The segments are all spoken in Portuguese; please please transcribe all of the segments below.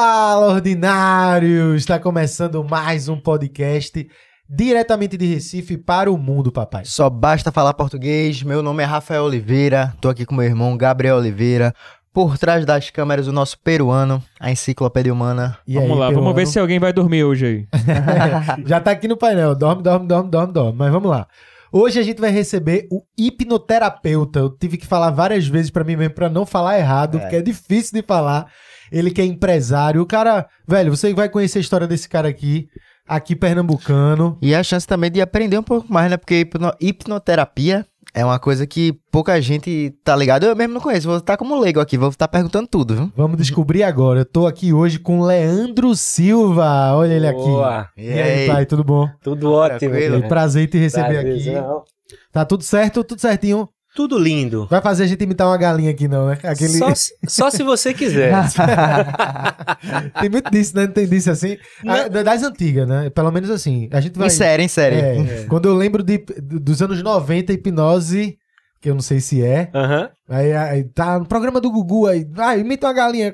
Fala, ordinários! Está começando mais um podcast diretamente de Recife para o mundo, papai. Só basta falar português. Meu nome é Rafael Oliveira. Tô aqui com meu irmão Gabriel Oliveira. Por trás das câmeras, o nosso peruano, a enciclopédia humana. E vamos aí, lá, peruano? vamos ver se alguém vai dormir hoje aí. Já tá aqui no painel. Dorme, dorme, dorme, dorme, dorme. Mas vamos lá. Hoje a gente vai receber o hipnoterapeuta. Eu tive que falar várias vezes para mim mesmo para não falar errado, é. porque é difícil de falar. Ele que é empresário. O cara, velho, você vai conhecer a história desse cara aqui, aqui pernambucano. E a chance também de aprender um pouco mais, né? Porque hipno hipnoterapia é uma coisa que pouca gente tá ligado. Eu mesmo não conheço, vou estar como leigo aqui, vou estar perguntando tudo, viu? Vamos descobrir agora. Eu tô aqui hoje com Leandro Silva. Olha ele aqui. Boa. E, e aí, pai, tudo bom? Tudo ótimo. Prazer em te receber Prazer, aqui. Não. Tá tudo certo? Tudo certinho? Tudo lindo. Vai fazer a gente imitar uma galinha aqui, não, né? Aquele... Só, só se você quiser. tem muito disso, né? Não tem disso assim. A, das antigas, né? Pelo menos assim. A gente vai. Em série, em série. É, é. Quando eu lembro de, dos anos 90, hipnose que eu não sei se é. Uhum. Aí, aí, tá no programa do Gugu aí, vai, imita uma galinha.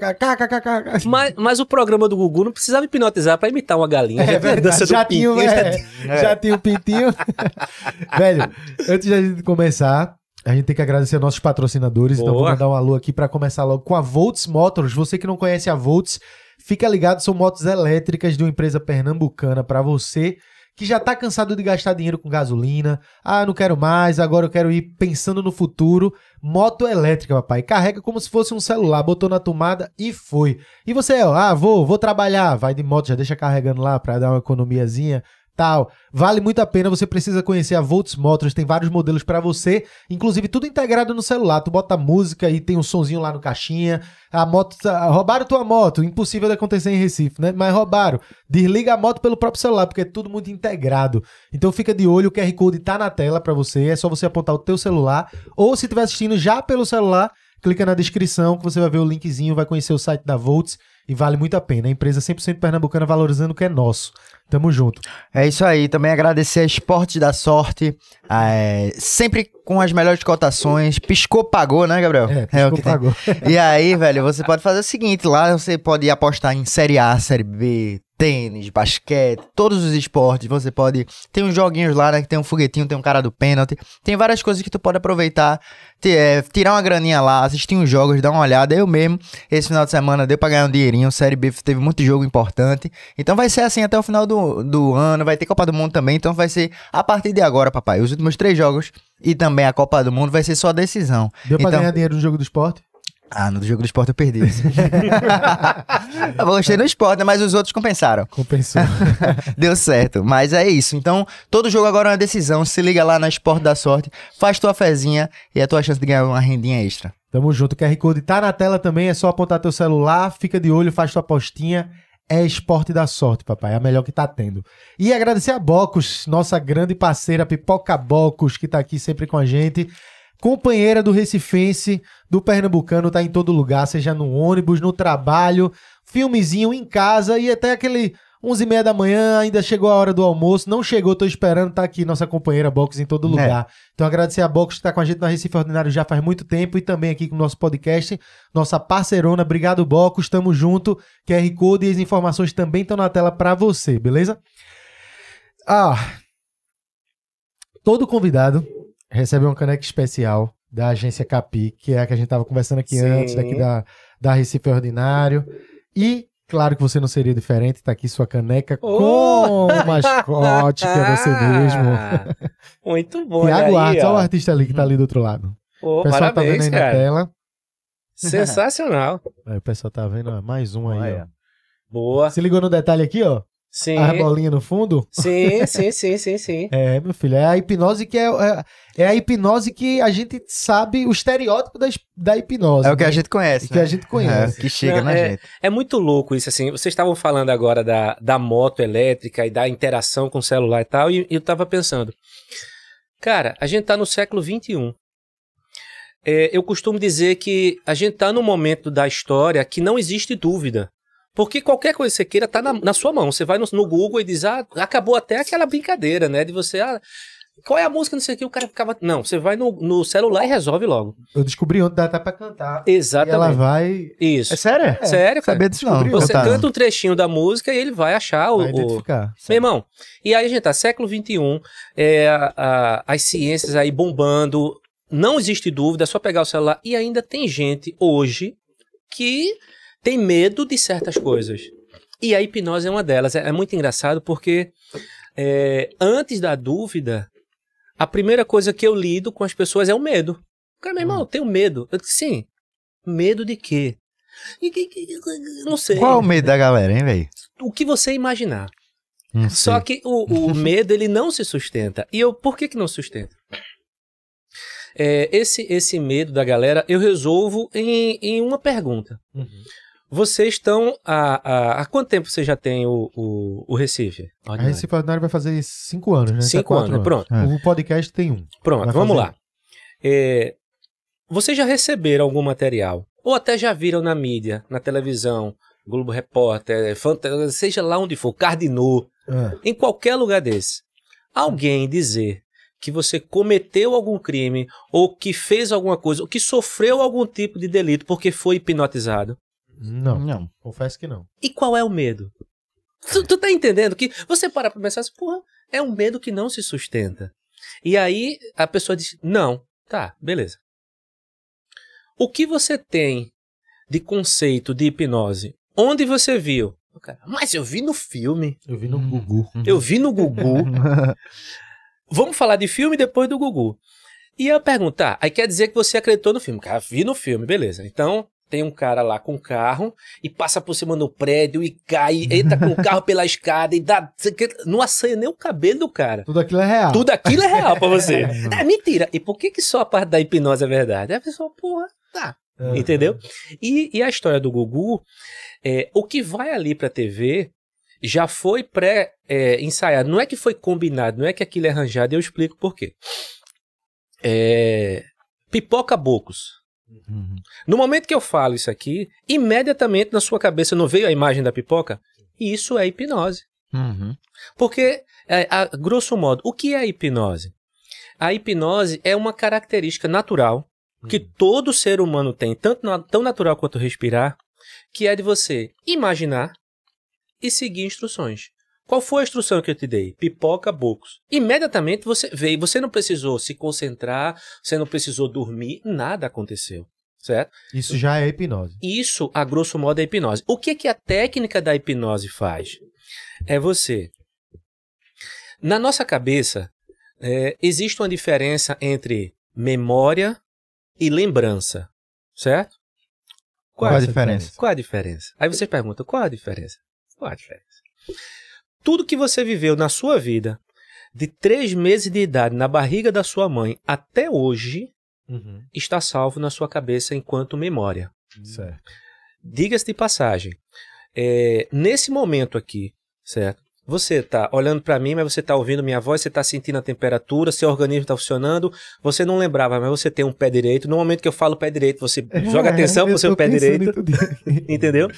Mas, mas o programa do Gugu não precisava hipnotizar pra imitar uma galinha. É, já, verdade, já, tinha, é, é. já tinha o pintinho. Velho, antes de a gente começar, a gente tem que agradecer nossos patrocinadores, Boa. então vou mandar um alô aqui para começar logo com a Volts Motors. Você que não conhece a Volts, fica ligado, são motos elétricas de uma empresa pernambucana para você que já tá cansado de gastar dinheiro com gasolina. Ah, não quero mais, agora eu quero ir pensando no futuro. Moto elétrica, papai. Carrega como se fosse um celular, botou na tomada e foi. E você, ó, ah, vou, vou trabalhar, vai de moto, já deixa carregando lá para dar uma economiazinha tal. Vale muito a pena, você precisa conhecer a Volts Motors, tem vários modelos para você, inclusive tudo integrado no celular. Tu bota música e tem um sonzinho lá no caixinha. A moto, tá, roubaram tua moto, impossível de acontecer em Recife, né? Mas roubaram. Desliga a moto pelo próprio celular, porque é tudo muito integrado. Então fica de olho, o QR Code tá na tela para você, é só você apontar o teu celular ou se estiver assistindo já pelo celular, clica na descrição que você vai ver o linkzinho, vai conhecer o site da Volts e vale muito a pena. A empresa 100% pernambucana valorizando o que é nosso. Tamo junto. É isso aí. Também agradecer a Esportes da Sorte. É, sempre com as melhores cotações. Piscou, pagou, né, Gabriel? É, piscou, é o que pagou. E aí, velho, você pode fazer o seguinte: lá você pode apostar em Série A, Série B, tênis, basquete, todos os esportes. Você pode. Tem uns joguinhos lá, né? Que tem um foguetinho, tem um cara do pênalti. Tem várias coisas que tu pode aproveitar. é, tirar uma graninha lá, assistir uns jogos, dar uma olhada. Eu mesmo, esse final de semana, deu pra ganhar um dinheirinho. Série B teve muito jogo importante. Então vai ser assim até o final do, do ano. Vai ter Copa do Mundo também. Então vai ser a partir de agora, papai. Os últimos três jogos e também a Copa do Mundo vai ser só decisão. Deu pra então, ganhar dinheiro no jogo do esporte? Ah, no jogo do esporte eu perdi. eu gostei no esporte, né? mas os outros compensaram. Compensou. Deu certo. Mas é isso. Então, todo jogo agora é uma decisão. Se liga lá na Esporte da Sorte, faz tua fezinha e é a tua chance de ganhar uma rendinha extra. Tamo junto. O QR Code tá na tela também, é só apontar teu celular, fica de olho, faz tua apostinha. É esporte da sorte, papai. É a melhor que tá tendo. E agradecer a Bocos, nossa grande parceira, Pipoca Bocos, que tá aqui sempre com a gente companheira do Recifense, do Pernambucano, tá em todo lugar, seja no ônibus, no trabalho, filmezinho em casa e até aquele 11 e meia da manhã, ainda chegou a hora do almoço, não chegou, tô esperando, tá aqui nossa companheira Box em todo lugar. É. Então agradecer a Box que tá com a gente na Recife Ordinário já faz muito tempo e também aqui com o nosso podcast, nossa parceirona, obrigado Box, estamos junto, QR Code e as informações também estão na tela para você, beleza? Ah, todo convidado recebe uma caneca especial da agência Capi, que é a que a gente estava conversando aqui Sim. antes, daqui da, da Recife Ordinário. E, claro que você não seria diferente, está aqui sua caneca oh! com o mascote, que é você mesmo. Muito bom. Tiago Artes, olha o artista ali que está ali do outro lado. Oh, o pessoal tá parabéns, tá vendo aí cara. na tela. Sensacional. o pessoal tá vendo, mais um aí, ó. Boa. Se ligou no detalhe aqui, ó? Sim. A bolinha no fundo? Sim, sim, sim, sim, sim. É, meu filho, é a hipnose que é, é, é, a hipnose que a gente sabe o estereótipo da, da hipnose. É o que né? a gente conhece. Que né? a gente conhece. É, que chega Não, na é, gente. É muito louco isso, assim. Vocês estavam falando agora da, da moto elétrica e da interação com o celular e tal, e eu tava pensando. Cara, a gente tá no século XXI. É, eu costumo dizer que a gente tá num momento da história que não existe dúvida. Porque qualquer coisa que você queira tá na, na sua mão. Você vai no, no, Google e diz, ah, acabou até aquela brincadeira, né? De você, ah, Qual é a música, não sei o que, o cara ficava. Não, você vai no, no celular e resolve logo. Eu descobri ontem, dá até pra cantar. Exatamente. Ela vai. Isso. É sério? É. Sério, cara. Disso não. Você Cantar. canta um trechinho da música e ele vai achar o. vai o... identificar. Meu irmão, e aí gente tá, século XXI, é, a- a- as ciências aí bombando, não existe dúvida, é só pegar o celular. E ainda tem gente hoje que tem medo de certas coisas. E a hipnose é uma delas. É, é muito engraçado porque é, antes da dúvida, a primeira coisa que eu lido com as pessoas é o medo. O cara, meu irmão, eu tenho medo. Eu disse, sim. Medo de quê? Não sei. Qual é o medo da galera, hein, velho? O que você imaginar. Só que o, o medo, ele não se sustenta. E eu, por que que não sustenta? É, esse, esse medo da galera, eu resolvo em, em uma pergunta. Uhum. Vocês estão. Há, há, há quanto tempo você já tem o, o, o Recife? A Ordinário? Recife Ordinário vai fazer cinco anos, né? Tá Cinco quatro anos, pronto. É. O podcast tem um. Pronto, Vai vamos fazer. lá. É, vocês já receberam algum material? Ou até já viram na mídia, na televisão, Globo Repórter, Fanta- seja lá onde for, Cardinô, Ah, em qualquer lugar desse, alguém dizer que você cometeu algum crime, ou que fez alguma coisa, ou que sofreu algum tipo de delito porque foi hipnotizado. Não, Não. confesso que não. E qual é o medo? Tu, tu tá entendendo que você para pra pensar assim, porra, é um medo que não se sustenta. E aí a pessoa diz, não, tá, beleza. O que você tem de conceito de hipnose? Onde você viu? Cara, Mas eu vi no filme. Eu vi no Hum. Gugu. Eu vi no Gugu. Vamos falar de filme depois do Gugu. E eu perguntar, aí quer dizer que você acreditou no filme. Cara, vi no filme, beleza. Então, tem um cara lá com um carro e passa por cima do prédio e cai, entra com o carro pela escada e dá. Não assanha nem o cabelo do cara. Tudo aquilo é real. Tudo aquilo é real pra você. É mentira. E por que, que só a parte da hipnose é verdade? Aí a pessoa, porra, tá. Ah, Entendeu? E, e a história do Gugu, é, o que vai ali pra TV já foi pré-ensaiado. não é que foi combinado, não é que aquilo é arranjado, e eu explico por quê. É, pipoca bocos. Uhum. No momento que eu falo isso aqui, imediatamente na sua cabeça não veio a imagem da pipoca? Isso é hipnose. Uhum. Porque, é, a, grosso modo, o que é a hipnose? A hipnose é uma característica natural que todo ser humano tem, tanto na- tão natural quanto respirar, que é de você imaginar e seguir instruções. Qual foi a instrução que eu te dei? Pipoca bocos. Imediatamente você veio, você não precisou se concentrar, você não precisou dormir, nada aconteceu, certo? Isso já é hipnose. Isso, a grosso modo, é hipnose. O que, que a técnica da hipnose faz? É você. Na nossa cabeça, é, existe uma diferença entre memória e lembrança, certo? Qual a essa diferença? Qual a diferença? Aí você pergunta, qual a diferença? Qual a diferença? Tudo que você viveu na sua vida, de três meses de idade na barriga da sua mãe até hoje, Uhum. está salvo na sua cabeça enquanto memória. Certo. Diga-se de passagem, é, nesse momento aqui, certo? Você está olhando para mim, mas você está ouvindo minha voz, você está sentindo a temperatura, seu organismo está funcionando. Você não lembrava, mas você tem um pé direito. No momento que eu falo pé direito, você joga atenção É, para o seu pé direito. Entendeu?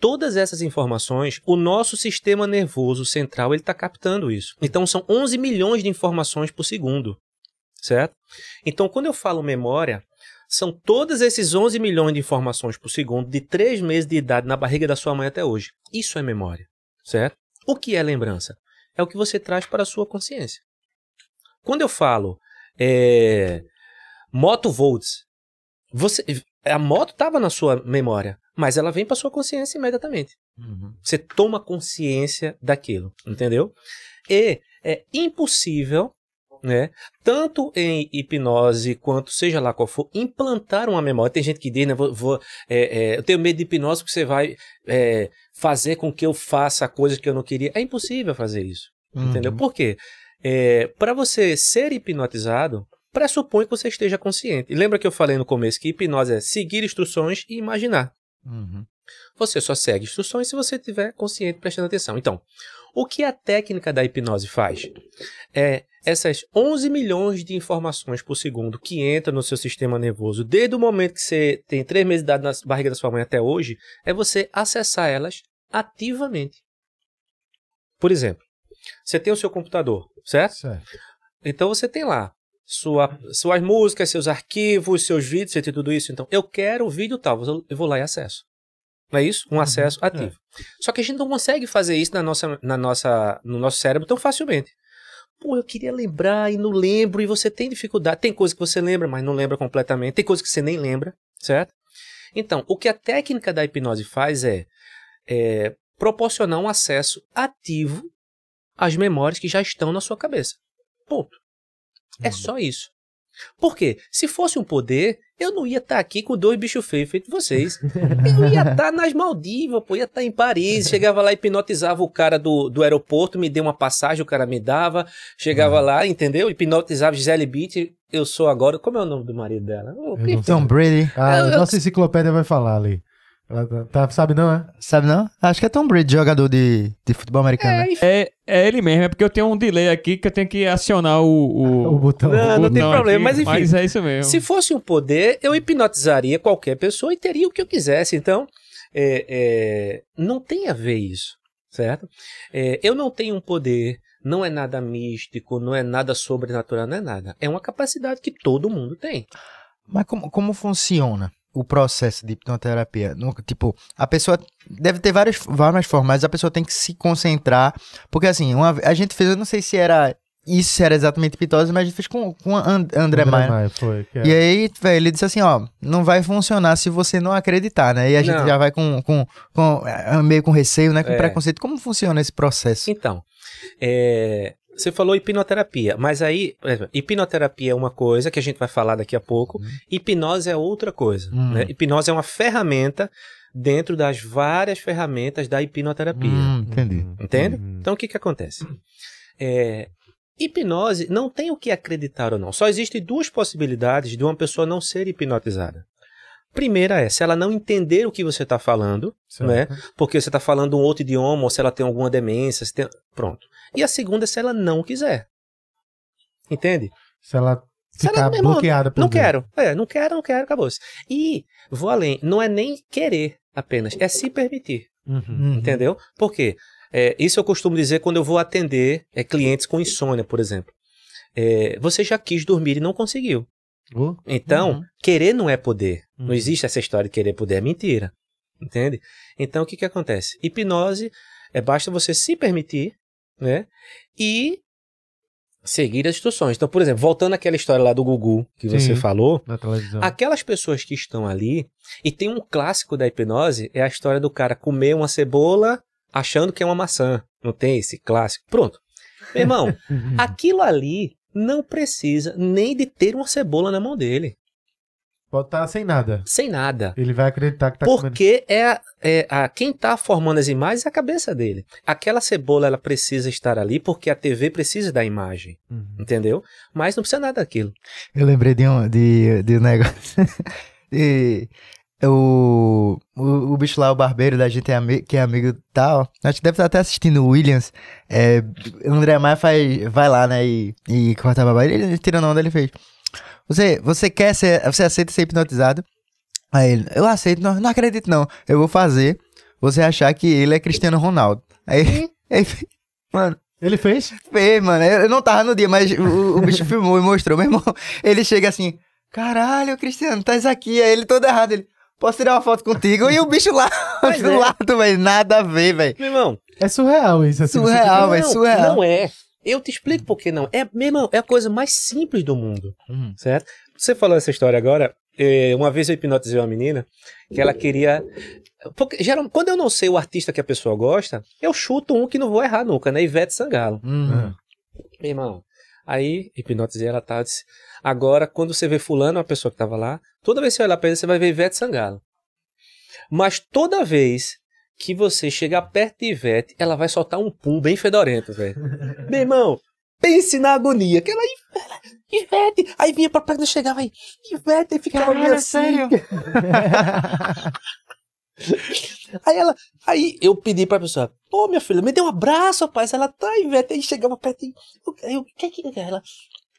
Todas essas informações, o nosso sistema nervoso central ele está captando isso. Então são 11 milhões de informações por segundo, certo? Então quando eu falo memória, são todos esses 11 milhões de informações por segundo de 3 meses de idade na barriga da sua mãe até hoje. Isso é memória, certo? O que é lembrança? É o que você traz para a sua consciência. Quando eu falo é, motovolts, você, a moto estava na sua memória, mas ela vem para sua consciência imediatamente. Uhum. Você toma consciência daquilo, entendeu? E é impossível, né, tanto em hipnose quanto seja lá qual for, implantar uma memória. Tem gente que diz, né, vou, vou- é, é, eu tenho medo de hipnose porque você vai é, fazer com que eu faça coisas que eu não queria. É impossível fazer isso, Uhum. entendeu? Por quê? É, para você ser hipnotizado, pressupõe que você esteja consciente. E lembra que eu falei no começo que hipnose é seguir instruções e imaginar. Uhum. Você só segue instruções se você estiver consciente prestando atenção. Então, o que a técnica da hipnose faz? É essas 11 milhões de informações por segundo que entram no seu sistema nervoso, desde o momento que você tem 3 meses de idade na barriga da sua mãe até hoje, é você acessar elas ativamente. Por exemplo, você tem o seu computador, certo? Certo. Então você tem lá sua, suas músicas, seus arquivos, seus vídeos, você tem tudo isso. Então, eu quero o vídeo tal, eu vou lá e acesso. Não é isso? Um uhum. acesso ativo. É. Só que a gente não consegue fazer isso na nossa, na nossa, no nosso cérebro tão facilmente. Pô, eu queria lembrar e não lembro, e você tem dificuldade. Tem coisa que você lembra, mas não lembra completamente. Tem coisa que você nem lembra, certo? Então, o que a técnica da hipnose faz é, é proporcionar um acesso ativo às memórias que já estão na sua cabeça. Ponto. É só isso. Por quê? Se fosse um poder, eu não ia estar tá aqui com dois bichos feios feito vocês. Eu ia estar tá nas Maldivas, pô, ia estar tá em Paris. Chegava lá, hipnotizava o cara do, do aeroporto, me deu uma passagem, o cara me dava. Chegava uhum. lá, entendeu? Hipnotizava Gisele Beach. Eu sou agora. Como é o nome do marido dela? Oh, Tom Brady. Ah, a nossa enciclopédia vai falar ali. Ela tá, tá, sabe não, é? Sabe não? Acho que é Tom Brady, jogador de, de futebol americano. É, né? é, é, ele mesmo, é porque eu tenho um delay aqui que eu tenho que acionar o, o, o botão. Não, o não botão tem problema, aqui, mas enfim. Mas é isso mesmo. Se fosse um poder, eu hipnotizaria qualquer pessoa e teria o que eu quisesse. Então, é, é, não tem a ver isso, certo? É, eu não tenho um poder, não é nada místico, não é nada sobrenatural, não é nada. É uma capacidade que todo mundo tem. Mas como, como funciona? O processo de hipnoterapia? No, tipo, a pessoa deve ter várias, várias formas, mas a pessoa tem que se concentrar. Porque assim, uma, a gente fez, eu não sei se era. Isso era exatamente hipnose, mas a gente fez com, com And, André, André Maia. Maia foi, é. E aí, véio, ele disse assim: ó, não vai funcionar se você não acreditar, né? E a gente não. já vai com, com, com, é, meio com receio, né? Com é. preconceito. Como funciona esse processo? Então, é, você falou hipnoterapia, mas aí, hipnoterapia é uma coisa que a gente vai falar daqui a pouco, uhum. hipnose é outra coisa. Uhum. Né? Hipnose é uma ferramenta dentro das várias ferramentas da hipnoterapia. Uhum, entendi. Entende? Uhum. Então o que, que acontece? É, hipnose não tem o que acreditar ou não. Só existem duas possibilidades de uma pessoa não ser hipnotizada. Primeira é, se ela não entender o que você está falando, né? Porque você está falando um outro idioma, ou se ela tem alguma demência, tem... pronto. E a segunda é se ela não quiser. Entende? Se ela ficar se ela, bloqueada por Não quero. É, não quero, não quero, acabou-se. E vou além, não é nem querer apenas, é se permitir. Uhum. uhum. Entendeu? Por quê? É, isso eu costumo dizer quando eu vou atender é, clientes com insônia, por exemplo. É, você já quis dormir e não conseguiu. Uh, então, uhum. querer não é poder. Uhum. Não existe essa história de querer poder, é mentira. Entende? Então, o que, que acontece? Hipnose é basta você se permitir, né? E seguir as instruções. Então, por exemplo, voltando àquela história lá do Gugu que Sim, você falou, aquelas pessoas que estão ali, e tem um clássico da hipnose, é a história do cara comer uma cebola achando que é uma maçã. Não tem esse clássico? Pronto. Meu irmão, aquilo ali não precisa nem de ter uma cebola na mão dele. Pode estar sem nada. Sem nada. Ele vai acreditar que está Porque comendo. é, é a, quem está formando as imagens é a cabeça dele. Aquela cebola ela precisa estar ali porque a TV precisa da imagem. Uhum. Entendeu? Mas não precisa nada daquilo. Eu lembrei de um, de, de um negócio. de, o, o, o, bicho lá, o barbeiro da gente é que é amigo tal. A gente deve estar até assistindo o Williams. É, o André Maia faz, vai lá, né? E, e corta a babá. Ele, ele tirando onda, ele fez. Você, você quer ser. Você aceita ser hipnotizado? Aí ele, eu aceito, não, não acredito não. Eu vou fazer você achar que ele é Cristiano Ronaldo. Aí, aí mano. Ele fez? Fez, mano. Eu não tava no dia, mas o, o bicho filmou e mostrou. Meu irmão, ele chega assim, caralho, Cristiano, tá aqui. Aí ele todo errado, ele, posso tirar uma foto contigo? E o bicho lá do é. lado, velho, nada a ver, velho. Meu irmão. É surreal isso. Assim, surreal, velho, surreal. Não é. Eu te explico por que não. É, mesmo, é a coisa mais simples do mundo, uhum. certo? Você falou essa história agora. É, uma vez eu hipnotizei uma menina que ela queria. Porque, geral, quando eu não sei o artista que a pessoa gosta, eu chuto um que não vou errar nunca, né? Ivete Sangalo. Uhum. Meu irmão, aí hipnotizei ela, tá? Disse, agora, quando você vê fulano, a pessoa que tava lá, toda vez que você olhar pra ele, você vai ver Ivete Sangalo. Mas toda vez que você chegar perto de Ivete, ela vai soltar um pum bem fedorento, velho. Meu irmão, pense na agonia. Que ela, Ivete, aí vinha pra perto, chegava aí, Ivete, e ficava meio assim. Sério? aí ela, aí eu pedi pra pessoa, ô oh, minha filha, me dê um abraço, rapaz. Ela tá, Ivete, aí chegava perto e eu, o que que é ela?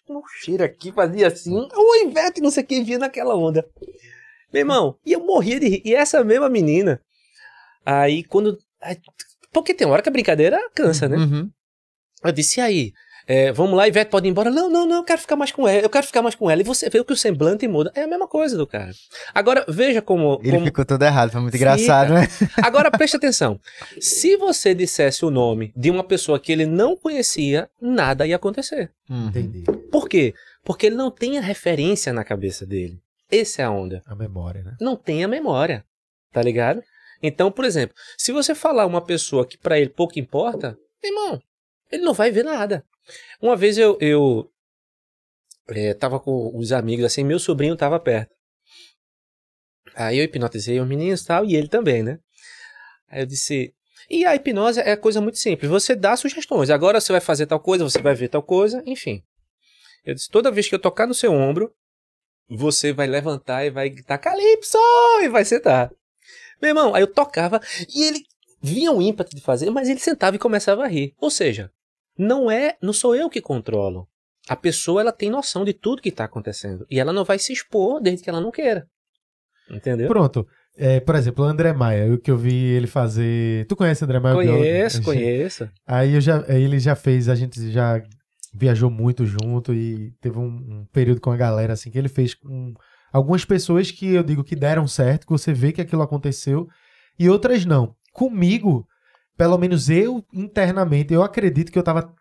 Um cheiro aqui, fazia assim, ô Ivete, não sei quem vinha naquela onda. Meu irmão, e eu morria de rir. E essa mesma menina, Aí quando. Porque tem hora que a brincadeira cansa, né? Uhum. Eu disse, e aí? É, vamos lá, Ivete pode ir embora. Não, não, não, eu quero ficar mais com ela. Eu quero ficar mais com ela. E você vê que o semblante muda. É a mesma coisa do cara. Agora, veja como. Ele como... ficou todo errado, foi muito Fica. engraçado, né? Agora, preste atenção. Se você dissesse o nome de uma pessoa que ele não conhecia, nada ia acontecer. Uhum. Entendi. Por quê? Porque ele não tem a referência na cabeça dele. Essa é a onda. A memória, né? Não tem a memória. Tá ligado? Então, por exemplo, se você falar uma pessoa que para ele pouco importa, irmão, ele não vai ver nada. Uma vez eu, eu é, tava com os amigos, assim, meu sobrinho tava perto. Aí eu hipnotizei os meninos tal, e ele também, né? Aí eu disse. E a hipnose é coisa muito simples. Você dá sugestões. Agora você vai fazer tal coisa, você vai ver tal coisa, enfim. Eu disse: toda vez que eu tocar no seu ombro, você vai levantar e vai gritar Calypso! E vai sentar. Meu irmão, aí eu tocava e ele vinha o ímpeto de fazer, mas ele sentava e começava a rir. Ou seja, não é, não sou eu que controlo. A pessoa ela tem noção de tudo que está acontecendo e ela não vai se expor desde que ela não queira. Entendeu? Pronto. É, por exemplo, o André Maia, o que eu vi ele fazer. Tu conhece o André Maia? Conheço, eu... conheço. Aí eu já, ele já fez, a gente já viajou muito junto e teve um, um período com a galera assim que ele fez com algumas pessoas que eu digo que deram certo, que você vê que aquilo aconteceu e outras não. Comigo, pelo menos eu internamente, eu acredito que eu estava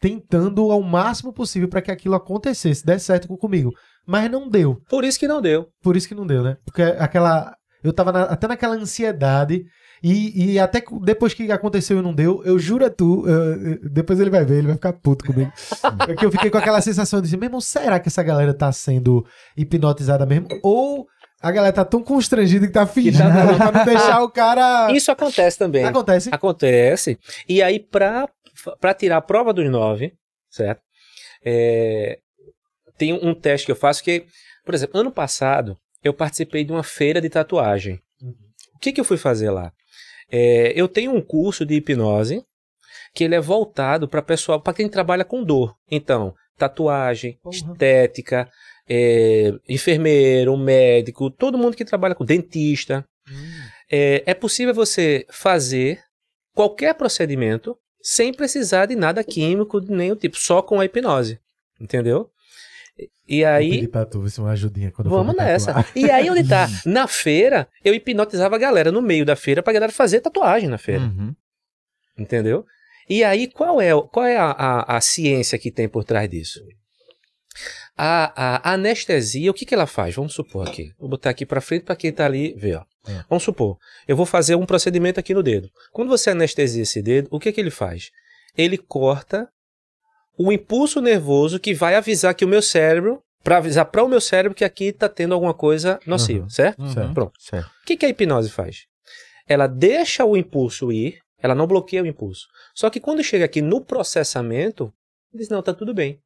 tentando ao máximo possível para que aquilo acontecesse, desse certo comigo. Mas não deu. Por isso que não deu. Por isso que não deu, né? Porque aquela. Eu tava na, até naquela ansiedade. E, e até depois que aconteceu e não deu, eu juro a tu, uh, depois ele vai ver, ele vai ficar puto comigo. Porque eu fiquei com aquela sensação de dizer, meu irmão, será que essa galera tá sendo hipnotizada mesmo? Ou a galera tá tão constrangida que tá fingindo pra não deixar o cara. Isso acontece também. Acontece. Acontece. E aí, pra, pra tirar a prova dos nove, certo? É, tem um teste que eu faço que, por exemplo, ano passado eu participei de uma feira de tatuagem. Uhum. O que, que eu fui fazer lá? É, eu tenho um curso de hipnose que ele é voltado para pessoal, para quem trabalha com dor. Então, tatuagem, uhum. estética, é, enfermeiro, médico, todo mundo que trabalha com dentista. Hum. É, é possível você fazer qualquer procedimento sem precisar de nada químico de nenhum tipo, só com a hipnose. Entendeu? E aí. Vou pedir pra tu uma ajudinha quando Vamos nessa. E aí, onde tá? Na feira, eu hipnotizava a galera no meio da feira pra galera fazer tatuagem na feira. Uhum. Entendeu? E aí, qual é, qual é a, a, a ciência que tem por trás disso? A, a, anestesia, o que, que ela faz? Vamos supor aqui. Vou botar aqui para frente para quem está ali ver. Ó. É. Vamos supor, eu vou fazer um procedimento aqui no dedo. Quando você anestesia esse dedo, o que, que ele faz? Ele corta o impulso nervoso que vai avisar que o meu cérebro, para avisar para o meu cérebro que aqui está tendo alguma coisa nociva, uhum. certo? Uhum. Pronto. Certo. O que, que a hipnose faz? Ela deixa o impulso ir, ela não bloqueia o impulso. Só que quando chega aqui no processamento, diz: não, tá tudo bem.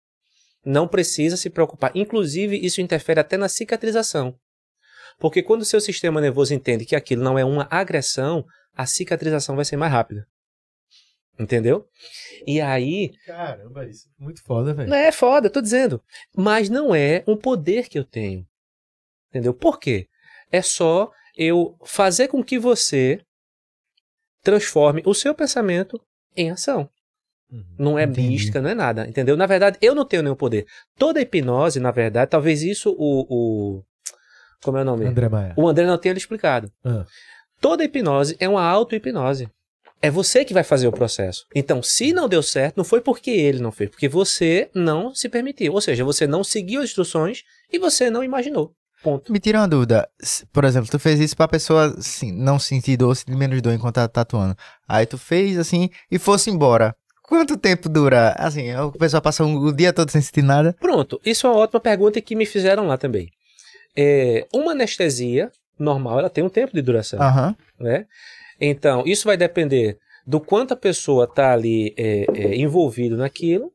Não precisa se preocupar. Inclusive, isso interfere até na cicatrização. Porque quando o seu sistema nervoso entende que aquilo não é uma agressão, a cicatrização vai ser mais rápida. Entendeu? E aí. Caramba, isso é muito foda, velho. Não é foda, tô dizendo. Mas não é um poder que eu tenho. Entendeu? Por quê? É só eu fazer com que você transforme o seu pensamento em ação. Uhum. Não é Entendi. mística, não é nada, entendeu? Na verdade, eu não tenho nenhum poder. Toda hipnose, na verdade, talvez isso o. o como é o nome? André Maia. O André não tenha explicado. Ah. Toda hipnose é uma auto-hipnose. É você que vai fazer o processo. Então, se não deu certo, não foi porque ele não fez, porque você não se permitiu. Ou seja, você não seguiu as instruções e você não imaginou. Ponto. Me tira uma dúvida. Por exemplo, tu fez isso pra pessoa assim, não sentir dor, sentir menos dor enquanto tá tatuando. Aí tu fez assim e fosse embora. Quanto tempo dura? Assim, a pessoa passa um, o dia todo sem sentir nada? Pronto, isso é uma ótima pergunta que me fizeram lá também. É, uma anestesia normal, ela tem um tempo de duração. Uhum. Né? Então, isso vai depender do quanto a pessoa está ali é, é, envolvido naquilo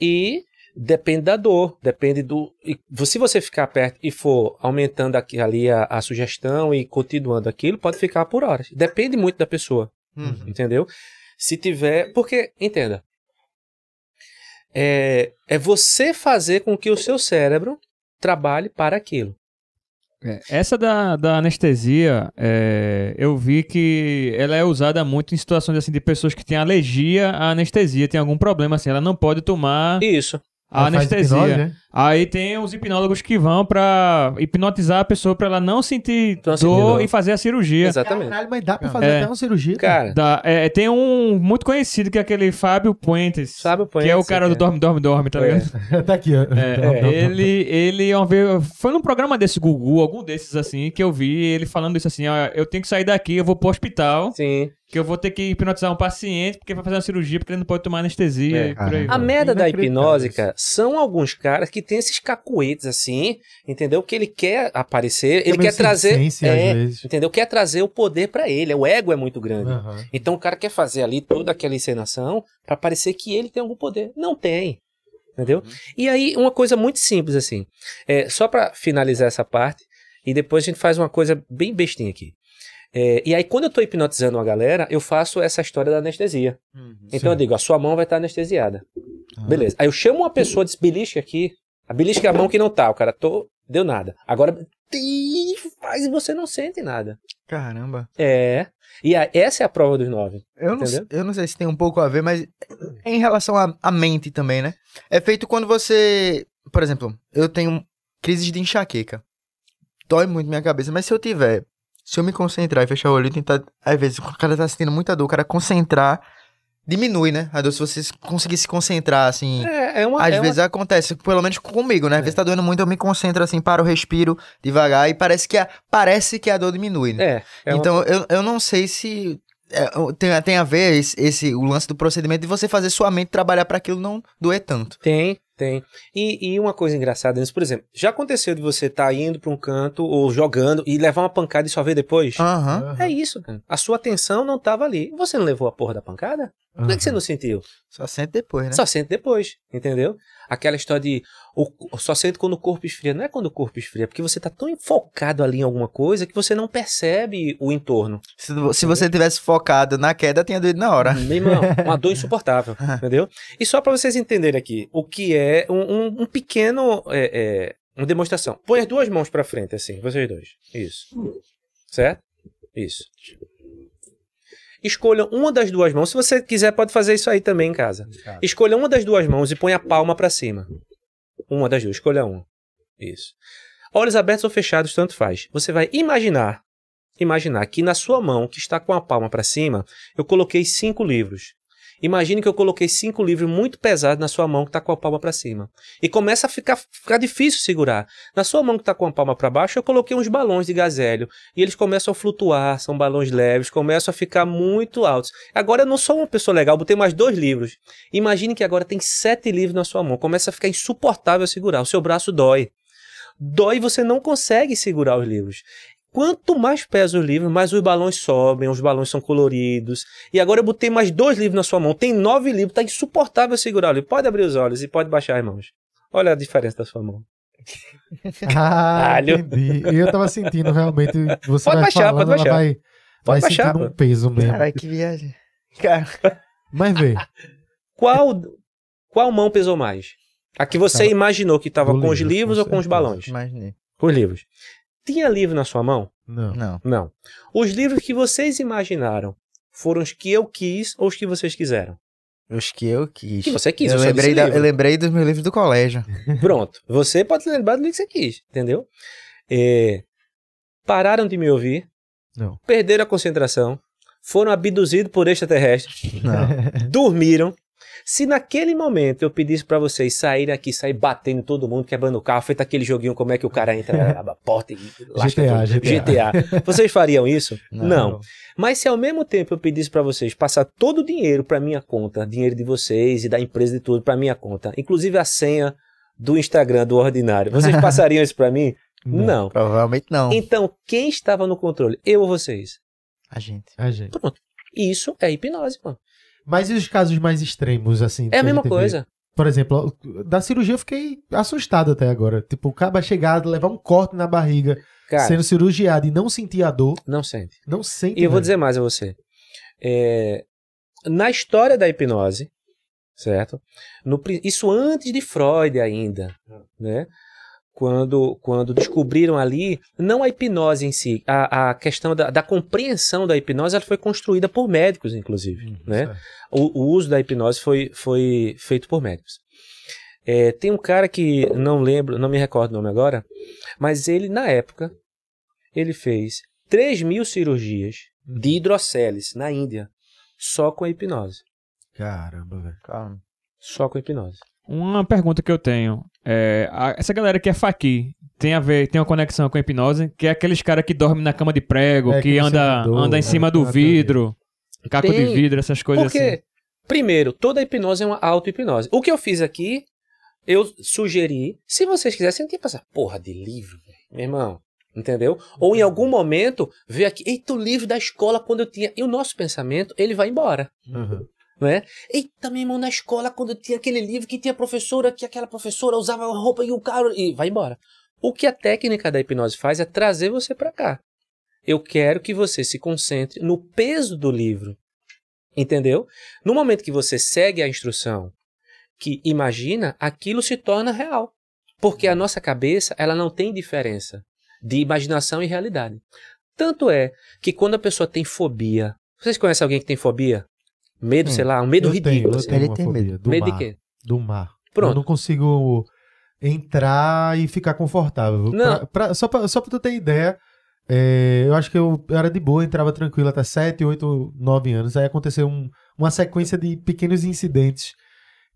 e depende da dor, depende do. E, se você ficar perto e for aumentando aqui, ali a, a, sugestão e continuando aquilo, pode ficar por horas. Depende muito da pessoa. Uhum. Entendeu? Se tiver. Porque, entenda. É, é você fazer com que o seu cérebro trabalhe para aquilo. É, essa da, da anestesia, é, eu vi que ela é usada muito em situações assim de pessoas que têm alergia à anestesia, tem algum problema assim, ela não pode tomar Isso. A Ela anestesia. hipnose, né? Aí tem os hipnólogos que vão pra hipnotizar a pessoa pra ela não sentir Não sentir dor dor. e fazer a cirurgia. Exatamente. Caralho, mas dá pra fazer É. até uma cirurgia. Cara, Da- é, tem um muito conhecido que é aquele Fábio Puentes. Sabe o Que é o Puentes, cara é. do Dorme, Dorme, Dorme, tá É. ligado? tá aqui, ó. É, ele, ele uma vez, foi num programa desse Gugu, algum desses assim, que eu vi ele falando isso assim, ó, eu tenho que sair daqui, eu vou pro hospital, sim. Que eu vou ter que hipnotizar um paciente porque vai fazer uma cirurgia porque ele não pode tomar anestesia É. e por aí. A merda da hipnose, cara, são alguns caras que tem esses cacuetes assim, entendeu? Que ele quer aparecer, ele quer trazer, é, vezes. entendeu? Quer trazer o poder pra ele, o ego é muito grande. Aham. Então o cara quer fazer ali toda aquela encenação pra parecer que ele tem algum poder. Não tem. Entendeu? E aí, uma coisa muito simples assim. É, só pra finalizar essa parte, e depois a gente faz uma coisa bem bestinha aqui. É, e aí, quando eu tô hipnotizando uma galera, eu faço essa história da anestesia. Então Sim. eu digo, a sua mão vai estar anestesiada. Beleza. Aí eu chamo uma pessoa, diz, belisca aqui. A belisca é a mão que não tá. O cara, tô, deu nada. Agora, e faz e você não sente nada. Caramba. É. E a- essa é a prova dos nove. Eu não, eu não sei se tem um pouco a ver, mas é em relação à à mente também, né? É feito quando você. Por exemplo, eu tenho crises de enxaqueca. Dói muito minha cabeça, mas se eu tiver. Se eu me concentrar e fechar o olho e tentar. Às vezes, o cara tá sentindo muita dor, o cara concentrar. Diminui, né? A dor, se você conseguir se concentrar, assim. É, é uma. Às é uma- vezes acontece, pelo menos comigo, né? Às vezes tá doendo muito, eu me concentro assim, paro, respiro devagar e parece que a, parece que a dor diminui, né? É. é uma- então eu, eu não sei se é, tem, tem a ver esse, esse- o lance do procedimento de você fazer sua mente trabalhar para aquilo não doer tanto. Tem, tem. E, e uma coisa engraçada nisso, por exemplo, já aconteceu de você estar indo pra um canto ou jogando e levar uma pancada e só ver depois? Aham. É isso, cara. A sua atenção não tava ali. Você não levou a porra da pancada? Por que, que você não sentiu? Só sente depois, né? Só sente depois, entendeu? Aquela história de o- só sente quando o corpo esfria. Não é quando o corpo esfria, é porque você tá tão enfocado ali em alguma coisa que você não percebe o entorno. Se, se você tivesse focado na queda, tinha doído na hora. Meu irmão, uma dor insuportável, entendeu? E só pra vocês entenderem aqui, o que é um, um- um pequeno. É, é, uma demonstração. Põe as duas mãos pra frente, assim, vocês dois. Isso. Certo? Isso. Escolham uma das duas mãos. Se você quiser, pode fazer isso aí também em casa. Escolha uma das duas mãos e põe a palma pra cima. Uma das duas, escolha uma. Isso. Olhos abertos ou fechados, tanto faz. Você vai imaginar, imaginar que na sua mão, que está com a palma pra cima, eu coloquei cinco livros. Imagine que eu coloquei cinco livros muito pesados na sua mão que está com a palma para cima. E começa a ficar, ficar difícil segurar. Na sua mão que está com a palma para baixo, eu coloquei uns balões de gazélio. E eles começam a flutuar, são balões leves, começam a ficar muito altos. Agora eu não sou uma pessoa legal, botei mais dois livros. Imagine que agora tem sete livros na sua mão. Começa a ficar insuportável segurar. O seu braço dói. Dói você não consegue segurar os livros. Quanto mais pesa os livros, mais os balões sobem, os balões são coloridos. E agora eu botei mais dois livros na sua mão. Tem nove livros, tá insuportável segurar o livro. Pode abrir os olhos e pode baixar as mãos. Olha a diferença da sua mão. Ah, Caralho. entendi. E eu tava sentindo realmente. Você Pode vai baixar, falando, pode baixar. vai, vai baixar, um peso mesmo. Caralho, que viagem. Cara, Mas vê, Qual, qual mão pesou mais? A que você imaginou que estava com os livro, livros com ou com os balões? imaginei. Com os livros. Tinha livro na sua mão? não. Não. Não. Os livros que vocês imaginaram foram os que eu quis ou os que vocês quiseram? Os que eu quis. Que você quis, eu, lembrei da- livro. eu lembrei dos meus livros do colégio. Pronto. Você pode lembrar do que você quis, entendeu? É, pararam de me ouvir. Não. Perderam a concentração. Foram abduzidos por extraterrestres. Não. dormiram. Se naquele momento eu pedisse pra vocês saírem aqui, sair batendo todo mundo, quebrando o carro, feito aquele joguinho como é que o cara entra na porta e lasca GTA. GTA. GTA. Vocês fariam isso? Não. Não. Mas se ao mesmo tempo eu pedisse pra vocês passar todo o dinheiro pra minha conta, dinheiro de vocês e da empresa e tudo pra minha conta, inclusive a senha do Instagram do Ordinário, vocês passariam isso pra mim? Não. Não. Provavelmente não. Então, quem estava no controle? Eu ou vocês? A gente. A gente. Isso é hipnose, mano. Mas e os casos mais extremos, assim? É a mesma vê? coisa. Por exemplo, da cirurgia eu fiquei assustado até agora. Tipo, o cara chegar, levar um corte na barriga, Cara, sendo cirurgiado e não sentir a dor, não sente. não sente. E eu vou velho. dizer mais a você. É, na história da hipnose, certo? No isso antes de Freud ainda, né? Quando, quando descobriram ali, não a hipnose em si, a, a questão da, da compreensão da hipnose, ela foi construída por médicos, inclusive, Hum, né? O, o uso da hipnose foi, foi feito por médicos. É, tem um cara que não lembro, não me recordo o nome agora, mas ele, na época, ele fez 3 mil cirurgias de hidrocélise na Índia, só com a hipnose. Caramba, velho. Calma. Só com a hipnose. Uma pergunta que eu tenho é, a- essa galera que é faqui tem a ver, tem uma conexão com a hipnose, que é aqueles cara que dorme na cama de prego, É, que anda, mandou, anda em é, cima tem do vidro, caco de Tem. vidro, essas coisas Porque, assim. primeiro, toda hipnose é uma auto-hipnose. O que eu fiz aqui, eu sugeri, se vocês quisessem, não tinha que passar porra de livro, meu irmão. Entendeu? Ou em algum momento, ver aqui, eita, o livro da escola quando eu tinha. E o nosso pensamento, ele vai embora. Aham. Né? Eita, meu irmão, na escola, quando tinha aquele livro que tinha professora, que aquela professora usava uma roupa e o cara. E vai embora. O que a técnica da hipnose faz é trazer você para cá. Eu quero que você se concentre no peso do livro. Entendeu? No momento que você segue a instrução, que imagina, aquilo se torna real. Porque a nossa cabeça, ela não tem diferença de imaginação e realidade. Tanto é que quando a pessoa tem fobia. Vocês conhecem alguém que tem fobia? Medo, Hum, sei lá, um medo eu ridículo. Tenho, eu assim. tenho Ele uma tem fobia do medo mar. de quê? Do mar. Pronto. Eu não consigo entrar e ficar confortável. Não. Pra- pra- só, pra, só pra tu ter ideia, é, eu acho que eu, eu era de boa, entrava tranquilo até 7, 8, 9 anos. Aí aconteceu um- uma sequência de pequenos incidentes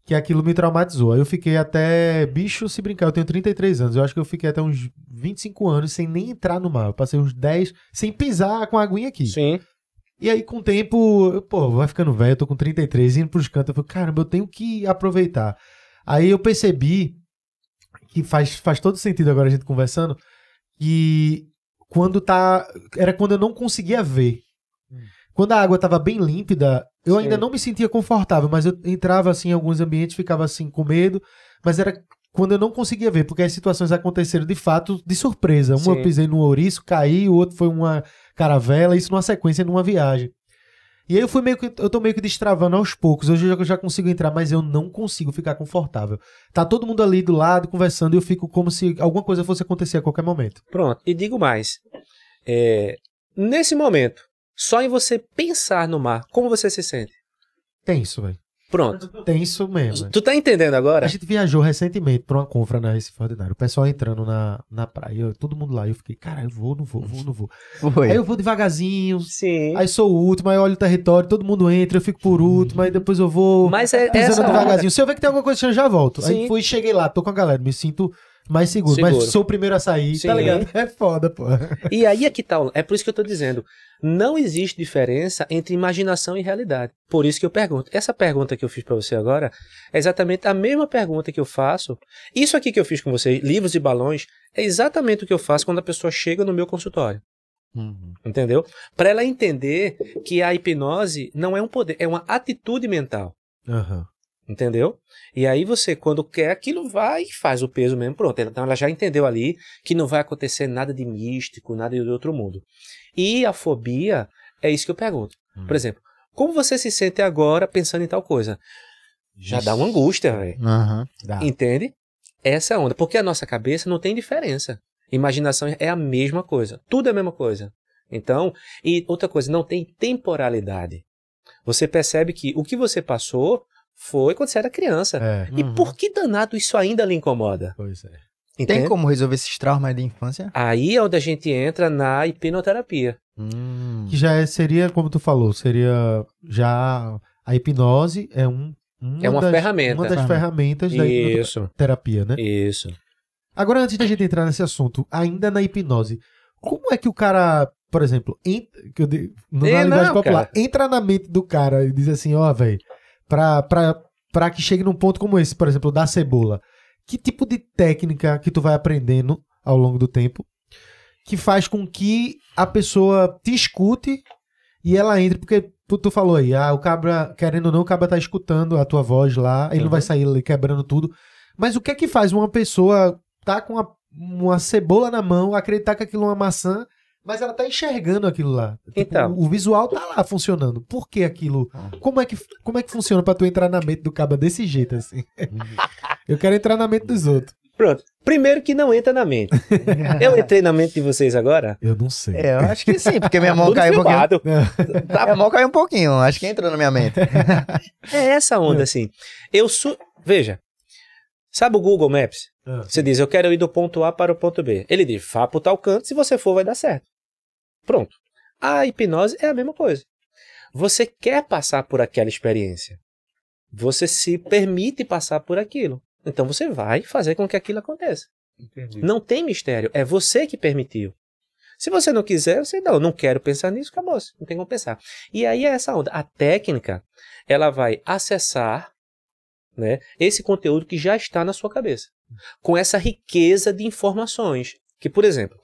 que aquilo me traumatizou. Aí eu fiquei até. Bicho, se brincar, eu tenho 33 anos. Eu acho que eu fiquei até uns 25 anos sem nem entrar no mar. Eu passei uns 10 sem pisar com a aguinha aqui. Sim. E aí, com o tempo, eu, pô, vai ficando velho, eu tô com 33, indo pros cantos, eu falei, caramba, eu tenho que aproveitar. Aí eu percebi que faz, faz todo sentido agora a gente conversando, que quando tá. Era quando eu não conseguia ver. Quando a água tava bem límpida, eu ainda Sim. não me sentia confortável, mas eu entrava assim em alguns ambientes, ficava assim com medo, mas era quando eu não conseguia ver, porque as situações aconteceram de fato de surpresa. Uma Sim. eu pisei no ouriço, caí, o outro foi uma caravela, isso numa sequência, numa viagem. E aí eu fui meio que, eu tô meio que destravando aos poucos. Hoje eu já, eu já consigo entrar, mas eu não consigo ficar confortável. Tá todo mundo ali do lado conversando e eu fico como se alguma coisa fosse acontecer a qualquer momento. Pronto. E digo mais. É, nesse momento, só em você pensar no mar, como você se sente? Tenso, velho. Pronto. Tenso mesmo. Tu tá entendendo agora? A gente viajou recentemente pra uma confra na Recife Ordinário. O pessoal entrando na, na praia, eu- todo mundo lá. Eu fiquei, cara, eu vou, não vou, vou, não vou. Foi. Aí eu vou devagarzinho, Sim. aí sou o último, aí olho o território, todo mundo entra, eu fico por último, aí depois eu vou Mas é pisando devagarzinho. Se eu ver que tem alguma coisa, eu já volto. Aí Sim. fui, cheguei lá, tô com a galera, me sinto mais seguro. Seguro. Mas sou o primeiro a sair, tá Sim. ligado? É foda, pô. E aí é que tá. É por isso que eu tô dizendo. Não existe diferença entre imaginação e realidade. Por isso que eu pergunto. Essa pergunta que eu fiz pra você agora é exatamente a mesma pergunta que eu faço. Isso aqui que eu fiz com você, livros e balões, é exatamente o que eu faço quando a pessoa chega no meu consultório. Uhum. Entendeu? Para ela entender que a hipnose não é um poder, é uma atitude mental. Aham. Entendeu? E aí você, quando quer aquilo, vai e faz o peso mesmo. Pronto. Então ela já entendeu ali que não vai acontecer nada de místico, nada de outro mundo. E a fobia é isso que eu pergunto. Hum. Por exemplo, como você se sente agora pensando em tal coisa? Já dá uma angústia, velho. Dá. Entende? Essa é onda. Porque a nossa cabeça não tem diferença. Imaginação é a mesma coisa. Tudo é a mesma coisa. Então, e outra coisa, não tem temporalidade. Você percebe que o que você passou foi quando você era criança. É, E Uhum. por que danado isso ainda lhe incomoda? pois é. Entende? Tem como resolver esses traumas de infância? Aí é onde a gente entra na hipnoterapia. Hum. Que já é- seria, como tu falou, seria já a hipnose é um É uma das, ferramenta. Uma das ferramentas da Isso, hipnoterapia, né? isso. Agora, antes da gente entrar nesse assunto, ainda na hipnose, como é que o cara, por exemplo, ent- que eu digo, na É, linguagem não, popular, cara. entra na mente do cara e diz assim, ó, velho, pra que chegue num ponto como esse, por exemplo, da cebola, que tipo de técnica que tu vai aprendendo ao longo do tempo que faz com que a pessoa te escute e ela entre, porque tu, tu falou aí, ah, o cabra, querendo ou não, o cabra tá escutando a tua voz lá, ele não Uhum. vai sair ali quebrando tudo. Mas o que é que faz uma pessoa tá com uma, uma cebola na mão, acreditar que aquilo é uma maçã, mas ela tá enxergando aquilo lá? Tipo, Então. o, o visual tá lá funcionando. Por que aquilo? Como é que, como é que funciona pra tu entrar na mente do cabra desse jeito assim? Eu quero entrar na mente dos outros. Pronto. Primeiro que não entra na mente. Eu entrei na mente de vocês agora? Eu não sei. É, eu acho que sim, porque minha mão Tudo caiu um pouquinho. filmado. Tá, minha mão caiu um pouquinho, acho que entrou na minha mente. É essa onda, assim. Eu su... Veja. Sabe o Google Maps? Ah. Você diz, eu quero ir do ponto A para o ponto B. Ele diz, vá para o tal canto, se você for, vai dar certo. Pronto. A hipnose é a mesma coisa. Você quer passar por aquela experiência. Você se permite passar por aquilo. Então você vai fazer com que aquilo aconteça. Não tem mistério. É você que permitiu. Se você não quiser, você não, não quero pensar nisso, acabou. Não tem como pensar. E aí é essa onda. A técnica, ela vai acessar né, esse conteúdo que já está na sua cabeça. Com essa riqueza de informações. Que, por exemplo,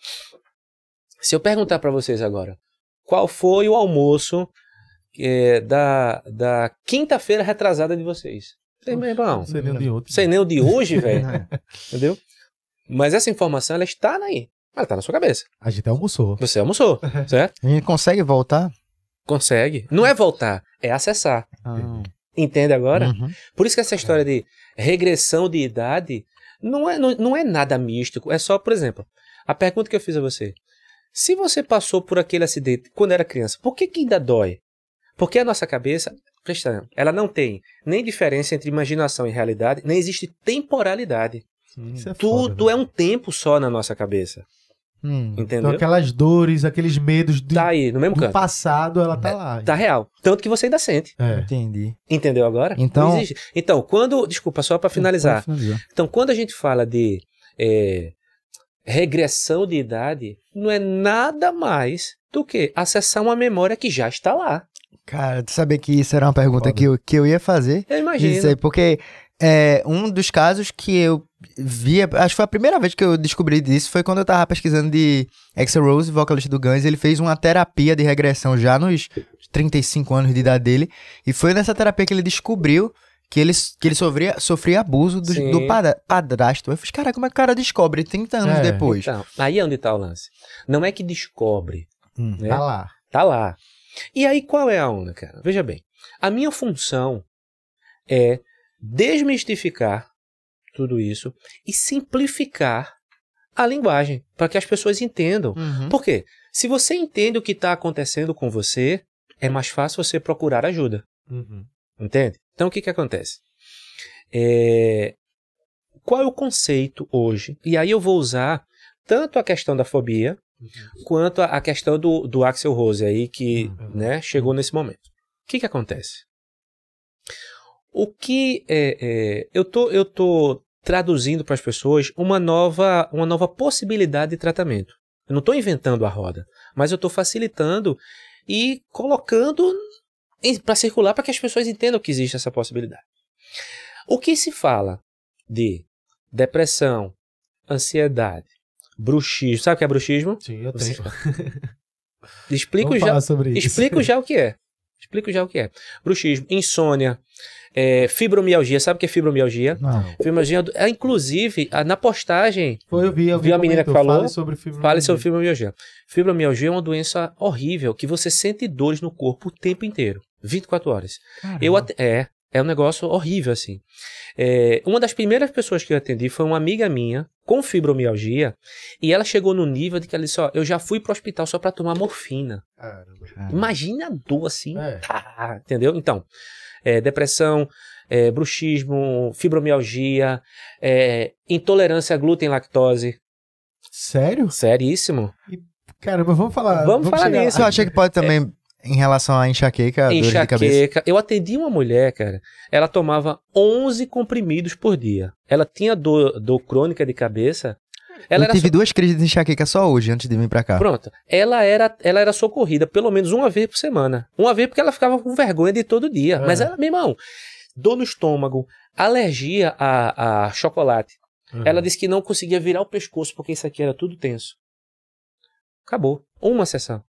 se eu perguntar para vocês agora, qual foi o almoço eh, da, da quinta-feira retrasada de vocês? Meu irmão, sei nem o de outro. sei nem o de hoje, velho. Entendeu? Mas essa informação, ela está aí. Ela está na sua cabeça. A gente almoçou. Você almoçou, certo? A gente consegue voltar? Consegue. Não é voltar, é acessar. Ah, Entende agora? uhum. Por isso que essa história de regressão de idade não é, não, não é nada místico. É só, por exemplo, a pergunta que eu fiz a você. Se você passou por aquele acidente quando era criança, por que, que ainda dói? Porque a nossa cabeça, presta atenção, ela não tem nem diferença entre imaginação e realidade, nem existe temporalidade. É Tudo foda, é um tempo só na nossa cabeça. Hum. Então Entendeu? aquelas dores, aqueles medos do, Tá aí, no mesmo do canto. passado, ela tá lá. Tá real. Tanto que você ainda sente. É. Entendi. Entendeu agora? Então-. Então, quando. Desculpa, só para finalizar. Finalizar. Então, quando a gente fala de é, regressão de idade, não é nada mais do que acessar uma memória que já está lá. Cara, tu sabia que isso era uma pergunta Foda. que eu, que eu ia fazer? Eu Isso imagino. aí, porque é, um dos casos que eu via, acho que foi a primeira vez que eu descobri disso, foi quando eu tava pesquisando de Axel Rose, vocalista do Guns, ele fez uma terapia de regressão já nos 35 anos de idade dele, e foi nessa terapia que ele descobriu que ele, que ele sofria, sofria abuso do, Sim. do padrasto. Eu falei, cara, como é que o cara descobre 30 anos É. depois? Então, aí é onde está o lance. Não é que descobre, Hum. né? Tá lá. Tá lá. E aí qual é a onda, cara? Veja bem. A minha função é desmistificar tudo isso e simplificar a linguagem para que as pessoas entendam. Uhum. Por quê? Se você entende o que está acontecendo com você, é mais fácil você procurar ajuda. Uhum. Entende? Então o que, que acontece? É, Qual é o conceito hoje? E aí eu vou usar tanto a questão da fobia quanto a, a questão do, do Axel Rose aí que Uhum. né, chegou nesse momento. O que, que acontece? O que é, é, eu tô eu tô traduzindo para as pessoas uma nova uma nova possibilidade de tratamento. Eu não estou inventando a roda, mas eu estou facilitando e colocando para circular para que as pessoas entendam que existe essa possibilidade. O que se fala de depressão, ansiedade, bruxismo, sabe o que é bruxismo? Sim, eu tenho. Explico Vamos já, falar sobre isso. explico já o que é. Explico já o que é. Bruxismo, insônia, é, fibromialgia, sabe o que é fibromialgia? Não. Fibromialgia, é, inclusive, na postagem Foi, eu vi, eu vi Viu a menina que falou? Fale sobre filme. Fale sobre fibromialgia. Fibromialgia é uma doença horrível que você sente dores no corpo o tempo inteiro, 24 horas. Eu ate- é, é um negócio horrível assim. É, uma das primeiras pessoas que eu atendi foi uma amiga minha com fibromialgia e ela chegou no nível de que ela disse: ó, eu já fui pro hospital só para tomar morfina. Caramba. Imagina a dor assim, É. tá, entendeu? Então, é, depressão, é, bruxismo, fibromialgia, é, intolerância a glúten e lactose, Sério? seríssimo. Caramba, vamos falar. Vamos falar chegar nisso. Você acha que pode também, em relação à enxaqueca, dores de cabeça? enxaqueca. Eu atendi uma mulher, cara. Ela tomava 11 comprimidos por dia. Ela tinha dor, dor crônica de cabeça. Ela eu tive duas crises de enxaqueca só hoje, antes de vir pra cá. Pronto. Ela era, ela era socorrida pelo menos uma vez por semana. Uma vez porque ela ficava com vergonha de todo dia. É. Mas ela, meu irmão, dor no estômago, alergia a, a chocolate. Uhum. Ela disse que não conseguia virar o pescoço porque isso aqui era tudo tenso. Acabou. Uma sessão.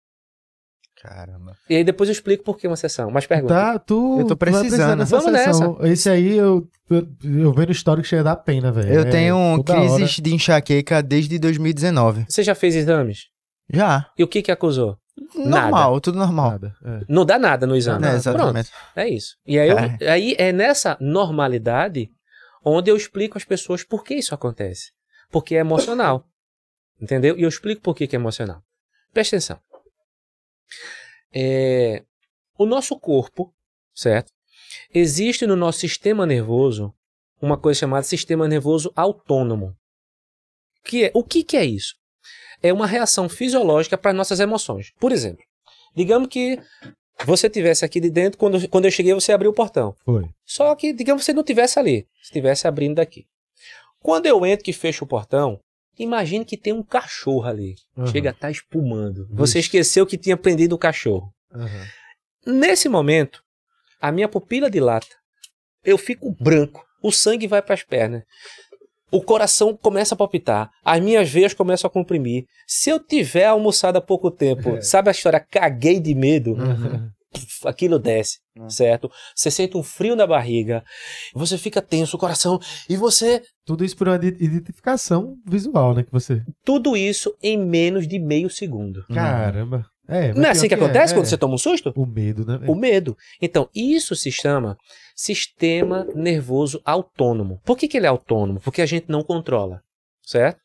Caramba. E aí depois eu explico por que uma sessão. Mas pergunta. Tá, tu. Eu tô precisando. Vamos sessão. Esse aí eu, eu, eu vendo histórico chega a dar pena, velho. Eu É, tenho hora. crises de enxaqueca desde 2019. Você já fez exames? Já. E o que que acusou? Normal, tudo normal. Nada. É. Não dá nada no exame. É, Pronto, exatamente. é isso. E aí, eu- Cara. aí é nessa normalidade onde eu explico às pessoas por que isso acontece. Porque é emocional. Entendeu? E eu explico por que, que é emocional. Presta atenção. É, o nosso corpo, certo? Existe no nosso sistema nervoso uma coisa chamada sistema nervoso autônomo. Que é, o que, que é isso? É uma reação fisiológica para nossas emoções. Por exemplo, digamos que você tivesse aqui de dentro, quando, quando eu cheguei, você abriu o portão. Foi. Só que, digamos que você não tivesse ali, estivesse abrindo daqui. Quando eu entro que fecho o portão, imagine que tem um cachorro ali. Uhum. Chega a estar espumando. Você esqueceu que tinha prendido o cachorro. Uhum. Nesse momento, a minha pupila dilata, eu fico branco, o sangue vai para as pernas. O coração começa a palpitar, as minhas veias começam a comprimir. Se eu tiver almoçado há pouco tempo, É. sabe a história? Caguei de medo. Uhum. Aquilo desce, Uhum. certo? Você sente um frio na barriga, você fica tenso, o coração, e você. Tudo isso por uma ide- identificação visual, né? Que você. Tudo isso em menos de meio segundo. Caramba. É, mas Não é assim que acontece é, quando é. você toma um susto? O medo, né? O medo. Então, isso se chama sistema nervoso autônomo. Por que, que ele é autônomo? Porque a gente não controla, certo?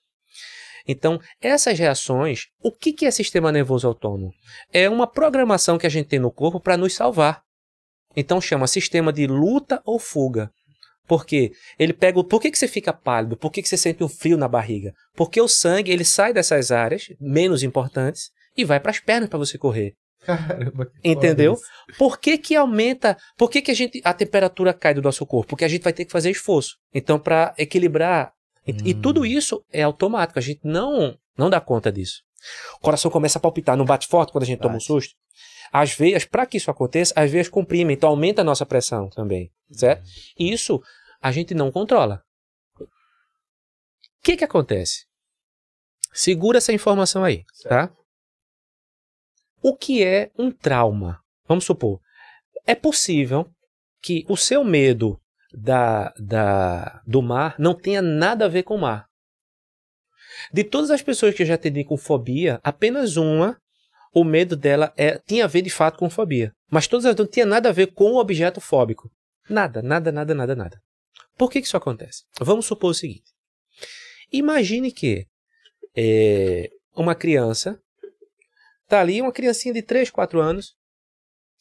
Então, essas reações, o que, que é sistema nervoso autônomo? É uma programação que a gente tem no corpo para nos salvar. Então, chama sistema de luta ou fuga. Por quê? Ele pega o... Por que, que você fica pálido? Por que, que você sente um frio na barriga? Porque o sangue ele sai dessas áreas menos importantes e vai para as pernas para você correr. Caramba. que Entendeu? isso. Por que, que aumenta? Por que, que a, gente, a temperatura cai do nosso corpo? Porque a gente vai ter que fazer esforço. Então, para equilibrar. E, e Hum. tudo isso é automático. A gente não, não dá conta disso. O coração começa a palpitar, não bate forte quando a gente toma um Bate. susto. As veias, para que isso aconteça, as veias comprimem, então aumenta a nossa pressão também. Certo? E isso a gente não controla. O que, que acontece? Segura essa informação aí, tá? O que é um trauma? Vamos supor, é possível que o seu medo da, da, do mar não tenha nada a ver com o mar. De todas as pessoas que eu já atendi com fobia, apenas uma, o medo dela é, tinha a ver de fato com fobia. Mas todas as não tinha nada a ver com o objeto fóbico. Nada, nada, nada, nada, nada. Por que, que isso acontece? Vamos supor o seguinte. Imagine que é, uma criança tá ali, uma criancinha de 3, 4 anos,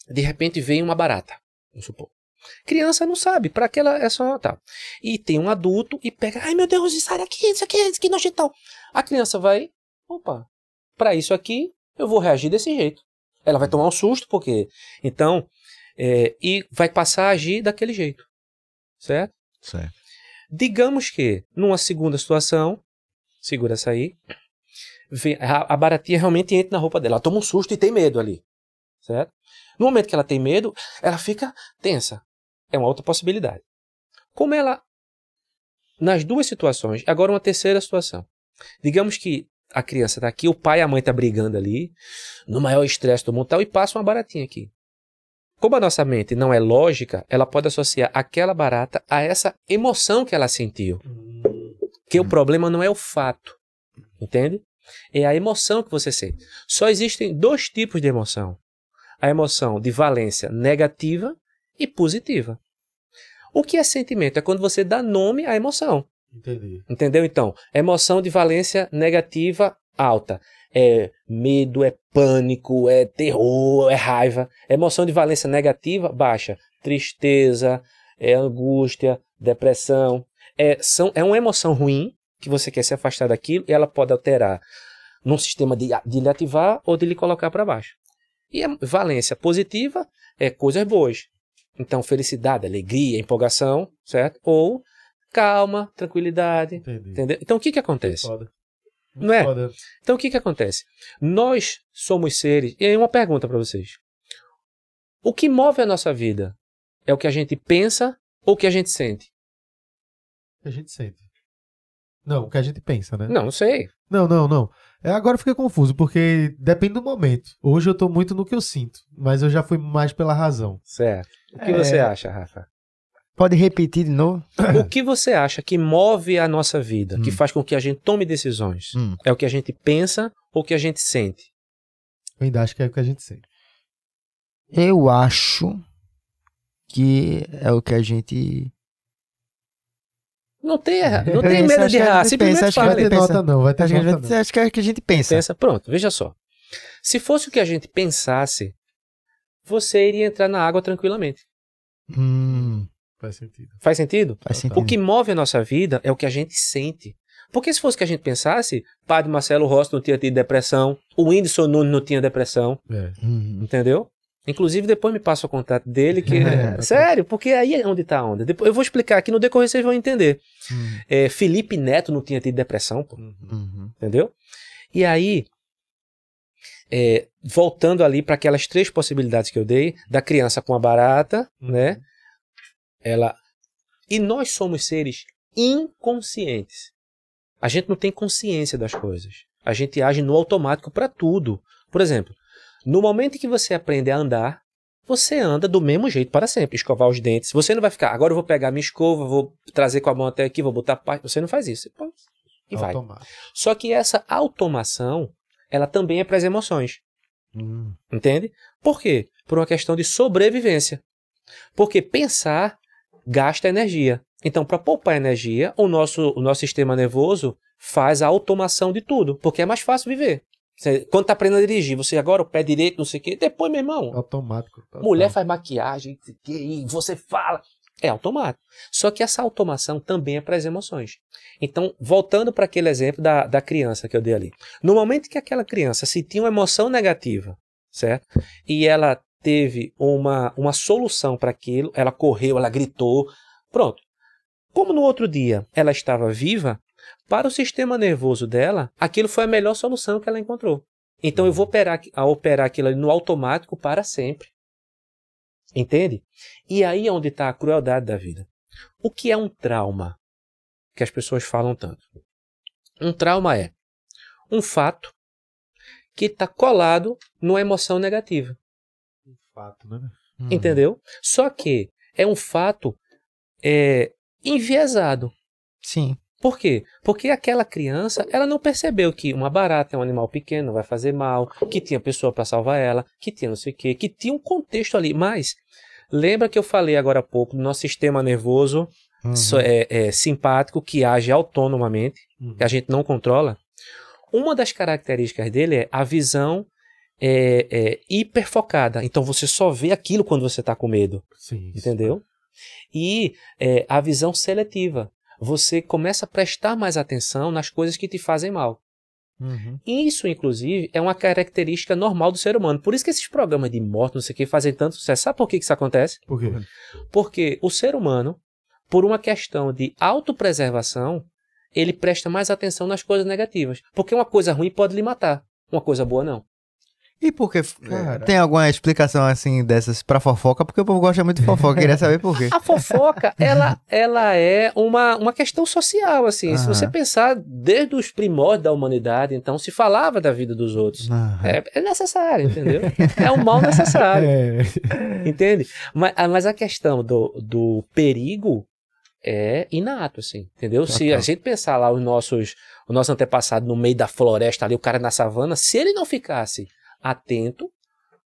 de repente vem uma barata, vamos supor. Criança não sabe, para que ela é só tal. E tem um adulto e pega, ai meu Deus, sai daqui, isso aqui, isso aqui nojento tal. A criança vai, opa, para isso aqui eu vou reagir desse jeito. Ela vai tomar um susto, porque. Então, é, e vai passar a agir daquele jeito. Certo? Certo. Digamos que, numa segunda situação, segura essa aí, vem- a, a baratinha realmente entra na roupa dela. Ela toma um susto e tem medo ali. Certo? No momento que ela tem medo, ela fica tensa. É uma outra possibilidade. Como ela. Nas duas situações, agora uma terceira situação. Digamos que a criança está aqui, o pai e a mãe estão brigando ali, no maior estresse do mundo tal, e passa uma baratinha aqui. Como a nossa mente não é lógica, ela pode associar aquela barata a essa emoção que ela sentiu. Que o problema não é o fato, entende? É a emoção que você sente. Só existem dois tipos de emoção: a emoção de valência negativa e positiva. O que é sentimento? É quando você dá nome à emoção. Entendi. Entendeu? Então, emoção de valência negativa alta. É medo, é pânico, é terror, é raiva. Emoção de valência negativa baixa. Tristeza, é angústia, depressão. É, são, é uma emoção ruim que você quer se afastar daquilo e ela pode alterar num sistema de, de lhe ativar ou de lhe colocar para baixo. E a valência positiva é coisas boas. Então, felicidade, alegria, empolgação, certo? Ou calma, tranquilidade, Entendi. entendeu? Então, o que que acontece? Foda. Não é? Foda. Então, o que que acontece? Nós somos seres... E aí, uma pergunta para vocês. O que move a nossa vida é o que a gente pensa ou o que a gente sente? O que a gente sente. Não, o que a gente pensa, né? Não, não sei. Não, não, não. É, agora eu fiquei confuso, porque depende do momento. Hoje eu tô muito no que eu sinto, mas eu já fui mais pela razão. Certo. O que É. você acha, Rafa? Pode repetir de novo? O que você acha que move a nossa vida, que Hum. faz com que a gente tome decisões? Hum. É o que a gente pensa ou o que a gente sente? Eu ainda acho que é o que a gente sente. Eu acho que é o que a gente Não tem, não tem medo de errar. Simplesmente acho que Vai fale. ter pensa. nota não, vai ter Acho que, nota gente, não. acho que é o que a gente pensa. Pensa, pronto, veja só. Se fosse o que a gente pensasse, você iria entrar na água tranquilamente. Hum, Faz sentido. Faz sentido? faz sentido. O que move a nossa vida é o que a gente sente. Porque se fosse o que a gente pensasse, Padre Marcelo Rossi não tinha tido depressão, o Whindersson Nunes não tinha depressão, É. Entendeu? Inclusive, depois me passa o contato dele, que. É. Sério, porque aí é onde tá a onda. Depois, eu vou explicar aqui, no decorrer vocês vão entender. Hum. É, Felipe Neto não tinha tido depressão, pô, uhum. entendeu? E aí, é, voltando ali para aquelas três possibilidades que eu dei, da criança com a barata, né? Ela. E nós somos seres inconscientes. A gente não tem consciência das coisas. A gente age no automático para tudo. Por exemplo, no momento em que você aprende a andar, você anda do mesmo jeito para sempre, escovar os dentes. Você não vai ficar, agora eu vou pegar minha escova, vou trazer com a mão até aqui, vou botar parte. Você não faz isso. Você põe e vai. Só que essa automação, ela também é para as emoções. Hum. Entende? Por quê? Por uma questão de sobrevivência. Porque pensar gasta energia. Então, para poupar energia, o nosso, o nosso sistema nervoso faz a automação de tudo, porque é mais fácil viver. Você- quando tá aprendendo a dirigir, você agora o pé direito, não sei o quê, depois, meu irmão, Automático. total. mulher faz maquiagem, não sei o quê, e você fala. É automático. Só que essa automação também é para as emoções. Então, voltando para aquele exemplo da, da criança que eu dei ali. No momento que aquela criança sentiu uma emoção negativa, certo? E ela teve uma, uma solução para aquilo, ela correu, ela gritou, pronto. Como no outro dia ela estava viva, para o sistema nervoso dela, aquilo foi a melhor solução que ela encontrou. Então eu vou operar, a operar aquilo ali no automático para sempre. Entende? E aí é onde está a crueldade da vida. O que é um trauma? Que as pessoas falam tanto. Um trauma é um fato que está colado numa emoção negativa. Fato, né? Uhum. Entendeu? Só que é um fato é, enviesado. Sim. Por quê? Porque aquela criança, ela não percebeu que uma barata é um animal pequeno, não vai fazer mal, que tinha pessoa para salvar ela, que tinha não sei o quê, que tinha um contexto ali. Mas lembra que eu falei agora há pouco do nosso sistema nervoso Uhum. é, é, simpático que age autonomamente, Uhum. que a gente não controla? Uma das características dele é a visão é, é, hiperfocada. Então você só vê aquilo quando você está com medo. Sim. Entendeu? E é, a visão seletiva. Você começa a prestar mais atenção nas coisas que te fazem mal. Uhum. Isso, inclusive, é uma característica normal do ser humano. Por isso que esses programas de morte, não sei o que, fazem tanto sucesso. Sabe por que que isso acontece? Por quê? Porque o ser humano, por uma questão de autopreservação, ele presta mais atenção nas coisas negativas. Porque uma coisa ruim pode lhe matar, uma coisa boa não. E por que? Cara. Tem alguma explicação assim dessas pra fofoca? Porque o povo gosta muito de fofoca, queria saber por quê. A fofoca, ela, ela é uma, uma questão social, assim. Se você pensar desde os primórdios da humanidade, então se falava da vida dos outros. É, é necessário, entendeu? É um mal necessário, É. entende? Mas, a- mas a questão do, do perigo é inato, assim, entendeu? Se a gente pensar lá os nossos, o nosso antepassado no meio da floresta ali, o cara na savana, se ele não ficasse atento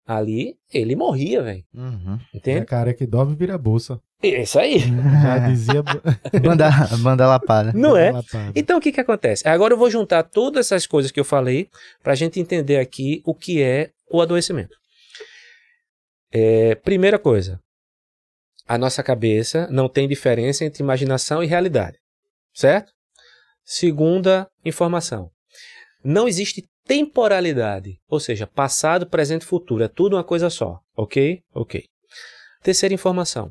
ali, ele morria, velho. Uhum. É Entende? cara que dorme vira bolsa. Isso aí. Já dizia. Banda, banda lapada. Não é? Lapada. Então o que que acontece? Agora eu vou juntar todas essas coisas que eu falei para a gente entender aqui o que é o adoecimento. É, primeira coisa, a nossa cabeça não tem diferença entre imaginação e realidade, certo? Segunda informação, não existe temporalidade, ou seja, passado, presente e futuro, é tudo uma coisa só, ok? Ok. Terceira informação,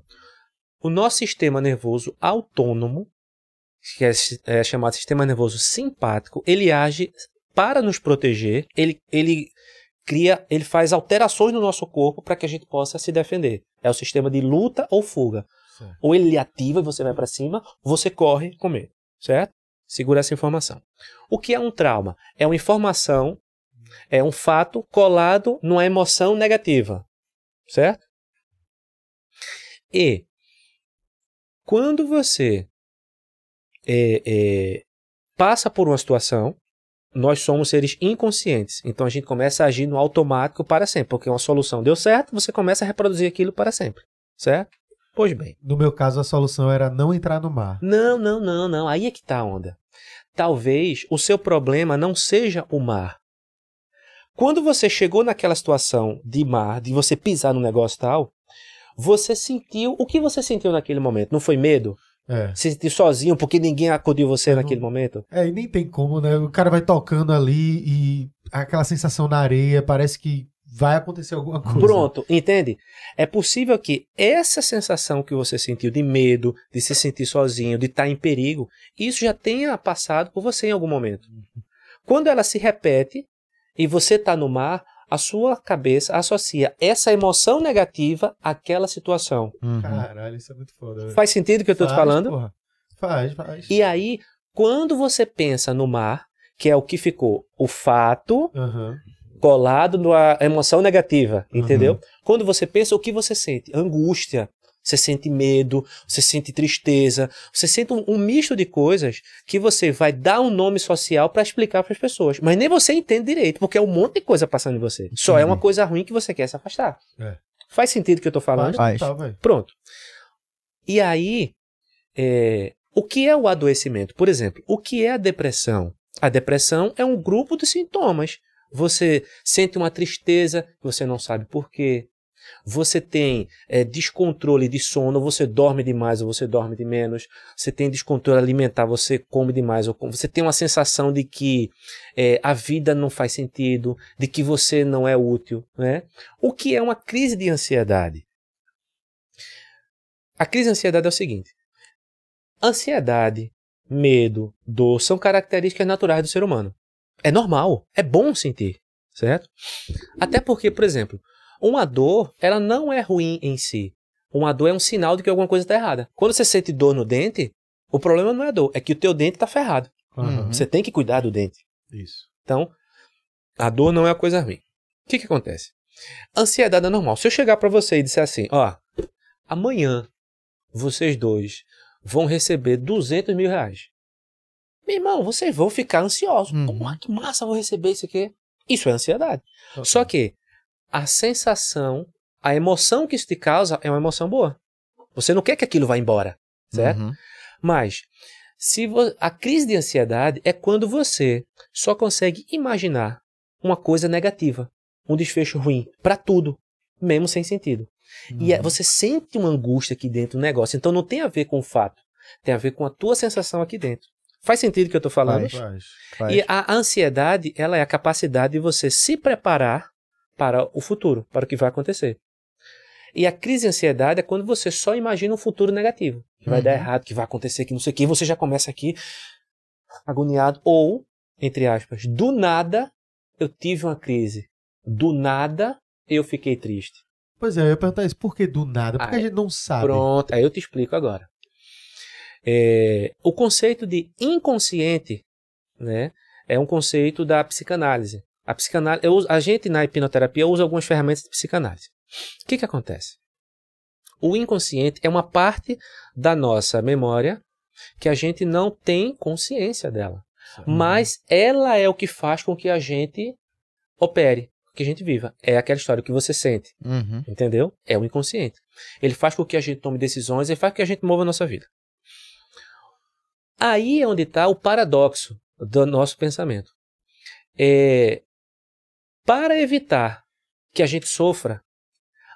o nosso sistema nervoso autônomo que é, é chamado sistema nervoso simpático, ele age para nos proteger, ele, ele cria, ele faz alterações no nosso corpo para que a gente possa se defender. É o sistema de luta ou fuga. Certo. Ou ele ativa e você vai para cima, ou você corre com medo, certo? Segura essa informação. O que é um trauma? É uma informação, é um fato colado numa emoção negativa, certo? E quando você é, é, passa por uma situação, nós somos seres inconscientes. Então a gente começa a agir no automático para sempre, porque uma solução deu certo, você começa a reproduzir aquilo para sempre, certo? Pois bem. No meu caso, a solução era não entrar no mar. Não, não, não, não. Aí é que tá a onda. Talvez o seu problema não seja o mar. Quando você chegou naquela situação de mar, de você pisar no negócio tal, você sentiu. O que você sentiu naquele momento? Não foi medo? É. Se sentir sozinho porque ninguém acudiu você Eu naquele não- momento? É, e nem tem como, né? O cara vai tocando ali e aquela sensação na areia, parece que vai acontecer alguma coisa. Pronto, entende? É possível que essa sensação que você sentiu de medo, de se sentir sozinho, de estar em perigo, isso já tenha passado por você em algum momento. Quando ela se repete e você está no mar, a sua cabeça associa essa emoção negativa àquela situação. Uhum. Caralho, isso é muito foda. Faz sentido o que eu estou te falando? porra. Faz, faz. E aí, quando você pensa no mar, que é o que ficou o fato Aham. Colado na emoção negativa, Uhum. entendeu? Quando você pensa, o que você sente? Angústia. Você sente medo, você sente tristeza, você sente um, um misto de coisas que você vai dar um nome social para explicar para as pessoas. Mas nem você entende direito, porque é um monte de coisa passando em você. Só é uma coisa ruim que você quer se afastar. É. Faz sentido o que eu tô falando? Faz, velho. Pronto. E aí, é, o que é o adoecimento? Por exemplo, o que é a depressão? A depressão é um grupo de sintomas. Você sente uma tristeza, você não sabe por quê. Você tem é, descontrole de sono, você dorme demais ou você dorme de menos. Você tem descontrole alimentar, você come demais ou come. Você tem uma sensação de que é, a vida não faz sentido, de que você não é útil. Né? O que é uma crise de ansiedade? A crise de ansiedade é o seguinte: ansiedade, medo, dor são características naturais do ser humano. É normal, é bom sentir, certo? Até porque, por exemplo, uma dor, ela não é ruim em si. Uma dor é um sinal de que alguma coisa está errada. Quando você sente dor no dente, o problema não é a dor, é que o teu dente está ferrado. Uhum. Você tem que cuidar do dente. Isso. Então, a dor não é a coisa ruim. O que, que acontece? Ansiedade é normal. Se eu chegar para você e disser assim, ó, amanhã vocês dois vão receber 200 mil reais. Meu irmão, vocês vão ficar ansiosos. Uhum. Que massa, vou receber isso aqui. Isso é ansiedade. Só que a sensação, a emoção que isso te causa é uma emoção boa. Você não quer que aquilo vá embora, certo? Uhum. Mas se a crise de ansiedade é quando você só consegue imaginar uma coisa negativa, um desfecho ruim para tudo, mesmo sem sentido. E é- você sente uma angústia aqui dentro do negócio. Então não tem a ver com o fato, tem a ver com a tua sensação aqui dentro. Faz sentido o que eu estou falando? Faz. Faz. Faz. E a ansiedade, ela é a capacidade de você se preparar para o futuro, para o que vai acontecer. E a crise de ansiedade é quando você só imagina um futuro negativo, que vai Uhum. dar errado, que vai acontecer, que não sei o que, e você já começa aqui agoniado ou, entre aspas, do nada eu tive uma crise. Do nada eu fiquei triste. Pois é, eu ia perguntar isso. Por que do nada? Porque Ah, a gente não sabe. Pronto, aí eu te explico agora. É, o conceito de inconsciente né, é um conceito da psicanálise. A, psicanálise eu a gente na hipnoterapia usa algumas ferramentas de psicanálise. O que, que acontece? O inconsciente é uma parte da nossa memória que a gente não tem consciência dela. Mas ela é o que faz com que a gente opere, que a gente viva. É aquela história que você sente. Uhum. Entendeu? É o inconsciente. Ele faz com que a gente tome decisões e faz com que a gente mova a nossa vida. Aí é onde está o paradoxo do nosso pensamento. É, para evitar que a gente sofra,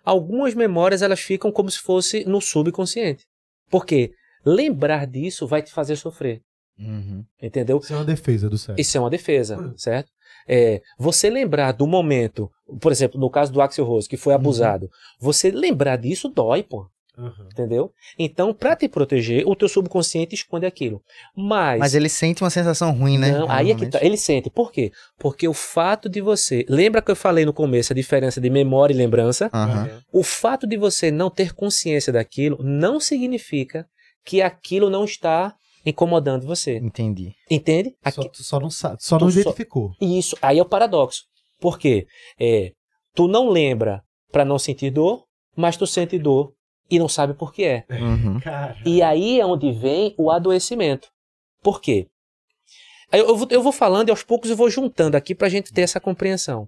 algumas memórias elas ficam como se fosse no subconsciente. Porque lembrar disso vai te fazer sofrer. Uhum. Entendeu? Isso é uma defesa do cérebro. Isso é uma defesa, certo? É, você lembrar do momento, por exemplo, no caso do Axel Rose, que foi abusado, você lembrar disso dói, pô, Aham. entendeu? Então, pra te proteger, o teu subconsciente esconde aquilo. Mas, Mas ele sente uma sensação ruim, né? não, aí é que tá, ele sente. Por quê? Porque o fato de você, lembra que eu falei no começo a diferença de memória e lembrança? Aham. O fato de você não ter consciência daquilo não significa que aquilo não está incomodando você. Entendi. Entende? Só, Aqui- tu só não sabe, só Tu não só- identificou. Isso, aí é o paradoxo. Por quê? É, tu não lembra para não sentir dor, mas tu sente dor e não sabe por que é. Uhum. Cara. E aí é onde vem o adoecimento. Por quê? Eu, eu vou, eu vou falando e aos poucos eu vou juntando aqui para a gente ter essa compreensão.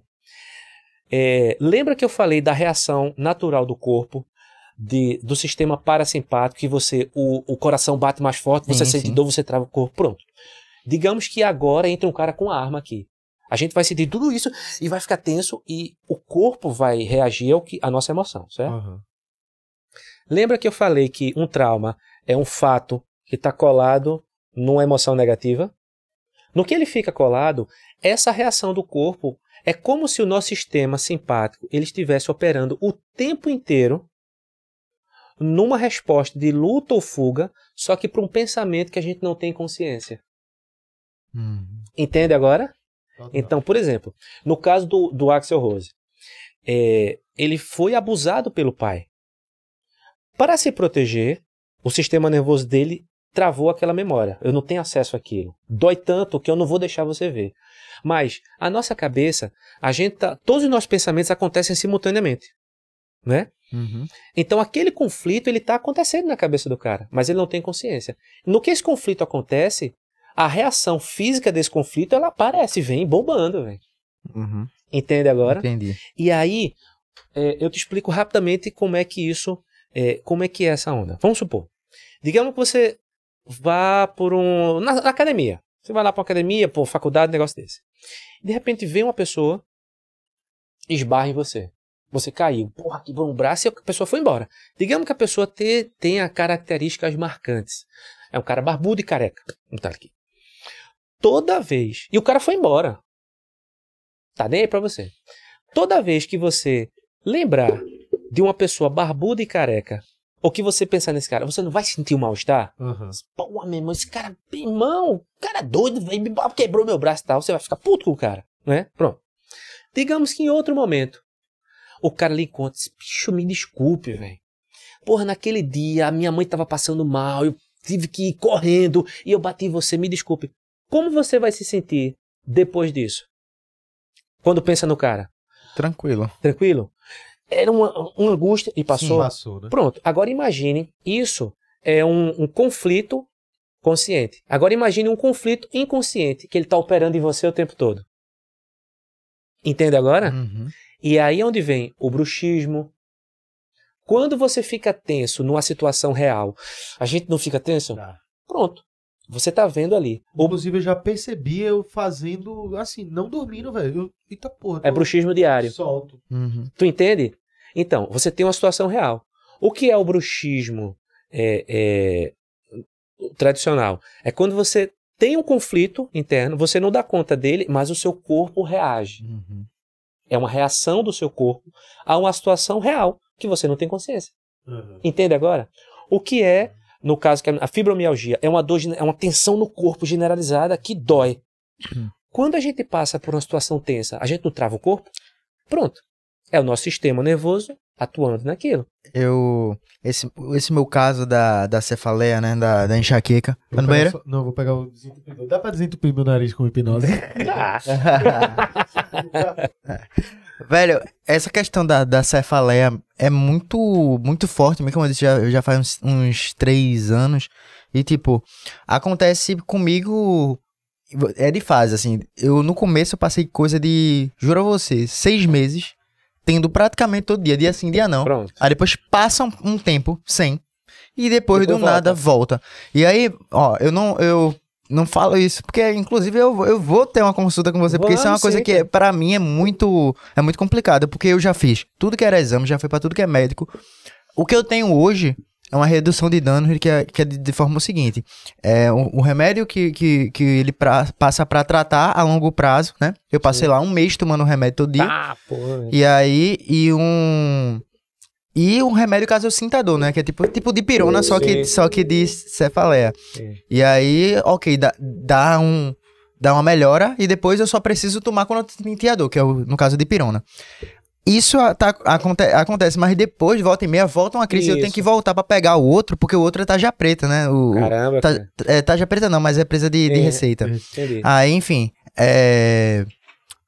É, lembra que eu falei da reação natural do corpo, de, do sistema parasimpático, que você, o, o coração bate mais forte, você Sim, sente sim. dor, você trava o corpo. Pronto. Digamos que agora entra um cara com arma aqui. A gente vai sentir tudo isso e vai ficar tenso e o corpo vai reagir ao que a nossa emoção, certo? Aham. Lembra que eu falei que um trauma é um fato que está colado numa emoção negativa? No que ele fica colado, essa reação do corpo é como se o nosso sistema simpático ele estivesse operando o tempo inteiro numa resposta de luta ou fuga, só que para um pensamento que a gente não tem consciência. Uhum. Entende agora? Então, por exemplo, no caso do, do Axel Rose, é, ele foi abusado pelo pai. Para se proteger, o sistema nervoso dele travou aquela memória. Eu não tenho acesso àquilo. Dói tanto que eu não vou deixar você ver. Mas a nossa cabeça, a gente tá, todos os nossos pensamentos acontecem simultaneamente, né? Uhum. Então aquele conflito ele está acontecendo na cabeça do cara, mas ele não tem consciência. No que esse conflito acontece, a reação física desse conflito ela aparece, vem bombando, velho. Uhum. Entende agora? Entendi. E aí é, eu te explico rapidamente como é que isso, é, como é que é essa onda. Vamos supor, digamos que você vá por um na, na academia, você vai lá para uma academia, por faculdade, negócio desse. De repente vem uma pessoa esbarra em você. Você caiu, porra, quebrou um braço e a pessoa foi embora. Digamos que a pessoa te, tenha características marcantes. É um cara barbudo e careca. Não tá aqui. Toda vez. E o cara foi embora. Tá nem aí pra você. Toda vez que você lembrar de uma pessoa barbuda e careca, ou que você pensar nesse cara, você não vai sentir um mal-estar? Aham. Pô, meu irmão, esse cara, irmão, o cara é doido, quebrou meu braço e tal. Você vai ficar puto com o cara, não é? Pronto. Digamos que em outro momento, o cara lhe conta, diz, bicho, me desculpe, velho. Porra, naquele dia a minha mãe tava passando mal, eu tive que ir correndo e eu bati em você, me desculpe. Como você vai se sentir depois disso? Quando pensa no cara? Tranquilo. Tranquilo? Era uma, uma angústia e passou. Passou, né? Pronto, agora imagine, isso é um, um conflito consciente. Agora imagine um conflito inconsciente que ele está operando em você o tempo todo. Entende agora? Uhum. E aí é onde vem o bruxismo. Quando você fica tenso numa situação real, a gente não fica tenso? Tá. Pronto. Você tá vendo ali. O- Inclusive, eu já percebi eu fazendo, assim, não dormindo, velho. Eita porra. É bruxismo diário. Solto. Uhum. Tu entende? Então, você tem uma situação real. O que é o bruxismo é, é, tradicional? É quando você tem um conflito interno, você não dá conta dele, mas o seu corpo reage. Uhum. É uma reação do seu corpo a uma situação real que você não tem consciência. Entende agora? O que é, no caso que é a fibromialgia, é uma dor, é uma tensão no corpo generalizada que dói. Hum. Quando a gente passa por uma situação tensa, a gente não trava o corpo? Pronto. É o nosso sistema nervoso atuando naquilo. Eu. Esse, esse meu caso da, da cefaleia, né? Da, da enxaqueca. Vou Vai no banheiro? só- Não, vou pegar o desentupidor. Dá pra desentupir meu nariz com hipnose? Velho, essa questão da, da cefaleia é muito, muito forte. Como eu disse, já, já faz uns, uns três anos. E, tipo, acontece comigo. É de fase, assim. Eu, no começo, eu passei coisa de. Juro a você, seis meses. Tendo praticamente todo dia, dia sim, dia não. Pronto. Aí depois passa um, um tempo sem. E depois, Depois do nada volta. E aí, ó, eu não, eu não falo isso, porque inclusive eu, eu vou ter uma consulta com você, porque isso é uma coisa sim, que pra mim é muito é muito complicada, porque eu já fiz tudo que era exame, já fui pra tudo que é médico. O que eu tenho hoje é uma redução de danos que é, que é de, de forma o seguinte: é o, o remédio que, que, que ele pra- passa pra tratar a longo prazo, né? Eu passei lá um mês tomando o remédio todo dia. Ah, pô. E aí, e um. E um remédio caso eu sinta dor, né? Que é tipo, tipo de pirona, só que, só que de cefaleia. Sim. E aí, ok, dá, dá um. Dá uma melhora e depois eu só preciso tomar quando eu sentir a dor, que é o, no caso de pirona. Isso tá, aconte- acontece, mas depois, volta e meia, volta uma crise e eu tenho que voltar pra pegar o outro, porque o outro é tarja preta, né? O, Caramba, cara. é, tarja preta não, mas é presa de, de É, receita. Entendi. Aí, enfim. É...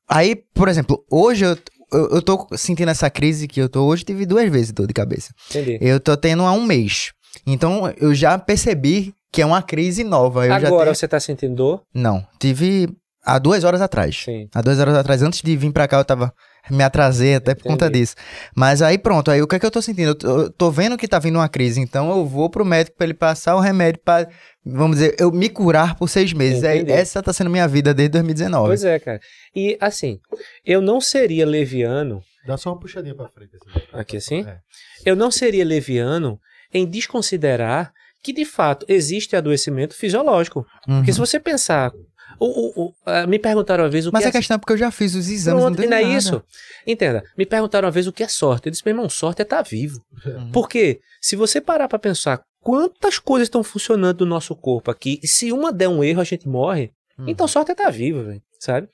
Aí, por exemplo, hoje eu, eu, eu tô sentindo essa crise que eu tô hoje, tive duas vezes dor de cabeça. Entendi. Eu tô tendo há um mês. Então, eu já percebi que é uma crise nova. Eu Agora tenho... você tá sentindo dor? Não, tive há duas horas atrás. Sim. Há duas horas atrás, antes de vir pra cá, eu tava me atrasei até por conta disso. Mas aí pronto, aí o que é que eu tô sentindo? Eu tô, eu tô vendo que tá vindo uma crise, então eu vou pro médico para ele passar o remédio para, vamos dizer, eu me curar por seis meses. É, essa tá sendo minha vida desde 2019. Pois é, cara. E assim, eu não seria leviano. Dá só uma puxadinha pra frente. Assim. Aqui assim? É. Eu não seria leviano em desconsiderar que de fato existe adoecimento fisiológico. Uhum. Porque se você pensar o, o, o, me perguntaram uma vez o Mas que a é... questão é porque eu já fiz os exames. Pronto, não, não é isso. Entenda. Me perguntaram uma vez o que é sorte. Eu disse, meu irmão, sorte é estar tá vivo. Uhum. Porque se você parar para pensar quantas coisas estão funcionando no nosso corpo aqui, e se uma der um erro, a gente morre. Uhum. Então sorte é estar tá vivo, véio, sabe?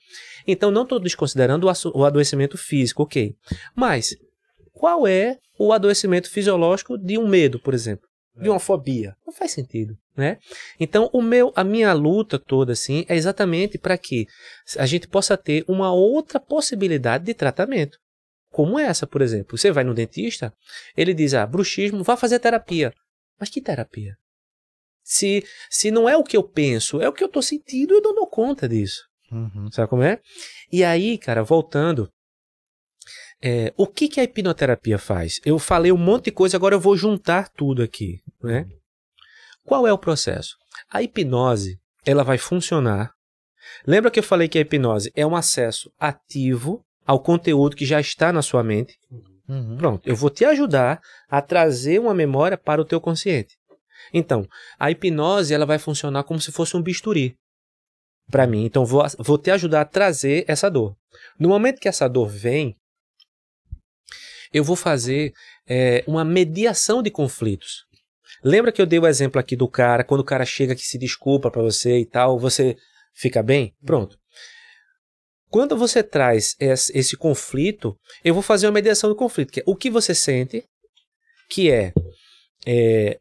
Então não estou desconsiderando o adoecimento físico, ok. Mas qual é o adoecimento fisiológico de um medo, por exemplo? de uma fobia. Não faz sentido, né? Então, o meu, a minha luta toda assim é exatamente para que a gente possa ter uma outra possibilidade de tratamento. Como essa, por exemplo. Você vai no dentista, ele diz: "Ah, bruxismo, vá fazer terapia". Mas que terapia? Se se não é o que eu penso, é o que eu tô sentindo, eu não dou conta disso. Uhum. Sabe como é? E aí, cara, voltando é, o que, que a hipnoterapia faz? Eu falei um monte de coisa, agora eu vou juntar tudo aqui. Né? Qual é o processo? A hipnose ela vai funcionar. Lembra que eu falei que a hipnose é um acesso ativo ao conteúdo que já está na sua mente? Uhum. Pronto, eu vou te ajudar a trazer uma memória para o teu consciente. Então, a hipnose ela vai funcionar como se fosse um bisturi para mim. Então, vou, vou te ajudar a trazer essa dor. No momento que essa dor vem, eu vou fazer é, uma mediação de conflitos. Lembra que eu dei o exemplo aqui do cara, quando o cara chega que se desculpa para você e tal, você fica bem? Pronto. Quando você traz esse, esse conflito, eu vou fazer uma mediação do conflito, que é o que você sente, que é, é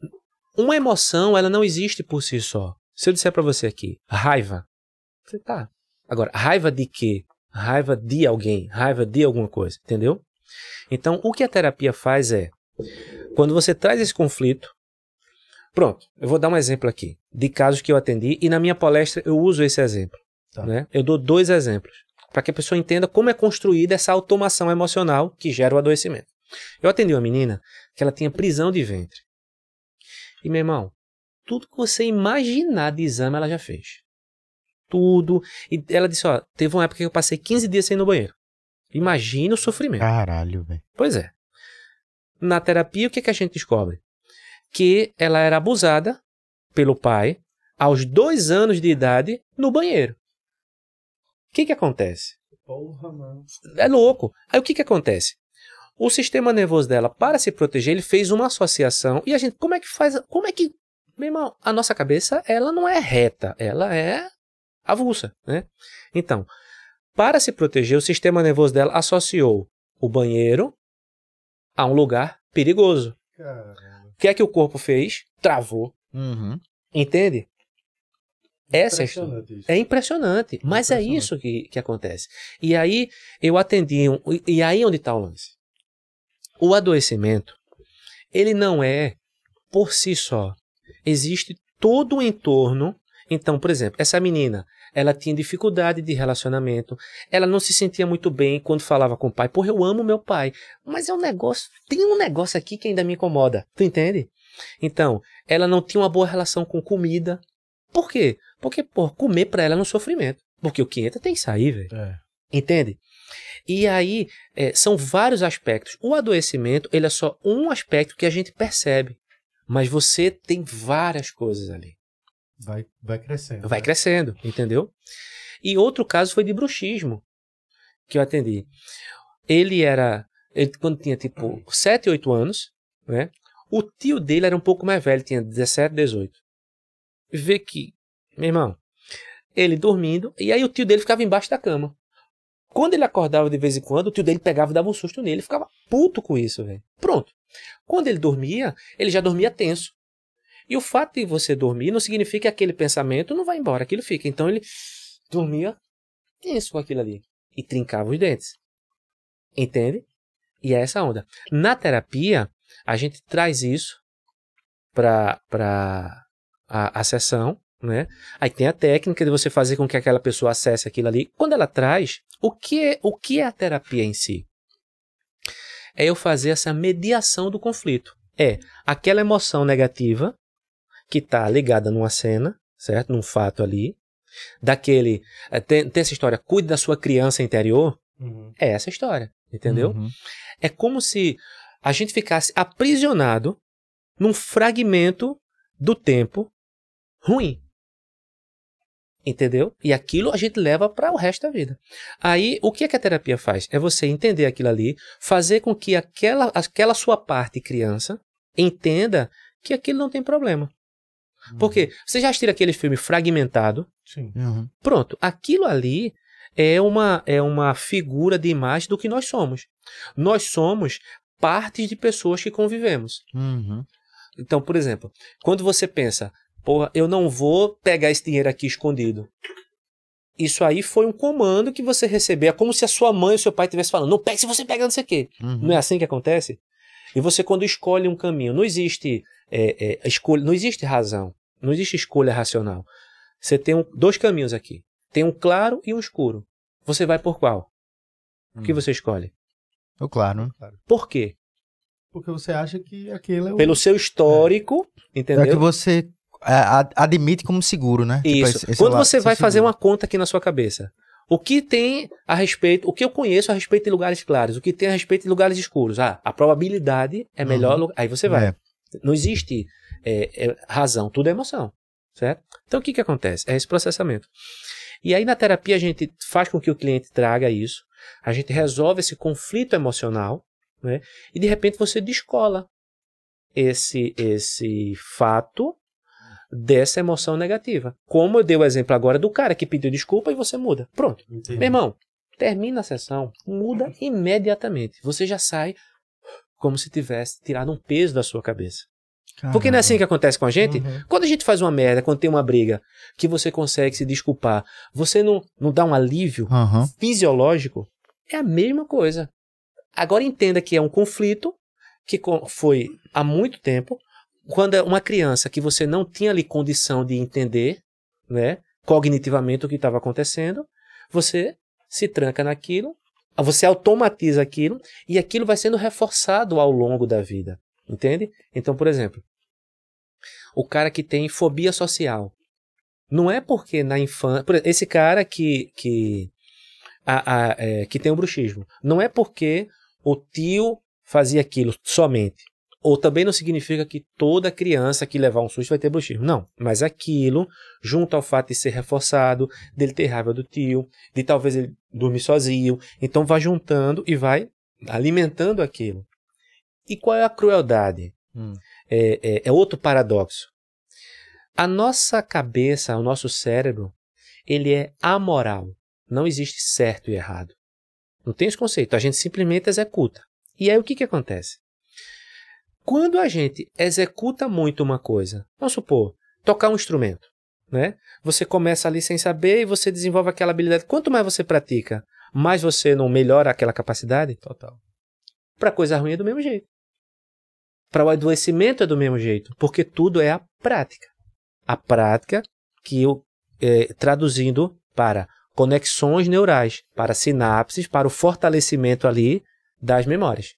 uma emoção, ela não existe por si só. Se eu disser para você aqui, raiva, você tá. Agora, raiva de quê? Raiva de alguém, raiva de alguma coisa, entendeu? Então, o que a terapia faz é, quando você traz esse conflito, pronto, eu vou dar um exemplo aqui, de casos que eu atendi, e na minha palestra eu uso esse exemplo. Tá. Né? Eu dou dois exemplos, para que a pessoa entenda como é construída essa automação emocional que gera o adoecimento. Eu atendi uma menina que ela tinha prisão de ventre. E, meu irmão, tudo que você imaginar de exame ela já fez. Tudo. E ela disse: Ó, teve uma época que eu passei 15 dias sem ir no banheiro. Imagina o sofrimento. Caralho, velho. Pois é. Na terapia, o que, que a gente descobre? Que ela era abusada pelo pai aos dois anos de idade no banheiro. O que, que acontece? Porra, mano. É louco. Aí o que, que acontece? O sistema nervoso dela, para se proteger, ele fez uma associação. E a gente, como é que faz? Como é que. Meu irmão, a nossa cabeça, ela não é reta, ela é avulsa, né? Então, para se proteger, o sistema nervoso dela associou o banheiro a um lugar perigoso. Caramba. O que é que o corpo fez? Travou. Uhum. Entende? Essa é, é impressionante, mas é isso que, que acontece. E aí eu atendi, um, e aí onde está o lance? O adoecimento, ele não é por si só. Existe todo o entorno. Então, por exemplo, essa menina, ela tinha dificuldade de relacionamento, ela não se sentia muito bem quando falava com o pai. Porra, eu amo meu pai, mas é um negócio, tem um negócio aqui que ainda me incomoda. Tu entende? Então, ela não tinha uma boa relação com comida. Por quê? Porque, pô, comer para ela é um sofrimento. Porque o que entra tem que sair, velho. É. Entende? E aí, é, são vários aspectos. O adoecimento, ele é só um aspecto que a gente percebe. Mas você tem várias coisas ali. Vai, vai crescendo. Vai né? crescendo, entendeu? E outro caso foi de bruxismo, que eu atendi. Ele era, ele, quando tinha tipo 7, 8 anos, né? O tio dele era um pouco mais velho, tinha 17, 18. Vê que, meu irmão, ele dormindo, e aí o tio dele ficava embaixo da cama. Quando ele acordava de vez em quando, o tio dele pegava e dava um susto nele, ficava puto com isso, velho. Pronto. Quando ele dormia, ele já dormia tenso. E o fato de você dormir não significa que aquele pensamento não vai embora, aquilo fica. Então ele dormia tenso com aquilo ali e trincava os dentes. Entende? E é essa onda. Na terapia, a gente traz isso para a, a sessão, né? Aí tem a técnica de você fazer com que aquela pessoa acesse aquilo ali. Quando ela traz, O que, é, o que é a terapia em si? É eu fazer essa mediação do conflito. É aquela emoção negativa que está ligada numa cena, certo? Num fato ali. Daquele. eh, Tem, tem essa história, cuide da sua criança interior. Uhum. É essa história, entendeu? Uhum. É como se a gente ficasse aprisionado num fragmento do tempo ruim. Entendeu? E aquilo a gente leva para o resto da vida. Aí, o que, é que a terapia faz? É você entender aquilo ali, fazer com que aquela, aquela sua parte criança entenda que aquilo não tem problema. Porque você já assistiu aquele filme fragmentado? Sim. Uhum. Pronto, aquilo ali é uma, é uma figura de imagem do que nós somos. Nós somos partes de pessoas que convivemos. Uhum. Então, por exemplo, quando você pensa, porra, eu não vou pegar esse dinheiro aqui escondido. Isso aí foi um comando que você recebeu. É como se a sua mãe ou seu pai estivesse falando, não pegue se você pega não sei o quê. Uhum. Não é assim que acontece? E você, quando escolhe um caminho, não existe é, é, escolha, não existe razão, não existe escolha racional. Você tem um- dois caminhos aqui. Tem um claro e um escuro. Você vai por qual? O que Hum. você escolhe? Eu, claro. Por quê? Porque você acha que aquele é o. Pelo seu histórico, É entendeu? que você é, admite como seguro, né? Tipo, Isso. esse- esse Quando lado- você esse vai fazer seguro. uma conta aqui na sua cabeça, o que tem a respeito, o que eu conheço a respeito de lugares claros, o que tem a respeito de lugares escuros? Ah, a probabilidade é melhor. Uhum. Aí você vai. É. Não existe é, é, razão, tudo é emoção, certo? Então o que que acontece? É esse processamento. E aí na terapia a gente faz com que o cliente traga isso, a gente resolve esse conflito emocional, né? E de repente você descola esse esse fato dessa emoção negativa. Como eu dei o exemplo agora do cara que pediu desculpa e você muda. Pronto. Entendi. Meu irmão, termina a sessão, muda imediatamente. Você já sai como se tivesse tirado um peso da sua cabeça. Porque não é assim que acontece com a gente? Uhum. Quando a gente faz uma merda, quando tem uma briga, que você consegue se desculpar, você não, não dá um alívio Aham. fisiológico? É a mesma coisa. Agora entenda que é um conflito que foi há muito tempo, quando é uma criança que você não tinha ali condição de entender, né, cognitivamente o que estava acontecendo, você se tranca naquilo, você automatiza aquilo e aquilo vai sendo reforçado ao longo da vida, entende? Então, por exemplo, o cara que tem fobia social, não é porque na infância, esse cara que que a- a- é, que tem o bruxismo, não é porque o tio fazia aquilo somente. Ou também não significa que toda criança que levar um susto vai ter bruxismo. Não. Mas aquilo, junto ao fato de ser reforçado, dele ter raiva do tio, de talvez ele dormir sozinho. Então vai juntando e vai alimentando aquilo. E qual é a crueldade? Hum. É, é- é outro paradoxo. A nossa cabeça, o nosso cérebro, ele é amoral. Não existe certo e errado. Não tem esse conceito. A gente simplesmente executa. E aí o que, que acontece? Quando a gente executa muito uma coisa, vamos supor, tocar um instrumento, né? Você começa ali sem saber e você desenvolve aquela habilidade. Quanto mais você pratica, mais você não melhora aquela capacidade. Total. Para coisa ruim é do mesmo jeito. Para o adoecimento é do mesmo jeito, porque tudo é a prática. A prática que eu é, traduzindo para conexões neurais, para sinapses, para o fortalecimento ali das memórias.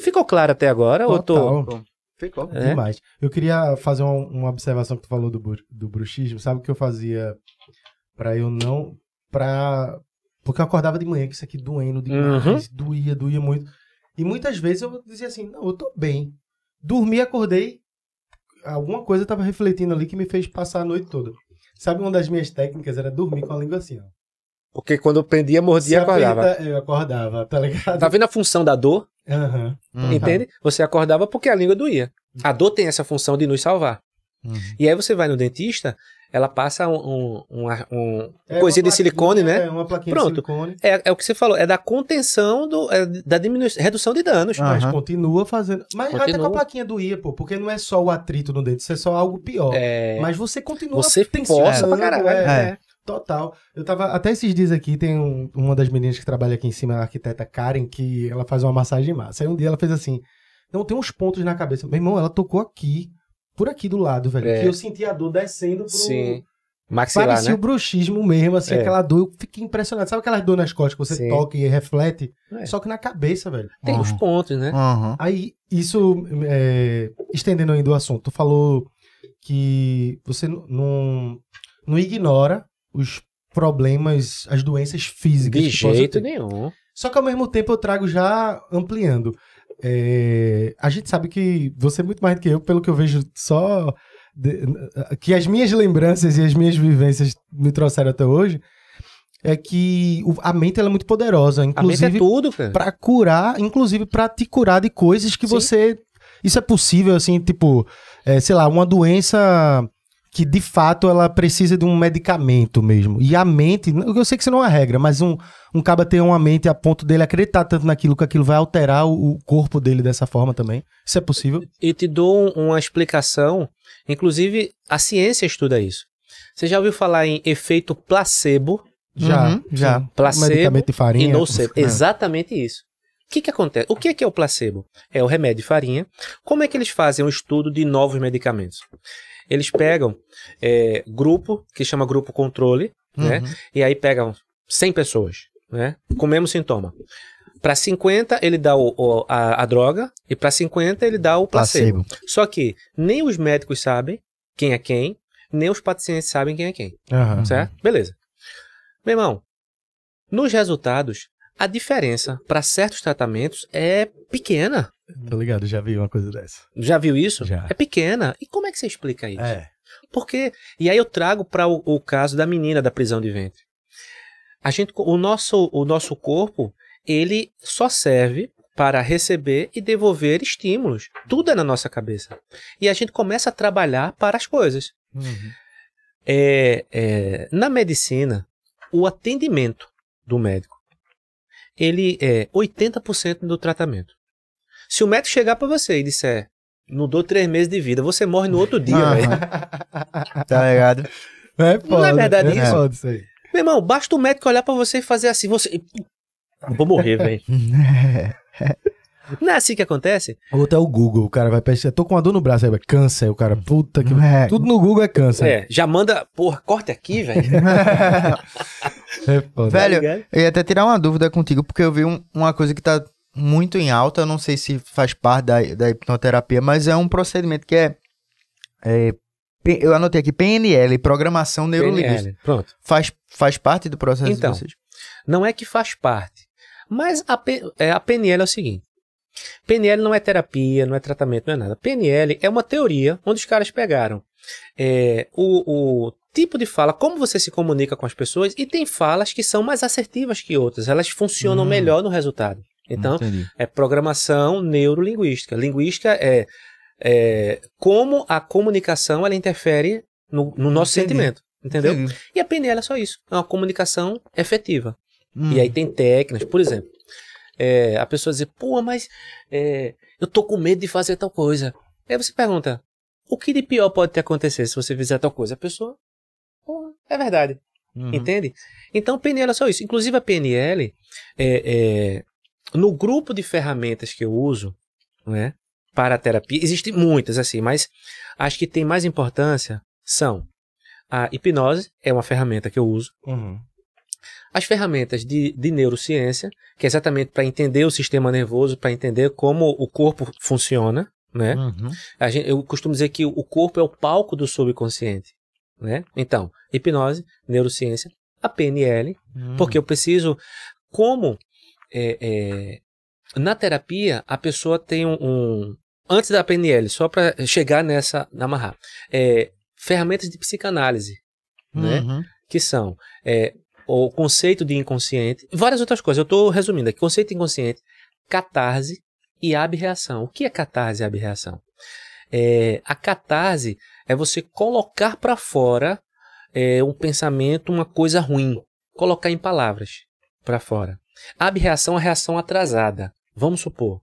Ficou claro até agora? Ou eu tô... Total. Ficou. É? Demais. Eu queria fazer uma, uma observação que tu falou do, do bruxismo. Sabe o que eu fazia pra eu não. Pra... Porque eu acordava de manhã, que isso aqui doendo demais. Doía, doía muito. E muitas vezes eu dizia assim: não, eu tô bem. Dormi, acordei. Alguma coisa tava refletindo ali que me fez passar a noite toda. Sabe, uma das minhas técnicas era dormir com a língua assim, ó. Porque quando eu prendia, mordia e Se acordava. aperta, eu acordava, tá ligado? Tá vendo a função da dor? Uhum. Entende? Você acordava porque a língua doía. A dor tem essa função de nos salvar. Uhum. E aí você vai no dentista, ela passa um, um, um, um É uma coisinha de silicone, né? É, uma plaquinha Pronto. de silicone. É, é o que você falou, é da contenção, do, é da diminuição, redução de danos. Ah. Mas continua fazendo. Mas até com Continua. a plaquinha doía, pô. Porque não é só o atrito no dente, isso é só algo pior. É, Mas você continua você tensionando, força pra caralho. é, É. Total. Eu tava. Até esses dias aqui, tem um- uma das meninas que trabalha aqui em cima, a arquiteta Karen, que ela faz uma massagem massa. Aí um dia ela fez assim. Não, tem uns pontos na cabeça. Meu irmão, ela tocou aqui, por aqui do lado, velho. É. Que eu senti a dor descendo pro, Sim. Maxilar, Parecia né? o bruxismo mesmo, assim, É. aquela dor. Eu fiquei impressionado. Sabe aquelas dor nas costas que você Sim. toca e reflete? É. Só que na cabeça, velho. Tem os Uhum. pontos, né? Aham. Aí, isso, é, estendendo ainda o assunto, tu falou que você não, não ignora os problemas, as doenças físicas. De jeito nenhum. Só que ao mesmo tempo eu trago já ampliando. É, a gente sabe que você é muito mais do que eu, pelo que eu vejo só. de- que as minhas lembranças e as minhas vivências me trouxeram até hoje. É que o- a mente ela é muito poderosa, A mente é inclusive tudo, cara. Pra curar, inclusive pra te curar de coisas que Sim. você. Isso é possível, assim, tipo, é, sei lá, uma doença que de fato ela precisa de um medicamento mesmo. E a mente, eu sei que isso não é regra, mas um, um caba ter uma mente a ponto dele acreditar tanto naquilo que aquilo vai alterar o, o corpo dele dessa forma também. Isso é possível? E te dou um- uma explicação. Inclusive, a ciência estuda isso. Você já ouviu falar em efeito placebo Já. Uhum, já. Placebo Medicamento de e farinha. nocebo? É. Exatamente isso. O que, que acontece? O que é, que é o placebo? É o remédio de farinha. Como é que eles fazem um estudo de novos medicamentos? Eles pegam é, grupo, que chama grupo controle, né? Uhum. E aí pegam 100 pessoas, né? Com o mesmo sintoma. Para 50 ele dá o- o- a, a droga e para 50 ele dá o placebo. Só que nem os médicos sabem quem é quem, nem os pacientes sabem quem é quem, Aham. certo? Beleza. Meu irmão, nos resultados, a diferença para certos tratamentos é pequena. Tô ligado, já vi uma coisa dessa. Já viu isso? Já. É pequena. E como é que você explica isso? É. Porque e aí eu trago para o, o caso da menina da prisão de ventre. A gente, o nosso, o nosso corpo, ele só serve para receber e devolver estímulos. Tudo é na nossa cabeça. E a gente começa a trabalhar para as coisas. É, é, na medicina, o atendimento do médico, ele é 80% do tratamento. Se o médico chegar para você e disser, não dou três meses de vida, você morre no outro dia, velho. Tá ligado? É foda. Não é verdade é isso? foda isso aí. Meu irmão, basta o médico olhar pra você e fazer assim, você. Vou morrer, velho. Não é assim que acontece? O outro é o Google, o cara vai pesquisar. Tô com uma dor no braço aí, vai, câncer. O cara, puta que. É. Tudo no Google é câncer. É, já manda, porra, corte aqui, velho. É foda. Velho, ligado? eu ia até tirar uma dúvida contigo, porque eu vi um- uma coisa que tá muito em alta, eu não sei se faz parte da, da hipnoterapia, mas é um procedimento que é, é, eu anotei aqui, PNL, Programação Neurolinguística. Pronto. Faz, faz parte do processo Então. de vocês? Não é que faz parte. Mas a, é, a PNL é o seguinte: PNL não é terapia, não é tratamento, não é nada. PNL é uma teoria onde os caras pegaram é, o, o tipo de fala, como você se comunica com as pessoas, e tem falas que são mais assertivas que outras. Elas funcionam Hum. melhor no resultado. Então, Entendi. é programação neurolinguística. Linguística é, é como a comunicação ela interfere no, no nosso Entendi. sentimento. Entendeu? Entendi. E a PNL é só isso. É uma comunicação efetiva. Hum. E aí tem técnicas, por exemplo, é, a pessoa dizer, pô, mas é, eu tô com medo de fazer tal coisa. Aí você pergunta, o que de pior pode te acontecer se você fizer tal coisa? A pessoa, pô, é verdade. Uhum. Entende? Então, PNL é só isso. Inclusive, a PNL, é, é, no grupo de ferramentas que eu uso, não é, para a terapia, existem muitas, assim, mas as que têm mais importância são a hipnose, é uma ferramenta que eu uso, Uhum. as ferramentas de, de neurociência, que é exatamente para entender o sistema nervoso, para entender como o corpo funciona, né? Uhum. Gente, eu costumo dizer que o corpo é o palco do subconsciente, né? Então, hipnose, neurociência, a PNL, Uhum. porque eu preciso, como é, é, na terapia a pessoa tem um, um- antes da PNL, só para chegar nessa, amarrar, é, ferramentas de psicanálise, né? Uhum. que são é, o conceito de inconsciente, várias outras coisas. Eu estou resumindo aqui: conceito de inconsciente, catarse e abreação. O que é catarse e abreação? É, a catarse é você colocar para fora é, um pensamento, uma coisa ruim, colocar em palavras para fora. Abreação é reação atrasada. Vamos supor,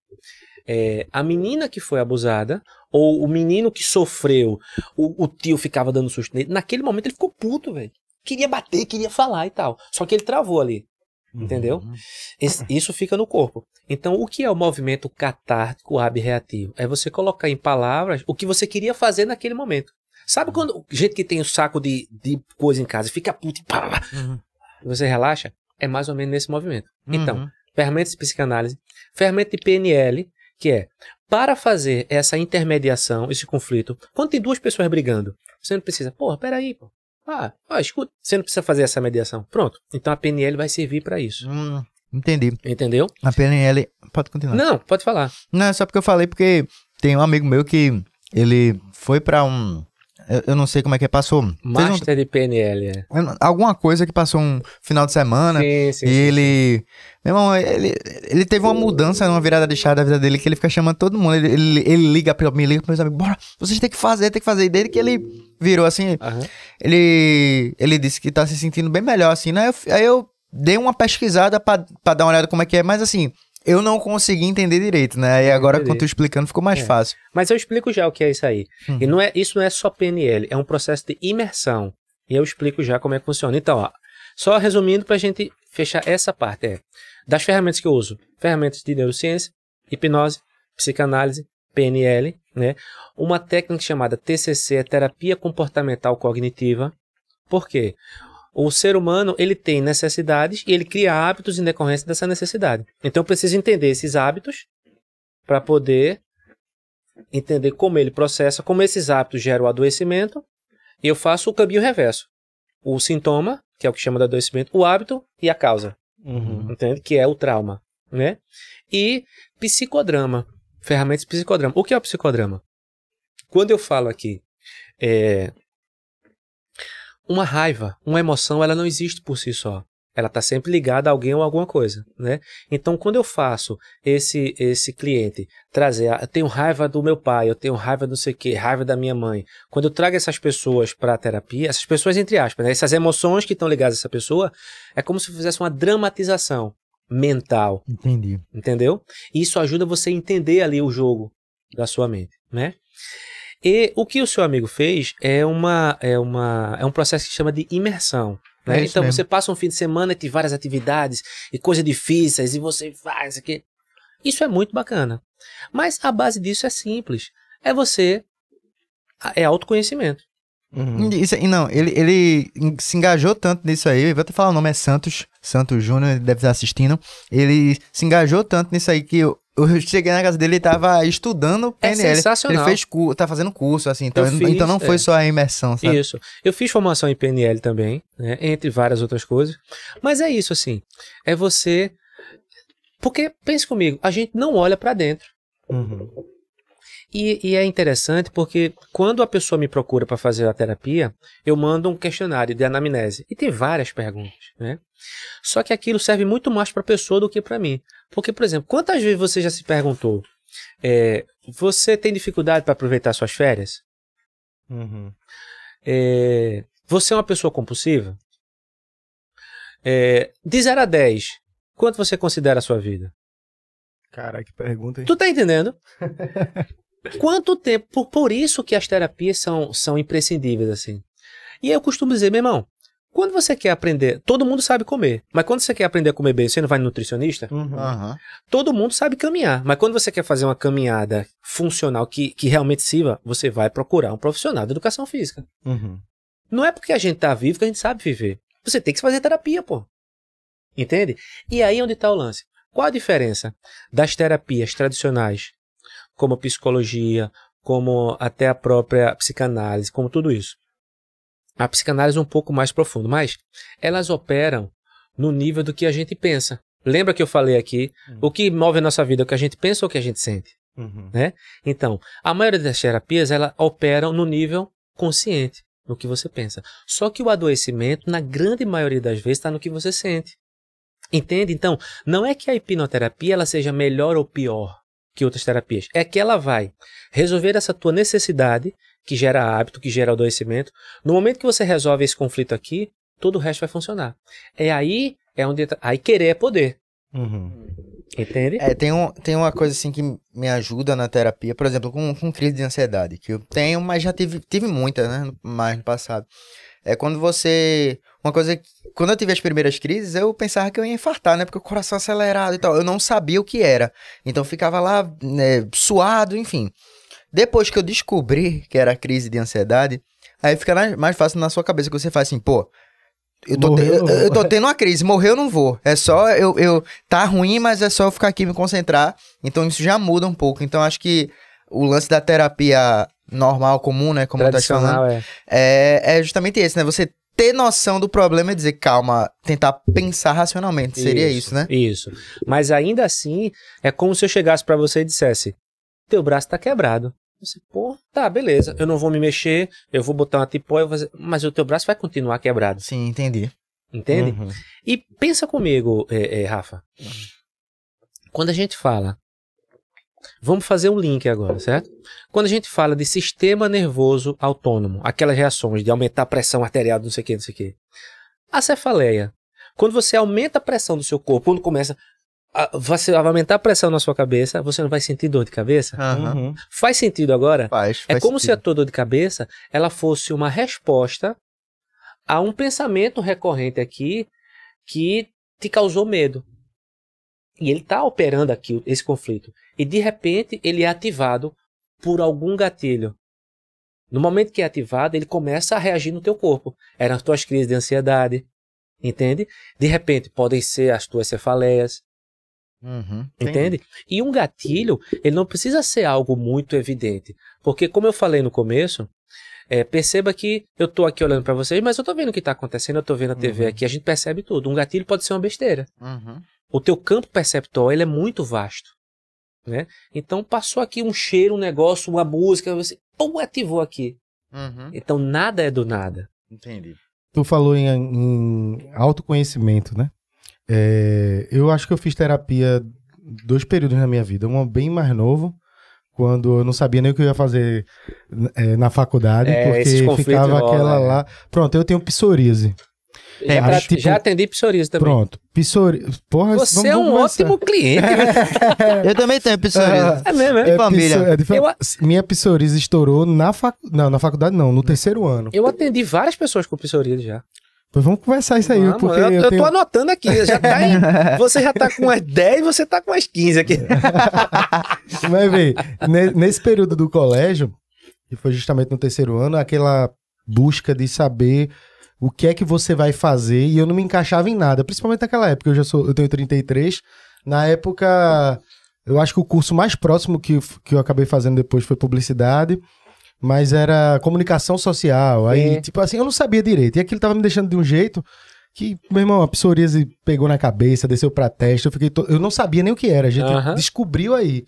é, a menina que foi abusada ou o menino que sofreu, o, o tio ficava dando susto nele. Naquele momento ele ficou puto, velho. Queria bater, queria falar e tal. Só que ele travou ali. Entendeu? Uhum. Esse- isso fica no corpo. Então, o que é o movimento catártico abreativo? É você colocar em palavras o que você queria fazer naquele momento. Sabe quando gente que tem um saco de, de coisa em casa fica puto e pá, uhum. você relaxa? É mais ou menos nesse movimento. Então, uhum. ferramentas de psicanálise, ferramenta de PNL, que é para fazer essa intermediação, esse conflito, quando tem duas pessoas brigando, você não precisa, porra, peraí, pô. Ah, ó, escuta, você não precisa fazer essa mediação. Pronto. Então a PNL vai servir para isso. Hum, entendi. Entendeu? A PNL. Pode continuar. Não, pode falar. Não, é só porque eu falei, porque tem um amigo meu que ele foi para um. Eu, não sei como é que é, passou. Master um, de PNL, é. Alguma coisa que passou um final de semana. Sim, sim, e sim, ele. Sim. Meu irmão, ele, ele teve uma mudança, uma virada de chave da vida dele, que ele fica chamando todo mundo. Ele, ele, ele liga pra me liga pros meus amigos, bora, vocês têm que fazer, tem que fazer. E desde que ele virou assim, uhum. ele, ele disse que tá se sentindo bem melhor, assim, né? Aí eu dei uma pesquisada pra, pra dar uma olhada como é que é, mas assim, eu não consegui entender direito, né? E agora, quando tu explicando, ficou mais é. fácil. Mas eu explico já o que é isso aí. Uhum. E não é, isso não é só PNL, é um processo de imersão. E eu explico já como é que funciona. Então, ó, só resumindo pra gente fechar essa parte, é das ferramentas que eu uso, ferramentas de neurociência, hipnose, psicanálise, PNL, né? Uma técnica chamada TCC, é terapia comportamental cognitiva. Por quê? O ser humano, ele tem necessidades e ele cria hábitos em decorrência dessa necessidade. Então eu preciso entender esses hábitos para poder entender como ele processa, como esses hábitos geram o adoecimento, e eu faço o caminho reverso. O sintoma, que é o que chama de adoecimento, o hábito e a causa. Uhum. Entende? Que é o trauma, né? E psicodrama, ferramentas de psicodrama. O que é o psicodrama? Quando eu falo aqui, é, uma raiva, uma emoção, ela não existe por si só. Ela está sempre ligada a alguém ou alguma coisa, né? Então, quando eu faço esse esse cliente trazer, eu tenho raiva do meu pai, eu tenho raiva do não sei o quê, raiva da minha mãe. Quando eu trago essas pessoas para a terapia, essas pessoas entre aspas, né? essas emoções que estão ligadas a essa pessoa, é como se fizesse uma dramatização mental. Entendi. Entendeu? E isso ajuda você a entender ali o jogo da sua mente, né? E o que o seu amigo fez é, uma, é, uma, é um processo que chama de imersão. Né? É então mesmo. você passa um fim de semana de várias atividades e coisas difíceis e você faz aqui. Isso é muito bacana. Mas a base disso é simples. É você. É autoconhecimento. Uhum. Isso, não, ele, ele se engajou tanto nisso aí, vou até falar o nome, é Santos, Santos Júnior, ele deve estar assistindo. Ele se engajou tanto nisso aí que eu, eu cheguei na casa dele e tava estudando PNL. É sensacional. Ele fez curso, tá fazendo curso, assim, então, fiz, então não foi é. só a imersão, sabe? Isso. Eu fiz formação em PNL também, né, entre várias outras coisas. Mas é isso, assim, é você... Porque, pense comigo, a gente não olha para dentro. Uhum. E, e, é interessante porque quando a pessoa me procura para fazer a terapia, eu mando um questionário de anamnese e tem várias perguntas, né? Só que aquilo serve muito mais para a pessoa do que para mim. Porque, por exemplo, quantas vezes você já se perguntou, é, você tem dificuldade para aproveitar suas férias? Uhum. É, você é uma pessoa compulsiva? É, de 0 a 10, quanto você considera a sua vida? Cara, que pergunta, hein? Tu tá entendendo? Quanto tempo? Por, por isso que as terapias são, são imprescindíveis, assim. E eu costumo dizer, meu irmão, quando você quer aprender, todo mundo sabe comer, mas quando você quer aprender a comer bem, você não vai no nutricionista? Uhum. Uhum. Todo mundo sabe caminhar, mas quando você quer fazer uma caminhada funcional que, que realmente sirva, você vai procurar um profissional de educação física. Uhum. Não é porque a gente tá vivo que a gente sabe viver. Você tem que fazer terapia, pô. Entende? E aí é onde está o lance. Qual a diferença das terapias tradicionais como a psicologia, como até a própria psicanálise, como tudo isso. A psicanálise um pouco mais profundo, mas elas operam no nível do que a gente pensa. Lembra que eu falei aqui, uhum. o que move a nossa vida é o que a gente pensa ou o que a gente sente? Uhum. Né? Então, a maioria das terapias, ela operam no nível consciente, no que você pensa. Só que o adoecimento, na grande maioria das vezes, está no que você sente. Entende? Então, não é que a hipnoterapia ela seja melhor ou pior que outras terapias. É que ela vai resolver essa tua necessidade, que gera hábito, que gera adoecimento. No momento que você resolve esse conflito aqui, todo o resto vai funcionar. É aí, é onde. Aí querer é poder. Uhum. Entende? É, tem, um, tem uma coisa assim que me ajuda na terapia, por exemplo, com, com crise de ansiedade, que eu tenho, mas já tive, tive muita, né? Mais no passado. É quando você. Uma coisa. Quando eu tive as primeiras crises, eu pensava que eu ia infartar, né? Porque o coração acelerado e tal. Eu não sabia o que era. Então ficava lá, né, suado, enfim. Depois que eu descobri que era crise de ansiedade, Aí fica mais fácil na sua cabeça que você faz assim, pô, eu tô, te, eu, eu tô, tendo uma crise, morreu eu não vou. É só eu, eu. Tá ruim, mas é só eu ficar aqui me concentrar. Então isso já muda um pouco. Então acho que o lance da terapia normal, comum, né? Como tá falando, é. é. É justamente esse, né? Você ter noção do problema e dizer, calma, tentar pensar racionalmente. Seria isso, isso né? Isso. Mas ainda assim, é como se eu chegasse para você e dissesse: teu braço tá quebrado. Você, pô, tá, beleza. Eu não vou me mexer, eu vou botar uma tipóia, fazer... mas o teu braço vai continuar quebrado. Sim, entendi. Entende? Uhum. E pensa comigo, é, é, Rafa. Quando a gente fala. Vamos fazer um link agora, certo? Quando a gente fala de sistema nervoso autônomo, aquelas reações de aumentar a pressão arterial, não sei o que, não sei o que. A cefaleia. Quando você aumenta a pressão do seu corpo, quando começa você vai aumentar a pressão na sua cabeça, você não vai sentir dor de cabeça? Uhum. Faz sentido agora? Faz, é faz como sentido. se a tua dor de cabeça ela fosse uma resposta a um pensamento recorrente aqui que te causou medo. E ele está operando aqui esse conflito. E de repente ele é ativado por algum gatilho. No momento que é ativado, ele começa a reagir no teu corpo. Eram as tuas crises de ansiedade, entende? De repente podem ser as tuas cefaleias, Uhum, Entende? E um gatilho, ele não precisa ser algo muito evidente. Porque, como eu falei no começo, é, perceba que eu tô aqui olhando para vocês, mas eu tô vendo o que tá acontecendo, eu tô vendo a TV uhum. aqui, a gente percebe tudo. Um gatilho pode ser uma besteira. Uhum. O teu campo perceptual, ele é muito vasto. Né? Então, passou aqui um cheiro, um negócio, uma música, você pum, ativou aqui. Uhum. Então, nada é do nada. Entendi. Tu falou em, em autoconhecimento, né? É, eu acho que eu fiz terapia dois períodos na minha vida. Um bem mais novo, quando eu não sabia nem o que eu ia fazer é, na faculdade, é, porque ficava aquela né? lá. Pronto, eu tenho psoríase. Já, é, pra, tipo, já atendi psoríase também. Pronto, psoríase. Porra, Você é um ótimo cliente. Né? eu também tenho psoríase. É mesmo, é? é família. É eu, minha psoríase estourou na, fac, não, na faculdade, não, no terceiro ano. Eu atendi várias pessoas com psoríase já. Pois vamos conversar isso aí, vamos, porque eu, eu, eu tenho... tô anotando aqui. Já tá em, você já tá com as 10, você tá com as 15 aqui. Mas, bem, nesse período do colégio, que foi justamente no terceiro ano, aquela busca de saber o que é que você vai fazer, e eu não me encaixava em nada, principalmente naquela época, eu já sou, eu tenho 33, na época, eu acho que o curso mais próximo que, que eu acabei fazendo depois foi publicidade, mas era comunicação social. Aí, é. tipo assim, eu não sabia direito. E aquilo tava me deixando de um jeito que, meu irmão, a psoríase pegou na cabeça, desceu pra testa. Eu, fiquei to... eu não sabia nem o que era. A gente uh -huh. descobriu aí.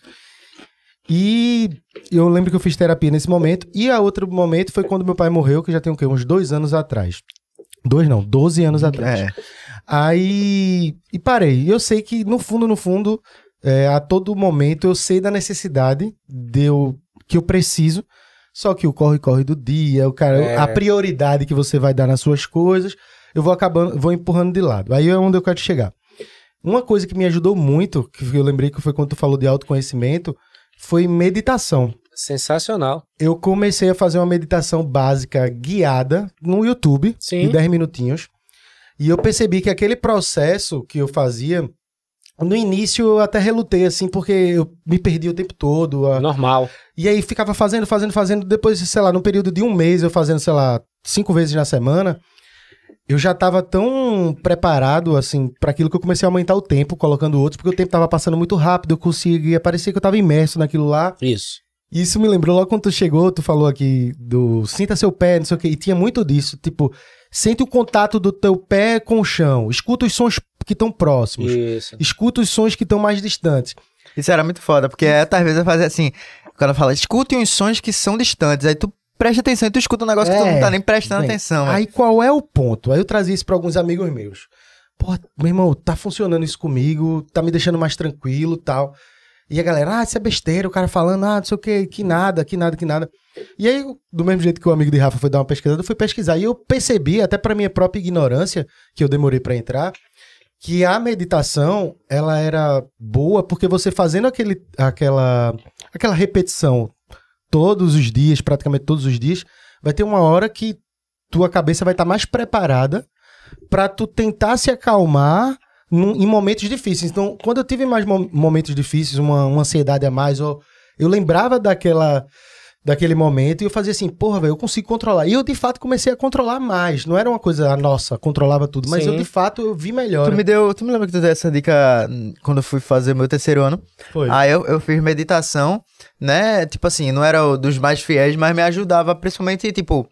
E eu lembro que eu fiz terapia nesse momento. E a outro momento foi quando meu pai morreu, que já tem o quê? Uns dois anos atrás. Dois não, doze anos atrás. É. Aí. E parei. Eu sei que, no fundo, no fundo, é, a todo momento eu sei da necessidade de eu, que eu preciso só que o corre-corre do dia, o cara, é. a prioridade que você vai dar nas suas coisas, eu vou acabando, vou empurrando de lado. Aí é onde eu quero chegar. Uma coisa que me ajudou muito, que eu lembrei que foi quando tu falou de autoconhecimento, foi meditação. Sensacional. Eu comecei a fazer uma meditação básica guiada no YouTube, Sim. de 10 minutinhos. E eu percebi que aquele processo que eu fazia no início eu até relutei, assim, porque eu me perdi o tempo todo. A... Normal. E aí ficava fazendo, fazendo, fazendo. Depois, sei lá, num período de um mês, eu fazendo, sei lá, cinco vezes na semana, eu já tava tão preparado, assim, para aquilo que eu comecei a aumentar o tempo, colocando outros, porque o tempo tava passando muito rápido, eu conseguia, parecia que eu tava imerso naquilo lá. Isso. Isso me lembrou logo quando tu chegou, tu falou aqui do sinta seu pé, não sei o que, e tinha muito disso, tipo, sente o contato do teu pé com o chão, escuta os sons que estão próximos. Isso. Escuta os sons que estão mais distantes. Isso era muito foda, porque às vezes eu fazia assim, quando fala, escute os sons que são distantes, aí tu presta atenção e tu escuta um negócio é, que tu não tá nem prestando bem, atenção. Aí qual é o ponto? Aí eu trazia isso pra alguns amigos meus. Pô, meu irmão, tá funcionando isso comigo, tá me deixando mais tranquilo tal. E a galera, ah, isso é besteira, o cara falando, ah, não sei o que, que nada, que nada, que nada. E aí, do mesmo jeito que o amigo de Rafa foi dar uma pesquisada, eu fui pesquisar. E eu percebi, até pra minha própria ignorância, que eu demorei para entrar, que a meditação ela era boa porque você fazendo aquele, aquela, aquela repetição todos os dias, praticamente todos os dias, vai ter uma hora que tua cabeça vai estar tá mais preparada para tu tentar se acalmar num, em momentos difíceis. Então, quando eu tive mais momentos difíceis, uma, uma ansiedade a mais, ou eu lembrava daquela daquele momento e eu fazia assim, porra, velho, eu consigo controlar. E eu de fato comecei a controlar mais. Não era uma coisa, nossa, controlava tudo, mas Sim. eu de fato eu vi melhor. Tu me deu, tu me lembra que tu deu essa dica hum, quando eu fui fazer meu terceiro ano? Foi. Aí eu, eu fiz meditação, né? Tipo assim, não era o dos mais fiéis, mas me ajudava principalmente, tipo,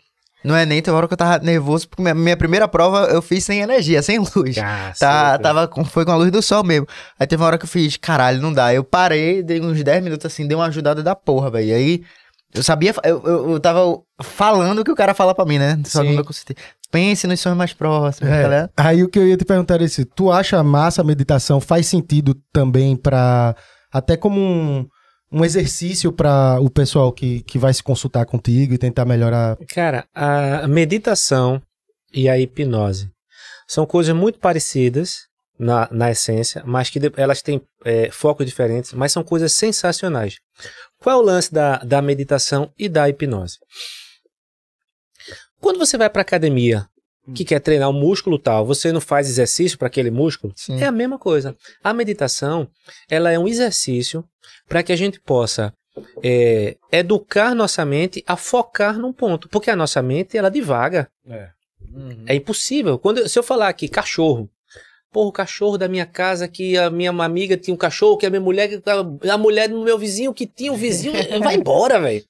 não é nem tem hora que eu tava nervoso, porque minha, minha primeira prova eu fiz sem energia, sem luz. Caceta. Tá, tava com, foi com a luz do sol mesmo. Aí teve uma hora que eu fiz, caralho, não dá. Eu parei, dei uns 10 minutos assim, dei uma ajudada da porra, velho. Aí eu sabia, eu, eu, eu tava falando o que o cara fala pra mim, né? Só Sim. que não consegui. Pense nos sonhos mais próximos, É, ligado? Aí o que eu ia te perguntar é esse, tu acha massa a meditação faz sentido também pra até como um, um exercício pra o pessoal que, que vai se consultar contigo e tentar melhorar? Cara, a meditação e a hipnose são coisas muito parecidas na, na essência, mas que elas têm é, focos diferentes, mas são coisas sensacionais. Qual é o lance da, da meditação e da hipnose? Quando você vai para academia, que quer treinar um músculo tal, você não faz exercício para aquele músculo? Sim. É a mesma coisa. A meditação, ela é um exercício para que a gente possa é, educar nossa mente a focar num ponto, porque a nossa mente ela divaga. Uhum. É impossível. Quando se eu falar aqui cachorro, porra, o cachorro da minha casa que a minha amiga tinha um cachorro, que a minha mulher, a mulher do meu vizinho que tinha um vizinho, vai embora, velho.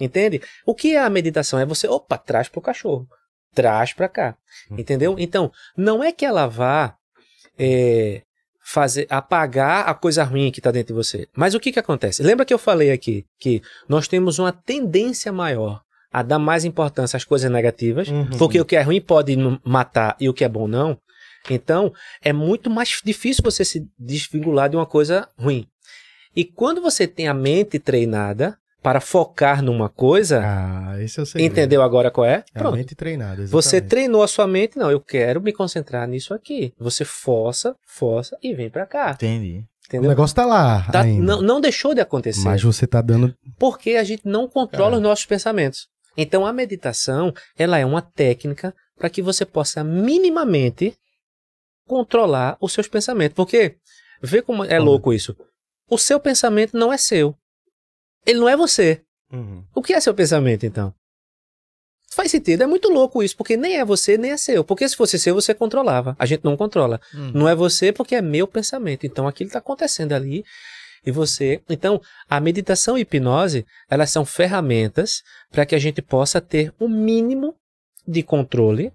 Entende? O que é a meditação? É você, opa, traz pro cachorro, traz pra cá. Entendeu? Então, não é que ela vá é, fazer apagar a coisa ruim que está dentro de você. Mas o que que acontece? Lembra que eu falei aqui que nós temos uma tendência maior a dar mais importância às coisas negativas, Uhum. porque o que é ruim pode matar e o que é bom não. Então, é muito mais difícil você se desvincular de uma coisa ruim. E quando você tem a mente treinada para focar numa coisa, Ah, esse é o segredo. entendeu agora qual é? É a Pronto. mente treinada, Você exatamente. treinou a sua mente, não, eu quero me concentrar nisso aqui. Você força, força e vem pra cá. Entendi. O Entendeu? negócio tá lá Tá- não, não deixou de acontecer. Mas você tá dando... Porque a gente não controla É. os nossos pensamentos. Então a meditação, ela é uma técnica para que você possa minimamente controlar os seus pensamentos. Porque vê como é Olha. louco isso. O seu pensamento não é seu. Ele não é você. O que é seu pensamento, então? Faz sentido, é muito louco isso, porque nem é você, nem é seu. Porque se fosse seu, você controlava. A gente não controla. Hum. Não é você porque é meu pensamento. Então aquilo está acontecendo ali e você. Então a meditação e a hipnose elas são ferramentas para que a gente possa ter um mínimo de controle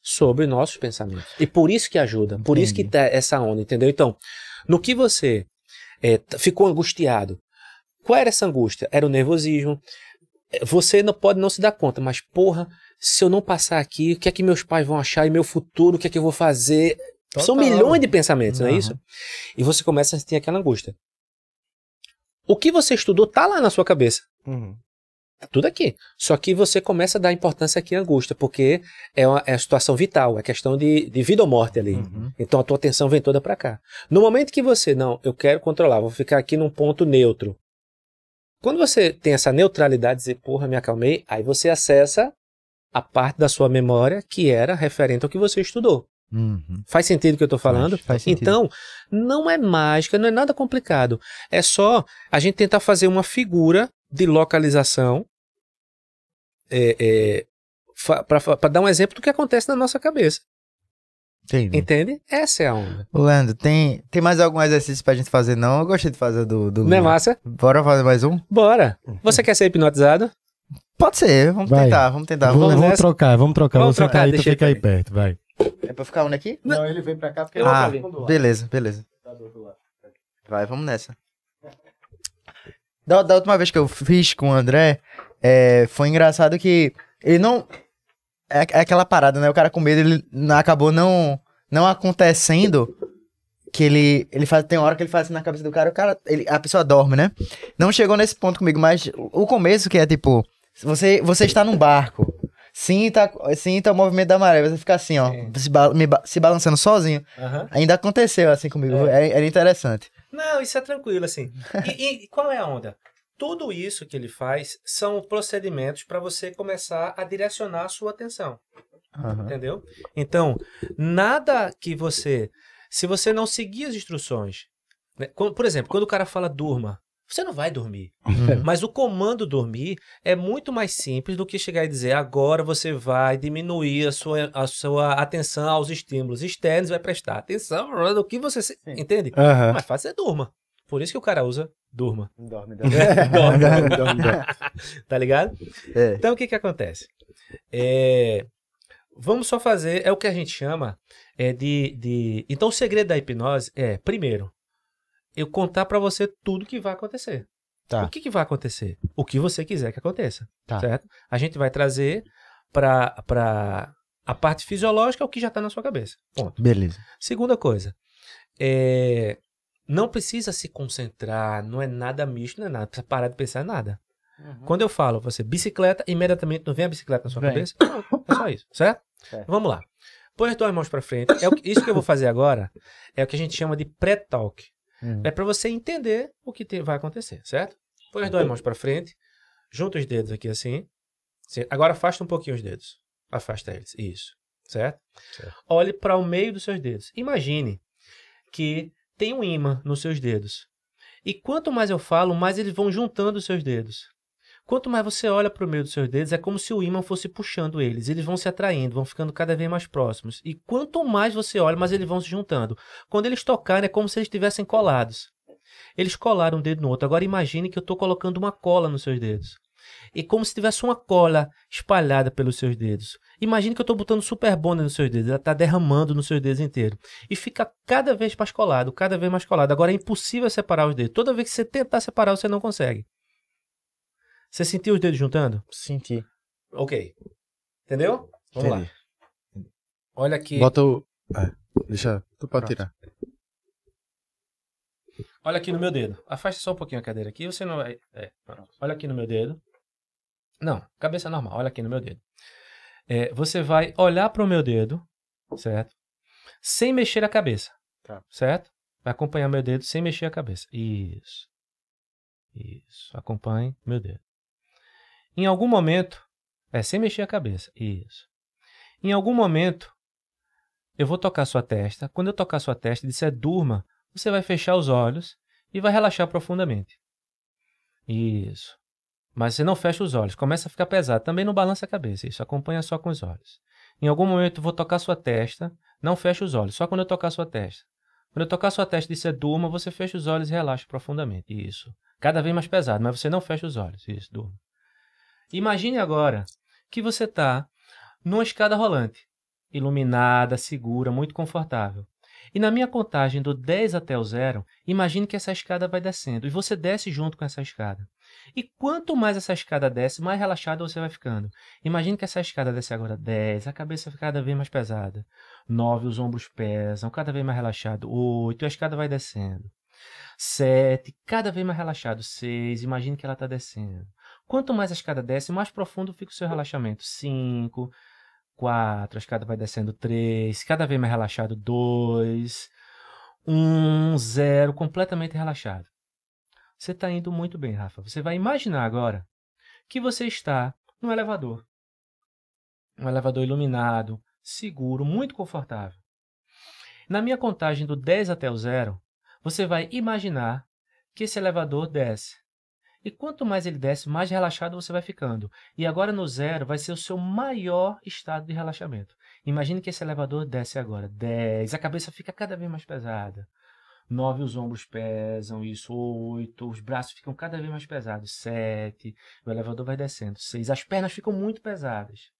sobre nossos pensamentos. E por isso que ajuda, por isso que Entendi. tá essa onda, entendeu? Então, no que você é, ficou angustiado, qual era essa angústia? Era o nervosismo. Você não pode não se dar conta, mas porra, se eu não passar aqui, o que é que meus pais vão achar e meu futuro, o que é que eu vou fazer? São Total. milhões de pensamentos, não é isso? E você começa a sentir aquela angústia. O que você estudou tá lá na sua cabeça. Uhum. Tá tudo aqui. Só que você começa a dar importância aqui à angústia, porque é uma, é a situação vital, é questão de, de vida ou morte ali. Uhum. Então a tua atenção vem toda para cá. No momento que você, não, eu quero controlar, vou ficar aqui num ponto neutro. Quando você tem essa neutralidade, dizer, porra, me acalmei, aí você acessa a parte da sua memória que era referente ao que você estudou. Uhum. Faz sentido o que eu estou falando? Faz sentido. Então, não é mágica, não é nada complicado. É só a gente tentar fazer uma figura de localização é, para dar um exemplo do que acontece na nossa cabeça. Entendi. Entende? Essa é a onda. Ô, Leandro, tem, tem mais algum exercício pra gente fazer, não? Eu gostei de fazer do... do... Não é massa? Bora fazer mais um? Bora. Você quer ser hipnotizado? Pode ser, vamos Vai. tentar, vamos tentar. vamos, Vamos... vamos trocar, vamos trocar. Vamos Vamos trocar trocar, aí, tu deixa fica ele aí perto, vai. É pra ficar onde aqui? Não, ele vem pra cá porque vou Ah, ali. beleza, beleza. Vai, vamos nessa. Da, da última vez que eu fiz com o André, é, foi engraçado que ele não. É, é aquela parada, né? O cara com medo, ele acabou não, não acontecendo. Que ele, ele faz, tem uma hora que ele faz assim na cabeça do cara, o cara, ele, a pessoa dorme, né? Não chegou nesse ponto comigo, mas o começo que é tipo, você, você está num barco, sinta, sinta o movimento da maré, você fica assim, ó, se, ba- me se balançando sozinho. Ainda aconteceu assim comigo, era, era interessante. Não, isso é tranquilo, assim. E, e qual é a onda? Tudo isso que ele faz são procedimentos para você começar a direcionar a sua atenção. Aham. Entendeu? Então, nada que você. Se você não seguir as instruções. né, por exemplo, quando o cara fala durma, Você não vai dormir. Uhum. Mas o comando dormir é muito mais simples do que chegar e dizer agora você vai diminuir a sua, a sua atenção aos estímulos externos, vai prestar atenção no que você se... entende. Uhum. Mais fácil é durma. Por isso que o cara usa durma. Dorme, dorme. dorme, dorme, dorme, dorme. tá ligado? É. Então o que que acontece? É... Vamos só fazer, é o que a gente chama é de, de... Então o segredo da hipnose é, primeiro, eu contar para você tudo que vai acontecer. Tá. O que, que vai acontecer? O que você quiser que aconteça, tá. certo? A gente vai trazer para a parte fisiológica o que já está na sua cabeça. Ponto. Beleza. Segunda coisa, é, não precisa se concentrar, não é nada misto, não é nada, precisa parar de pensar em nada. Uhum. Quando eu falo você bicicleta, imediatamente não vem a bicicleta na sua vem. cabeça? É só isso, certo? certo. Vamos lá. Põe as duas mãos para frente. É o, isso que eu vou fazer agora é o que a gente chama de pré-talk. Uhum. É para você entender o que te, vai acontecer, certo? Põe as duas mãos para frente, junta os dedos aqui assim. Agora afasta um pouquinho os dedos. Afasta eles. Isso. Certo? certo. Olhe para o meio dos seus dedos. Imagine que tem um imã nos seus dedos. E quanto mais eu falo, mais eles vão juntando os seus dedos. Quanto mais você olha para o meio dos seus dedos, é como se o ímã fosse puxando eles. Eles vão se atraindo, vão ficando cada vez mais próximos. E quanto mais você olha, mais eles vão se juntando. Quando eles tocarem, é como se eles estivessem colados. Eles colaram um dedo no outro. Agora imagine que eu estou colocando uma cola nos seus dedos. E como se tivesse uma cola espalhada pelos seus dedos. Imagine que eu estou botando super bonda nos seus dedos. Ela está derramando nos seus dedos inteiros. E fica cada vez mais colado, cada vez mais colado. Agora é impossível separar os dedos. Toda vez que você tentar separar, você não consegue. Você sentiu os dedos juntando? Senti. Ok. Entendeu? Vamos Entendi. lá. Olha aqui. Bota o. É, deixa. Tu pode Pronto. tirar. Olha aqui no meu dedo. Afaste só um pouquinho a cadeira aqui. Você não vai. É. Olha aqui no meu dedo. Não, cabeça normal. Olha aqui no meu dedo. É, você vai olhar para o meu dedo, certo? Sem mexer a cabeça. Tá. Certo? Vai acompanhar meu dedo sem mexer a cabeça. Isso. Isso. Acompanhe meu dedo. Em algum momento, é sem mexer a cabeça. Isso. Em algum momento, eu vou tocar sua testa. Quando eu tocar sua testa e disser durma, você vai fechar os olhos e vai relaxar profundamente. Isso. Mas você não fecha os olhos, começa a ficar pesado. Também não balança a cabeça, isso acompanha só com os olhos. Em algum momento eu vou tocar sua testa, não fecha os olhos, só quando eu tocar sua testa. Quando eu tocar sua testa e disser durma, você fecha os olhos e relaxa profundamente. Isso. Cada vez mais pesado, mas você não fecha os olhos. Isso, durma. Imagine agora que você está numa escada rolante, iluminada, segura, muito confortável. E na minha contagem do 10 até o zero, imagine que essa escada vai descendo e você desce junto com essa escada. E quanto mais essa escada desce, mais relaxado você vai ficando. Imagine que essa escada desce agora 10, a cabeça fica cada vez mais pesada. 9, os ombros pesam, cada vez mais relaxado. 8, a escada vai descendo. 7, cada vez mais relaxado. 6, imagine que ela está descendo. Quanto mais a escada desce, mais profundo fica o seu relaxamento. 5, 4, a escada vai descendo 3, cada vez mais relaxado 2, 1, 0, completamente relaxado. Você está indo muito bem, Rafa. Você vai imaginar agora que você está no elevador. Um elevador iluminado, seguro, muito confortável. Na minha contagem do 10 até o zero, você vai imaginar que esse elevador desce e quanto mais ele desce, mais relaxado você vai ficando. E agora no zero vai ser o seu maior estado de relaxamento. Imagine que esse elevador desce agora. 10, a cabeça fica cada vez mais pesada. 9, os ombros pesam, isso. 8, os braços ficam cada vez mais pesados. 7, o elevador vai descendo. 6, as pernas ficam muito pesadas.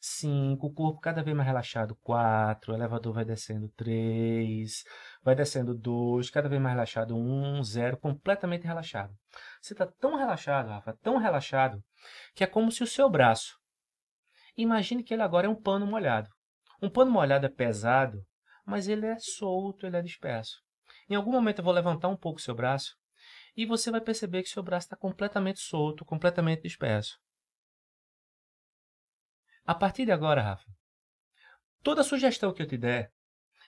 5, o corpo cada vez mais relaxado, 4, o elevador vai descendo, 3, vai descendo 2, cada vez mais relaxado, 1, 0, completamente relaxado. Você está tão relaxado, Rafa, tão relaxado, que é como se o seu braço, imagine que ele agora é um pano molhado. Um pano molhado é pesado, mas ele é solto, ele é disperso. Em algum momento eu vou levantar um pouco o seu braço e você vai perceber que seu braço está completamente solto, completamente disperso. A partir de agora, Rafa, toda sugestão que eu te der,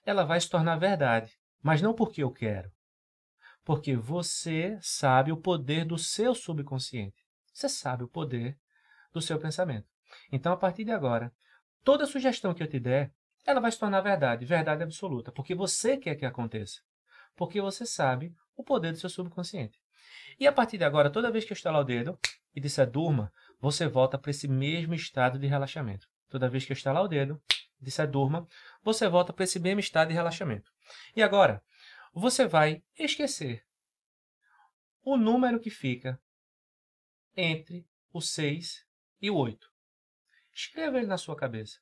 ela vai se tornar verdade, mas não porque eu quero. Porque você sabe o poder do seu subconsciente. Você sabe o poder do seu pensamento. Então, a partir de agora, toda sugestão que eu te der, ela vai se tornar verdade, verdade absoluta, porque você quer que aconteça. Porque você sabe o poder do seu subconsciente. E a partir de agora, toda vez que eu estalar o dedo e disser durma, você volta para esse mesmo estado de relaxamento. Toda vez que eu estalar o dedo e disser durma, você volta para esse mesmo estado de relaxamento. E agora, você vai esquecer o número que fica entre o 6 e o 8. Escreva ele na sua cabeça.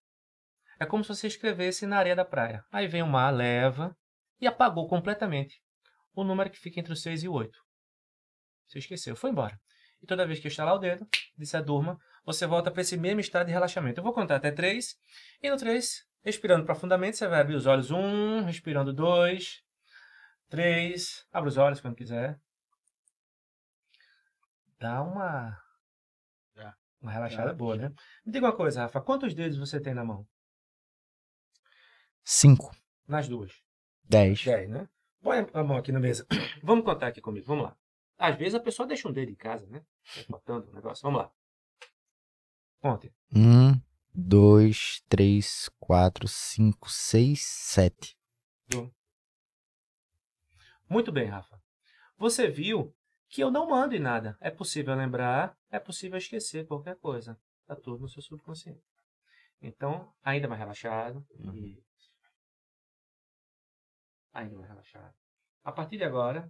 É como se você escrevesse na areia da praia. Aí vem o mar, leva e apagou completamente o número que fica entre o 6 e o 8. Você esqueceu, foi embora. E toda vez que eu estalar o dedo, disser durma, você volta para esse mesmo estado de relaxamento. Eu vou contar até 3. E no 3, respirando profundamente, você vai abrir os olhos. 1, respirando 2, 3. Abre os olhos quando quiser. Dá uma uma relaxada boa, né? Me diga uma coisa, Rafa. Quantos dedos você tem na mão? Cinco. Nas duas? Dez. Dez, né? Põe a mão aqui na mesa. Vamos contar aqui comigo. Vamos lá. Às vezes a pessoa deixa um dedo em casa, né? Botando o negócio. Vamos lá. Conte. Um, dois, três, quatro, cinco, seis, sete. Muito bem, Rafa. Você viu que eu não mando em nada. É possível lembrar, é possível esquecer qualquer coisa. Está tudo no seu subconsciente. Então, ainda mais relaxado. Uhum. E... Ainda mais relaxado. A partir de agora,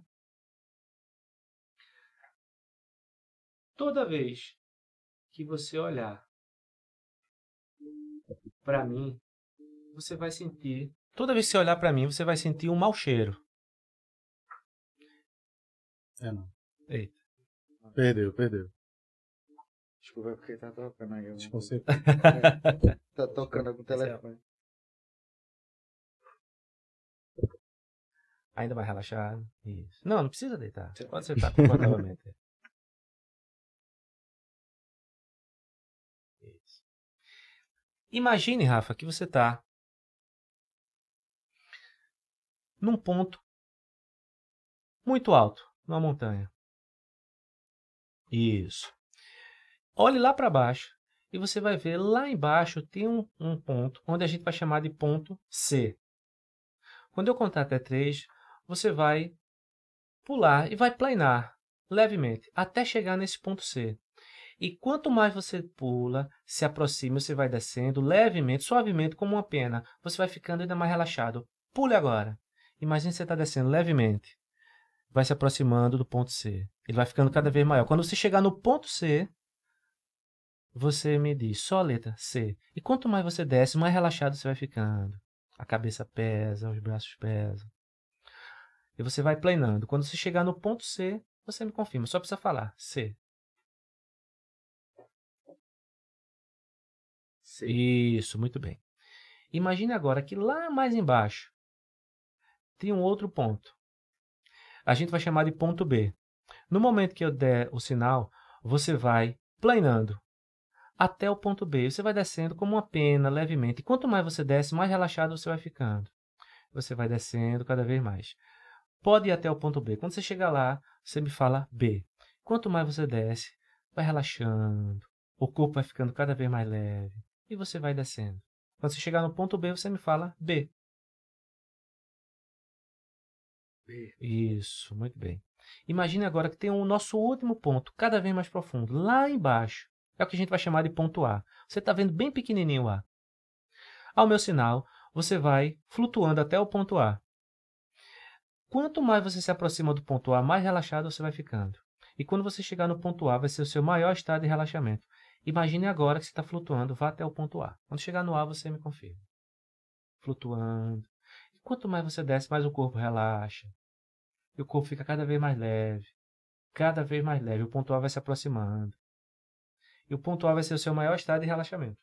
toda vez que você olhar para mim, você vai sentir. Toda vez que você olhar para mim, você vai sentir um mau cheiro. É não. Eita. Perdeu, perdeu. Desculpa, porque tá tocando aí. Acho que você... tá tocando com o telefone. Ainda mais relaxado. Isso. Não, não precisa deitar. Você pode sentar confortavelmente. Isso. Imagine, Rafa, que você está num ponto muito alto, numa montanha. Isso. Olhe lá para baixo e você vai ver lá embaixo tem um, um, ponto onde a gente vai chamar de ponto C. Quando eu contar até 3, você vai pular e vai planar levemente até chegar nesse ponto C. E quanto mais você pula, se aproxima, você vai descendo levemente, suavemente, como uma pena. Você vai ficando ainda mais relaxado. Pule agora. Imagine você está descendo levemente vai se aproximando do ponto C. Ele vai ficando cada vez maior. Quando você chegar no ponto C, você me diz só a letra C. E quanto mais você desce, mais relaxado você vai ficando. A cabeça pesa, os braços pesam. E você vai planando. Quando você chegar no ponto C, você me confirma. Só precisa falar C. C. Isso, muito bem. Imagine agora que lá mais embaixo tem um outro ponto a gente vai chamar de ponto B. No momento que eu der o sinal, você vai planando até o ponto B. Você vai descendo como uma pena, levemente. E quanto mais você desce, mais relaxado você vai ficando. Você vai descendo cada vez mais. Pode ir até o ponto B. Quando você chegar lá, você me fala B. Quanto mais você desce, vai relaxando. O corpo vai ficando cada vez mais leve. E você vai descendo. Quando você chegar no ponto B, você me fala B. Isso, muito bem. Imagine agora que tem o nosso último ponto, cada vez mais profundo, lá embaixo. É o que a gente vai chamar de ponto A. Você está vendo bem pequenininho o A. Ao meu sinal, você vai flutuando até o ponto A. Quanto mais você se aproxima do ponto A, mais relaxado você vai ficando. E quando você chegar no ponto A, vai ser o seu maior estado de relaxamento. Imagine agora que você está flutuando, vá até o ponto A. Quando chegar no A, você me confirma. Flutuando. E quanto mais você desce, mais o corpo relaxa e o corpo fica cada vez mais leve, cada vez mais leve. O ponto A vai se aproximando. E o ponto A vai ser o seu maior estado de relaxamento.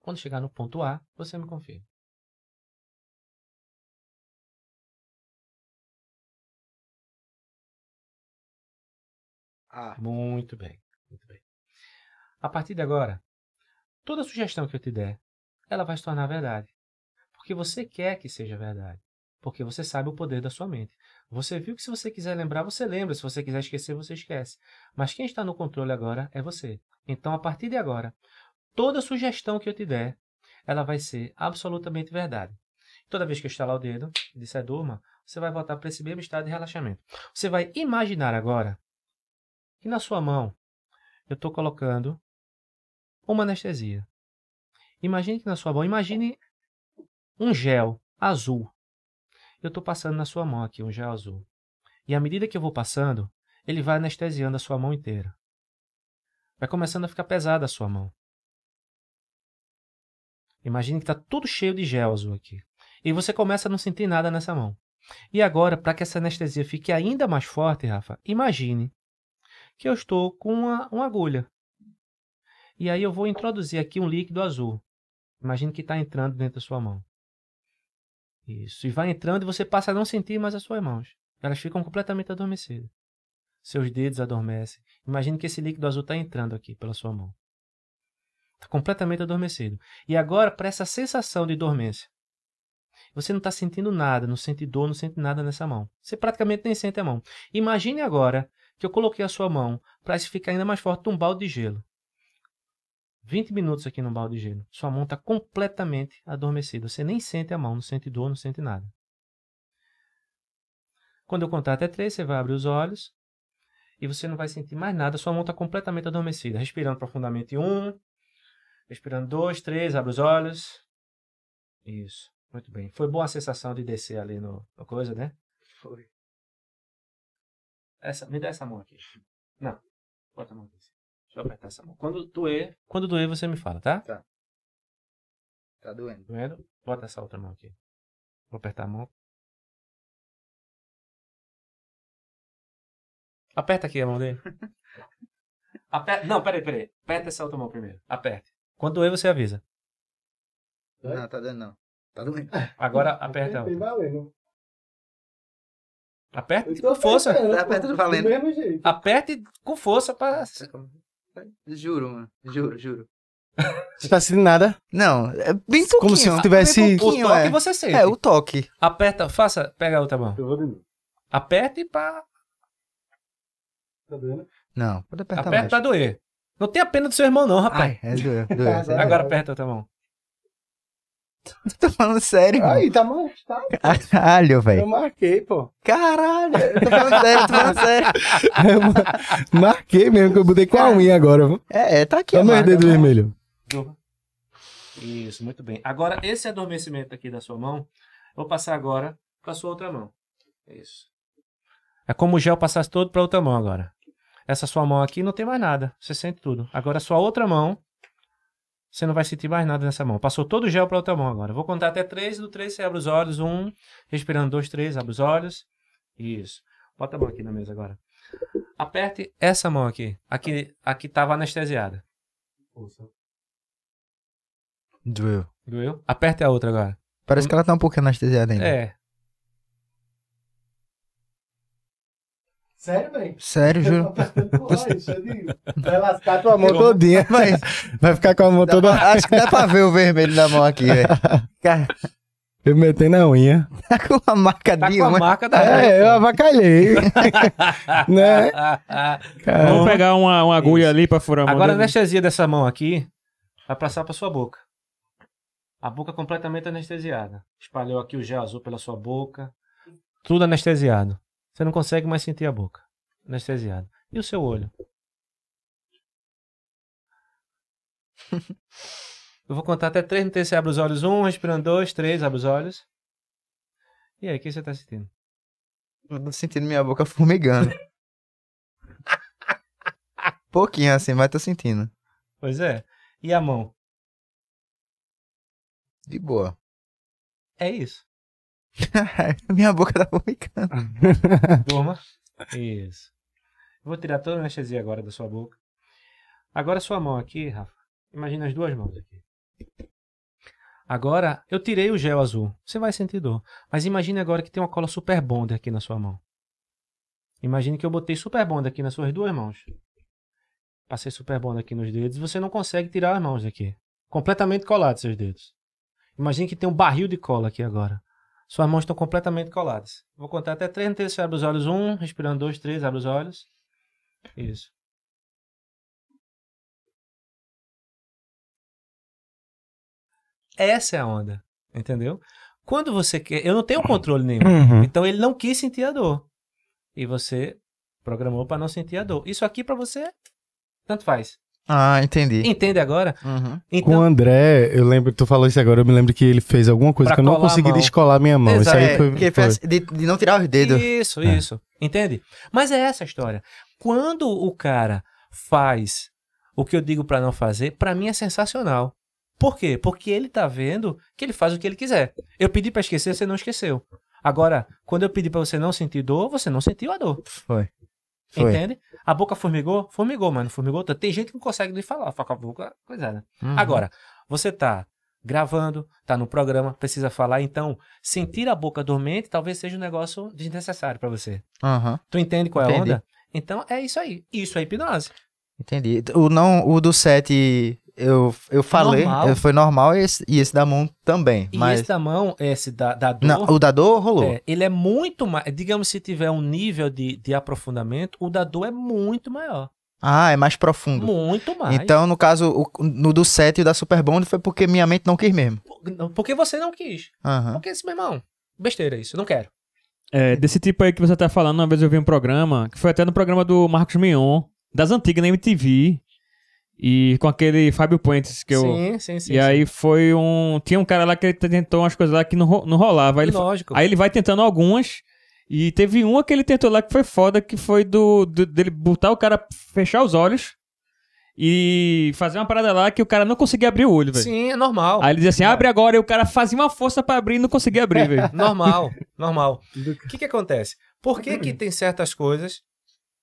Quando chegar no ponto A, você me confirma. Ah. Muito bem, muito bem. A partir de agora, toda sugestão que eu te der, ela vai se tornar verdade. Porque você quer que seja verdade porque você sabe o poder da sua mente. Você viu que se você quiser lembrar, você lembra, se você quiser esquecer, você esquece. Mas quem está no controle agora é você. Então, a partir de agora, toda sugestão que eu te der, ela vai ser absolutamente verdade. Toda vez que eu estalar o dedo e disser durma, você vai voltar para esse mesmo estado de relaxamento. Você vai imaginar agora que na sua mão eu estou colocando uma anestesia. Imagine que na sua mão, imagine um gel azul. Eu estou passando na sua mão aqui um gel azul. E à medida que eu vou passando, ele vai anestesiando a sua mão inteira. Vai começando a ficar pesada a sua mão. Imagine que está tudo cheio de gel azul aqui. E você começa a não sentir nada nessa mão. E agora, para que essa anestesia fique ainda mais forte, Rafa, imagine que eu estou com uma, uma agulha. E aí eu vou introduzir aqui um líquido azul. Imagine que está entrando dentro da sua mão. Isso. E vai entrando e você passa a não sentir mais as suas mãos. Elas ficam completamente adormecidas. Seus dedos adormecem. Imagine que esse líquido azul está entrando aqui pela sua mão. Está completamente adormecido. E agora, para essa sensação de dormência, você não está sentindo nada, não sente dor, não sente nada nessa mão. Você praticamente nem sente a mão. Imagine agora que eu coloquei a sua mão para ficar ainda mais forte um balde de gelo. 20 minutos aqui no balde de gelo. Sua mão está completamente adormecida. Você nem sente a mão, não sente dor, não sente nada. Quando eu contar até 3, você vai abrir os olhos e você não vai sentir mais nada. Sua mão está completamente adormecida. Respirando profundamente. 1, Respirando dois, três, abre os olhos. Isso, muito bem. Foi boa a sensação de descer ali no, no coisa, né? Foi. Essa, me dá essa mão aqui. Não, bota a mão aqui. Deixa eu apertar essa mão. Quando doer, quando doer você me fala, tá? Tá. Tá doendo. Doendo? Bota essa outra mão aqui. Vou apertar a mão. Aperta aqui a mão dele. Aperta. Não, peraí, peraí. Aperta essa outra mão primeiro. Aperte. Quando doer, você avisa. Não, tá doendo não. Tá doendo. Agora aperta. Tem valendo. Aperte com força. Tá pô, apertando do valendo. mesmo jeito. Aperte com força para. Juro, mano. Juro, juro. Você tá sentindo nada? Não, é bem pouquinho. Como se tivesse- Bem O toque é. você sente. É, o toque. Aperta, faça, pega a outra mão. Eu vou de novo. Aperte para. Tá doendo? Não, pode apertar Aperta pra doer. Não tenha pena do seu irmão, não, rapaz. mais. Ai, é. Agora- Agora aperta a outra mão. Tô falando sério, mano. Aí, tá manchado. Caralho, Eu velho. marquei, pô. Caralho. Eu tô falando sério, tô falando sério. Eu ma- marquei mesmo, que eu botei com a unha agora. É, é, tá aqui. Olha a o meu marca. dedo vermelho. Isso, muito bem. Agora, esse adormecimento aqui da sua mão, eu vou passar agora para sua outra mão. Isso. É como o gel passasse todo para outra mão agora. Essa sua mão aqui não tem mais nada. Você sente tudo. Agora, a sua outra mão, você não vai sentir mais nada nessa mão. Passou todo o gel para outra mão agora. Vou contar até três. No três, você abre os olhos. Um. Respirando. Dois, três. Abre os olhos. Isso. Bota a mão aqui na mesa agora. Aperte essa mão aqui. Aqui aqui estava anestesiada. Doeu. Doeu? Aperte a outra agora. Parece que ela tá um pouco anestesiada ainda. É. Sério, velho? Sério, juro. Vai lascar tua mão todinha. Vai, vai ficar com a mão Dá toda pra- acho que dá pra ver o vermelho da mão aqui, velho. Eu metei na unha. Tá com uma marca Tá de com a uma. marca da É, eu avacalhei. né? Vamos Caramba. pegar uma, uma agulha ali pra furar a mão Agora a anestesia dessa mão aqui vai passar para sua boca. A boca completamente anestesiada. Espalhou aqui o gel azul pela sua boca. Tudo anestesiado. Você não consegue mais sentir a boca. Anestesiado. E o seu olho? Eu vou contar até três, no terceiro você abre os olhos. Um, respirando dois, três, abre os olhos. E aí, o que você tá sentindo? Eu tô sentindo minha boca formigando. Pouquinho assim, mas tô sentindo. Pois é. E a mão? De boa. É isso. minha boca tá formigando. Durma. Isso. Vou tirar toda a anestesia agora da sua boca. Agora sua mão aqui, Rafa. Imagina as duas mãos aqui. Agora, eu tirei o gel azul. Você vai sentir dor. Mas imagine agora que tem uma cola super bonder aqui na sua mão. Imagine que eu botei super bonder aqui nas suas duas mãos. Passei super bonder aqui nos dedos. Você não consegue tirar as mãos daqui. Completamente colados seus dedos. Imagine que tem um barril de cola aqui agora. Suas mãos estão completamente coladas. Vou contar até três, terceiro você abre os olhos. Um, respirando dois, três, abre os olhos. Isso. Essa é a onda, entendeu? Quando você quer. Eu não tenho controle nenhum. Uhum. Então ele não quis sentir a dor. E você programou para não sentir a dor. Isso aqui para você, tanto faz. Ah, entendi. Entende agora? Uhum. Com o Então, André, eu lembro, tu falou isso agora, eu me lembro que ele fez alguma coisa que eu não consegui descolar minha mão. Exato. Isso aí É, foi. que foi. de, de não tirar os dedos. Isso, É. isso. Entende? Mas é essa a história. Quando o cara faz o que eu digo para não fazer, para mim é sensacional. Por quê? Porque ele tá vendo que ele faz o que ele quiser. Eu pedi para esquecer, você não esqueceu. Agora, quando eu pedi para você não sentir dor, você não sentiu a dor. Foi. Foi. Entende? A boca formigou? Formigou, mas não formigou. Tem gente que não consegue nem falar, fala com a boca coisada. Uhum. Agora, você tá gravando, tá no programa, precisa falar, então sentir a boca dormente talvez seja um negócio desnecessário para você. Aham, Tu entende qual é a Entendi. onda? Então é isso aí. Isso é hipnose. entendi. O, não, o do 7 eu, eu falei, Normal. eu- foi normal e esse, e esse da mão também. E mas esse da mão, esse da, da dor, não, o da dor rolou. é, ele é muito mais. Digamos, se tiver um nível de, de aprofundamento, o da dor é muito maior. Ah, é mais profundo. Muito mais. Então, no caso, o, no do 7 e o da Super Bond foi porque minha mente não quis mesmo. Porque você não quis. Aham. Porque esse, meu irmão, besteira isso, eu não quero. É, desse tipo aí que você tá falando, uma vez eu vi um programa, que foi até no programa do Marcos Mion, das antigas na MTV, e com aquele Fábio Puentes, que eu... sim, sim, sim. e aí foi um... Tinha um cara lá que ele tentou umas coisas lá que não, ro- não rolava. Aí ele, Lógico. aí ele vai tentando algumas, e teve uma que ele tentou lá que foi foda, que foi do, do- dele botar o cara fechar os olhos e fazer uma parada lá que o cara não conseguia abrir o olho, velho. Sim, é normal. Aí ele dizia assim, abre agora, e o cara fazia uma força pra abrir e não conseguia abrir, velho. Normal, normal. O que que acontece? Por que que tem certas coisas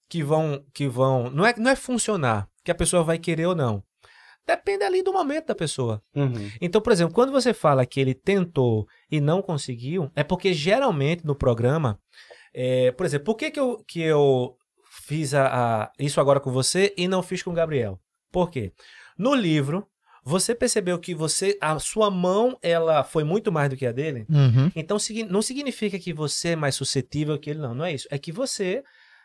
que vão, que vão, não é, não é funcionar, que a pessoa vai querer ou não. Depende ali do momento da pessoa. Uhum. Então, por exemplo, quando você fala que ele tentou e não conseguiu, é porque geralmente no programa, é, por exemplo, por que que eu, que eu fiz a, a- isso agora com você e não fiz com o Gabriel? Por quê? No livro, você percebeu que você, a sua mão, ela foi muito mais do que a dele? Uhum. Então não significa que você é mais suscetível que ele, não. Não é isso. É que você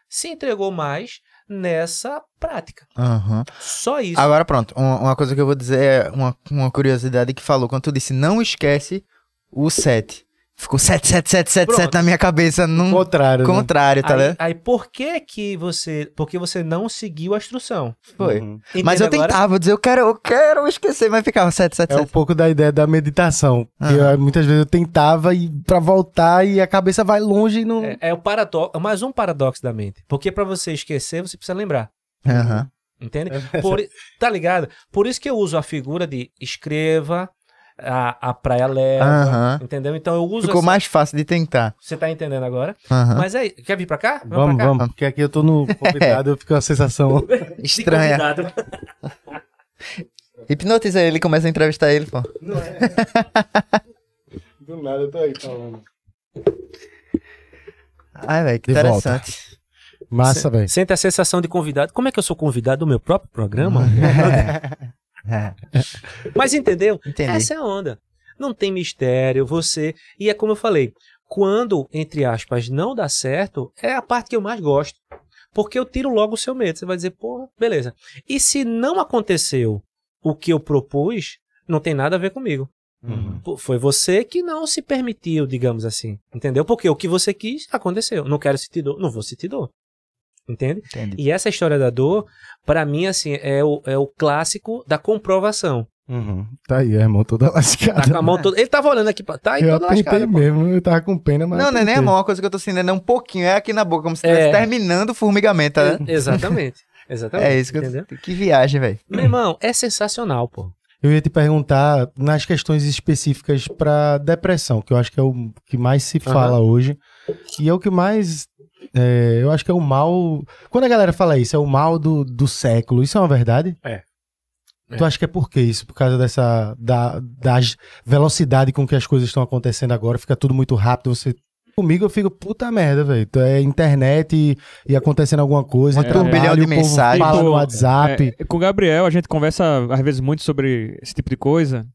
se entregou mais nessa prática. Aham. Só isso. Agora pronto, uma, uma coisa que eu vou dizer é uma, uma curiosidade que falou, quando tu disse não esquece o 7. Ficou 7, 7, 7, 7, Pronto. 7 na minha cabeça, num Contrário. né? contrário, tá aí, ligado? aí por que que você... Porque você não seguiu a instrução. Foi. Uhum. Mas eu Entende agora? tentava dizer, eu quero, eu quero esquecer, mas ficava 7, 7, É um 7. pouco da ideia da meditação. Que Aham. eu, muitas vezes eu tentava e para voltar e a cabeça vai longe e não. É, é o paradoxo, mais um paradoxo da mente. Porque para você esquecer, você precisa lembrar. Aham. Entende? É Por, tá ligado? Por isso que eu uso a figura de escreva, a, a praia leva, entendeu? Então eu uso Ficou essa- mais fácil de tentar. Você tá entendendo agora? Mas aí, quer vir pra cá? Vamos, pra cá? vamos, porque aqui eu tô no convidado, eu fico com a sensação. Estranha. Hipnotiza ele, começa a entrevistar ele, pô. Do nada eu tô aí falando. Ai, velho, que De volta. interessante. Massa, velho. Sente a sensação de convidado. Como é que eu sou convidado do meu próprio programa? É, Mas entendeu? entendi. Essa é a onda. Não tem mistério, você. E é como eu falei, quando, entre aspas, não dá certo, é a parte que eu mais gosto. Porque eu tiro logo o seu medo. Você vai dizer, porra, beleza. E se não aconteceu o que eu propus, não tem nada a ver comigo. Uhum. Foi você que não se permitiu, digamos assim. Entendeu? Porque o que você quis aconteceu. Não quero sentir dor, não vou sentir dor. Entende? Entendi. E essa história da dor, pra mim, assim, é o, é o clássico da comprovação. Uhum. Tá aí, irmão, toda lascada. Tá com a mão toda. Ele tava olhando aqui, pra- tá aí eu toda lascada. mesmo, eu tava com pena, mas. Não, não é nem a mão, uma coisa que eu tô sentindo é um pouquinho, é aqui na boca, como se É. estivesse terminando o formigamento, ligado? É, exatamente. Exatamente. É isso que entendeu? eu... Que viagem, velho. Meu irmão, é sensacional, pô. Eu ia te perguntar nas questões específicas pra depressão, que eu acho que é o que mais se fala hoje. E é o que mais. É, eu acho que é o mal. Quando a galera fala isso, é o mal do, do século. Isso é uma verdade? É. Tu acha que é por quê isso? Por causa dessa. Da, da velocidade com que as coisas estão acontecendo agora, fica tudo muito rápido. Você. Comigo eu fico, puta merda, velho. É internet e, e acontecendo alguma coisa. Um trabalho, turbilhão de mensagens. Fala no WhatsApp. É, com o Gabriel, a gente conversa às vezes muito sobre esse tipo de coisa.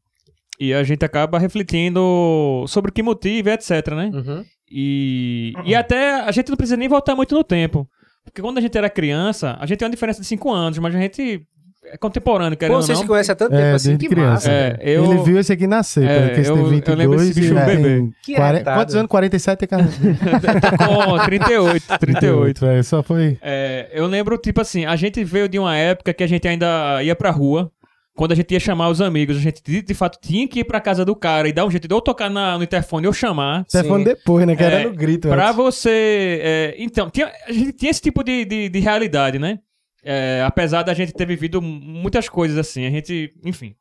E a gente acaba refletindo sobre o que motiva, etc, né? Uhum. E, e até a gente não precisa nem voltar muito no tempo. Porque quando a gente era criança, a gente tem uma diferença de 5 anos, mas a gente é contemporâneo, querendo Pô, ou vocês não. se conhecem há tanto É, tempo assim, desde que criança. massa. É, eu, Ele viu esse aqui nascer, É, porque esse eu- tem eu 22 lembro desse bicho e bebê. tem Que 40, retado. quantos anos? 47 e cara- com 38, 38. é, só foi... É, eu lembro, tipo assim, a gente veio de uma época que a gente ainda ia pra rua. Quando a gente ia chamar os amigos, a gente de, de fato tinha que ir pra casa do cara e dar um jeito de ou tocar na- no interfone ou chamar. Sim. depois, né? Que era É, no grito. Pra antes. você. é, então, tinha- a gente tinha esse tipo de, de, de realidade, né? É, apesar da gente ter vivido muitas coisas assim, a gente. Enfim.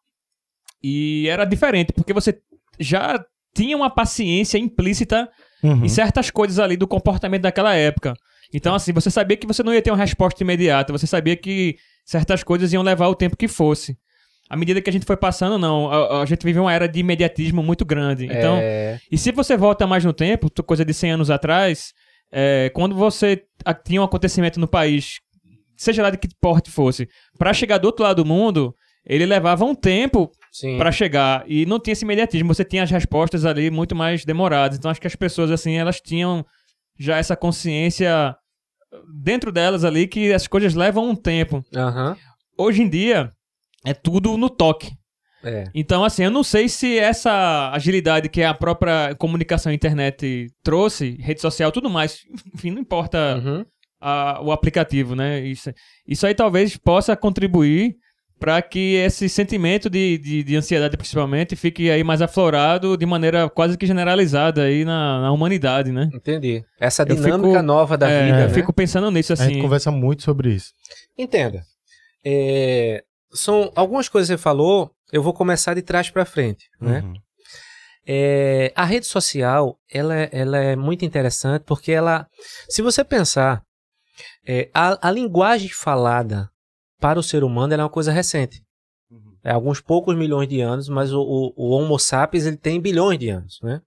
E era diferente, porque você já tinha uma paciência implícita Uhum. em certas coisas ali do comportamento daquela época. Então, assim, você sabia que você não ia ter uma resposta imediata, você sabia que certas coisas iam levar o tempo que fosse. À medida que a gente foi passando, não. A, a gente vive uma era de imediatismo muito grande. Então, É, e se você volta mais no tempo, coisa de 100 anos atrás, é, quando você tinha um acontecimento no país, seja lá de que porte fosse, pra chegar do outro lado do mundo, ele levava um tempo pra chegar e não tinha esse imediatismo. Você tinha as respostas ali muito mais demoradas. Então acho que as pessoas assim, elas tinham já essa consciência dentro delas ali que as coisas levam um tempo. Aham. Hoje em dia é tudo no toque. É. Então, assim, eu não sei se essa agilidade que a própria comunicação internet trouxe, rede social, tudo mais, enfim, não importa Uhum. a- o aplicativo, né? Isso, isso aí talvez possa contribuir para que esse sentimento de, de, de ansiedade, principalmente, fique aí mais aflorado de maneira quase que generalizada aí na, na humanidade, né? Entendi. Essa dinâmica fico- nova da É, vida, eu né? fico pensando nisso, A gente assim. conversa muito sobre isso. Entenda. É, São algumas coisas que você falou, eu vou começar de trás para frente, né? Uhum. É, a rede social, ela, é- ela é muito interessante porque ela, se você pensar, é, a, a linguagem falada para o ser humano é uma coisa recente. É alguns poucos milhões de anos, mas o, o, o Homo sapiens ele tem bilhões de anos, né?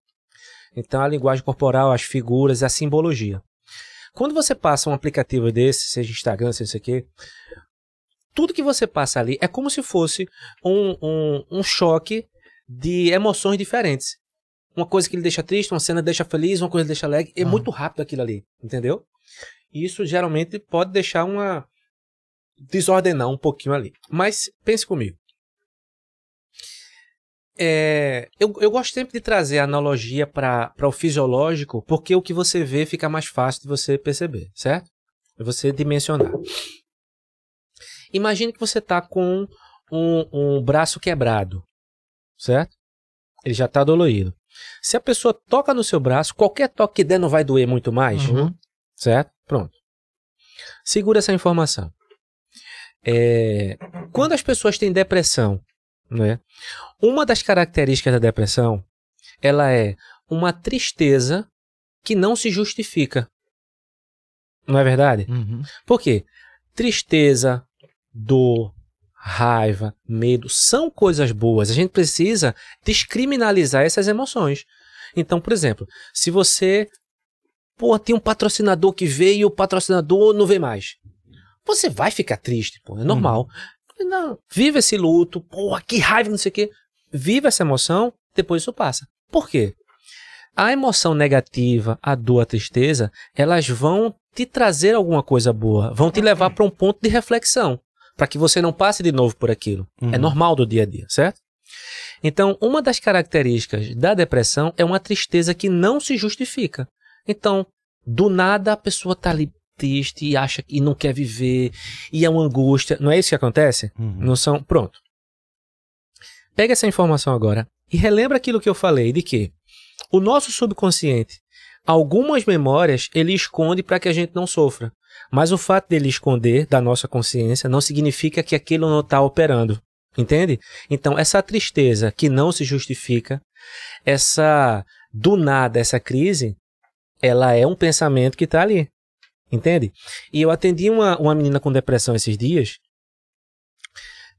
Então a linguagem corporal, as figuras, a simbologia. Quando você passa um aplicativo desse, seja Instagram, seja isso aqui, tudo que você passa ali é como se fosse um, um, um choque de emoções diferentes. Uma coisa que ele deixa triste, uma cena deixa feliz, uma coisa ele deixa alegre. É Ah. muito rápido aquilo ali, entendeu? E isso geralmente pode deixar uma. desordenar um pouquinho ali. Mas pense comigo. É, eu, eu gosto sempre de trazer a analogia para o fisiológico, porque o que você vê fica mais fácil de você perceber, certo? De você dimensionar. Imagine que você está com um, um braço quebrado, certo? Ele já está dolorido. Se a pessoa toca no seu braço, qualquer toque que der não vai doer muito mais, Uhum. certo? Pronto. Segura essa informação. É, quando as pessoas têm depressão, né? Uma das características da depressão, ela é uma tristeza que não se justifica. Não é verdade? Uhum. Por quê? Tristeza, dor, raiva, medo são coisas boas. A gente precisa descriminalizar essas emoções. Então, por exemplo, se você pô, tem um patrocinador que veio e o patrocinador não vê mais. Você vai ficar triste, pô, é normal. Não, vive esse luto, pô, que raiva, não sei o quê. Vive essa emoção, depois isso passa. Por quê? A emoção negativa, a dor, a tristeza, elas vão te trazer alguma coisa boa, vão te levar para um ponto de reflexão, para que você não passe de novo por aquilo. Uhum. É normal do dia a dia, certo? Então, uma das características da depressão é uma tristeza que não se justifica. Então, do nada a pessoa tá ali triste e acha que não quer viver e é uma angústia. Não é isso que acontece? Uhum. Não são. Pronto. Pega essa informação agora e relembra aquilo que eu falei de que o nosso subconsciente, algumas memórias ele esconde para que a gente não sofra. Mas o fato dele esconder da nossa consciência não significa que aquilo não está operando. Entende? Então, essa tristeza que não se justifica, essa do nada, essa crise, ela é um pensamento que está ali. Entende? E eu atendi uma, uma menina com depressão esses dias.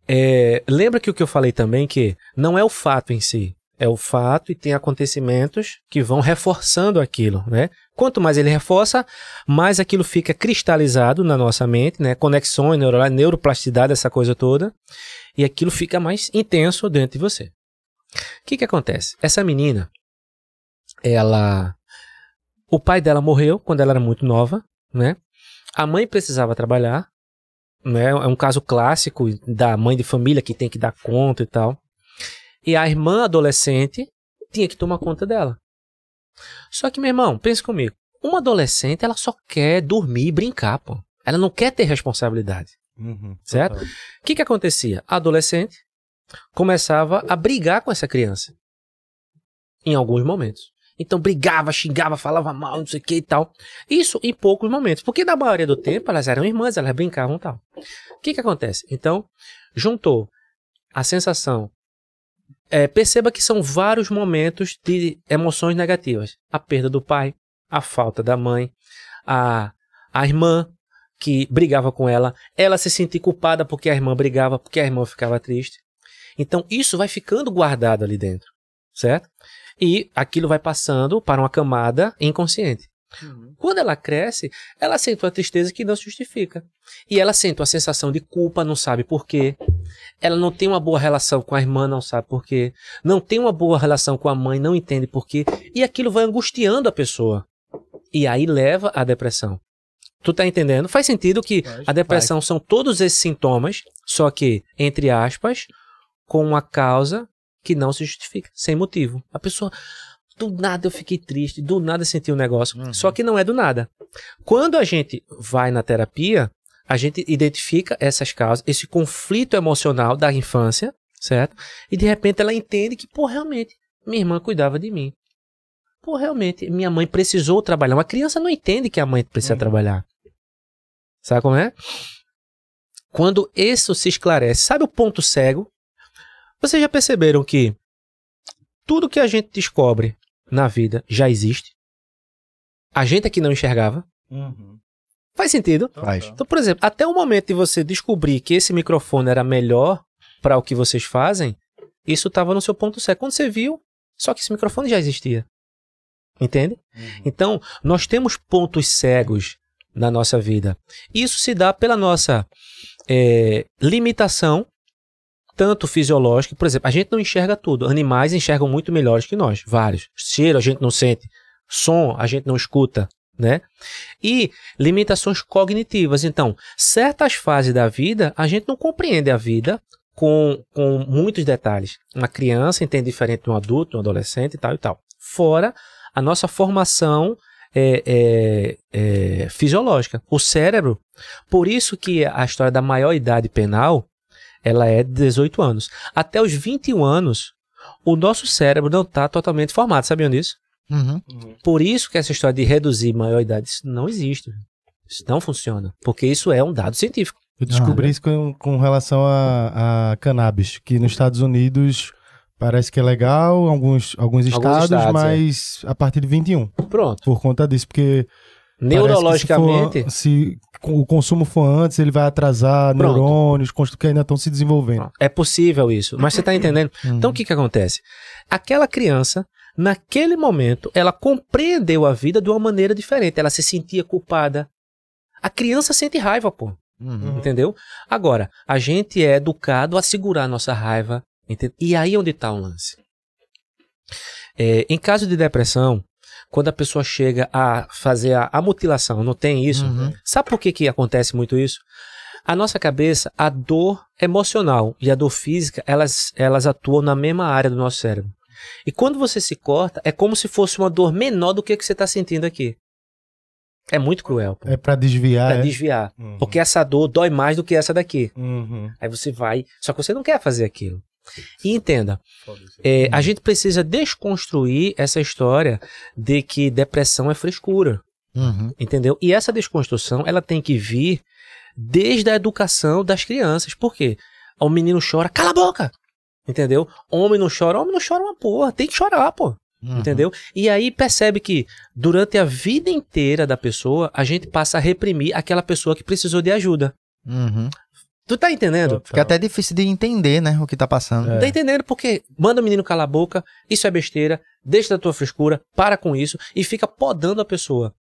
É, lembra que o que eu falei também, que não é o fato em si, é o fato e tem acontecimentos que vão reforçando aquilo, né? Quanto mais ele reforça, mais aquilo fica cristalizado na nossa mente, né? Conexões neuronais, neuroplasticidade, essa coisa toda, e aquilo fica mais intenso dentro de você. O que que acontece? Essa menina, ela, o pai dela morreu quando ela era muito nova, né? A mãe precisava trabalhar né? É um caso clássico da mãe de família que tem que dar conta e tal. E a irmã adolescente tinha que tomar conta dela. Só que, meu irmão, pense comigo. Uma adolescente, ela só quer dormir e brincar, pô. Ela não quer ter responsabilidade. Uhum, certo? O que que acontecia? A adolescente começava a brigar com essa criança. Em alguns momentos. Então brigava, xingava, falava mal, não sei o que e tal. Isso em poucos momentos. Porque na maioria do tempo elas eram irmãs, elas brincavam e tal. O que que acontece? Então, juntou a sensação. É, perceba que são vários momentos de emoções negativas. A perda do pai, a falta da mãe, a, a irmã que brigava com ela, ela se sentir culpada porque a irmã brigava, porque a irmã ficava triste. Então isso vai ficando guardado ali dentro, certo? E aquilo vai passando para uma camada inconsciente. Uhum. Quando ela cresce, ela sente uma tristeza que não se justifica. E ela sente uma sensação de culpa, não sabe por quê. Ela não tem uma boa relação com a irmã, não sabe por quê. Não tem uma boa relação com a mãe, não entende por quê. E aquilo vai angustiando a pessoa. E aí leva à depressão. Tu tá entendendo? Faz sentido que a depressão são todos esses sintomas, só que, entre aspas, com uma causa que não se justifica, sem motivo. A pessoa, do nada eu fiquei triste, do nada senti um negócio. Uhum. Só que não é do nada. Quando a gente vai na terapia, a gente identifica essas causas, esse conflito emocional da infância, certo? E de repente ela entende que, pô, realmente, minha irmã cuidava de mim. Pô, realmente, minha mãe precisou trabalhar. Uma criança não entende que a mãe precisa uhum. trabalhar. Sabe como é? Quando isso se esclarece, sabe o ponto cego? Vocês já perceberam que tudo que a gente descobre na vida já existe? A gente é que não enxergava? Uhum. Faz sentido? Faz. Então, por exemplo, até o momento de você descobrir que esse microfone era melhor para o que vocês fazem, isso estava no seu ponto cego. Quando você viu, só que esse microfone já existia. Entende? Uhum. Então, nós temos pontos cegos na nossa vida. Isso se dá pela nossa é, limitação, tanto fisiológica, por exemplo, a gente não enxerga tudo. Animais enxergam muito melhores que nós, vários. Cheiro a gente não sente, som a gente não escuta, né? E limitações cognitivas. Então, certas fases da vida, a gente não compreende a vida com, com muitos detalhes. Uma criança entende diferente de um adulto, um adolescente e tal e tal. Fora a nossa formação é, é, é, fisiológica. O cérebro, por isso que a história da maior idade penal, ela é de 18 anos. Até os 21 anos, o nosso cérebro não está totalmente formado, sabiam disso? Uhum. Por isso que essa história de reduzir maior idade isso não existe. Isso não funciona, porque isso é um dado científico. Eu descobri ah, isso com, com relação a, a cannabis, que nos Estados Unidos Parece que é legal, alguns, alguns estados, estados mas é. a partir de 21. Pronto. Por conta disso, porque. Neurologicamente. Se, for, se, o consumo for antes, ele vai atrasar Pronto. neurônios que ainda estão se desenvolvendo. É possível isso, mas você está entendendo? Uhum. Então o que, que acontece? Aquela criança, naquele momento, ela compreendeu a vida de uma maneira diferente. Ela se sentia culpada. A criança sente raiva, pô. Uhum. Entendeu? Agora, a gente é educado a segurar a nossa raiva, Entende? E aí onde está o lance. É, em caso de depressão, quando a pessoa chega a fazer a, a mutilação, não tem isso? Uhum. Sabe por que, que acontece muito isso? A nossa cabeça, a dor emocional e a dor física, elas, elas atuam na mesma área do nosso cérebro. E quando você se corta, é como se fosse uma dor menor do que, que você está sentindo aqui. É muito cruel. Pô. É para desviar. Pra é? desviar. Uhum. Porque essa dor dói mais do que essa daqui. Uhum. Aí você vai. Só que você não quer fazer aquilo. E entenda, é, a gente precisa desconstruir essa história de que depressão é frescura. Uhum. Entendeu? E essa desconstrução ela tem que vir desde a educação das crianças. Por quê? O menino chora, cala a boca! Entendeu? Homem não chora, homem não chora uma porra, tem que chorar, pô. Uhum. Entendeu? E aí percebe que durante a vida inteira da pessoa, a gente passa a reprimir aquela pessoa que precisou de ajuda. Uhum. Tu tá entendendo? Total. Fica até difícil de entender, né, o que tá passando. É. Tá entendendo? Porque manda o menino calar a boca, isso é besteira, deixa da tua frescura, para com isso e fica podando a pessoa.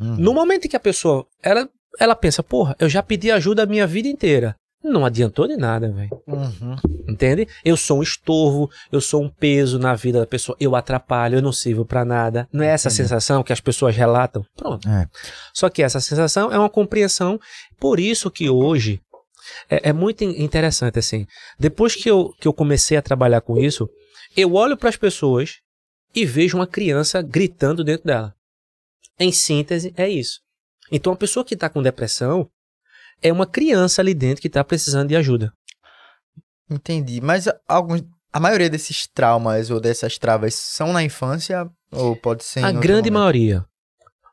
Uhum. No momento em que a pessoa, ela, ela pensa, porra, eu já pedi ajuda a minha vida inteira. Não adiantou de nada, velho. Uhum. Entende? Eu sou um estorvo, eu sou um peso na vida da pessoa, eu atrapalho, eu não sirvo para nada. Não é essa Entendi. sensação que as pessoas relatam? Pronto. É. Só que essa sensação é uma compreensão, por isso que hoje É, é, muito interessante, assim. Depois que eu, que eu comecei a trabalhar com isso, eu olho para as pessoas e vejo uma criança gritando dentro dela. Em síntese, é isso. Então, a pessoa que está com depressão é uma criança ali dentro que está precisando de ajuda. Entendi. Mas alguns, a maioria desses traumas ou dessas travas são na infância ou pode ser A grande momento? maioria.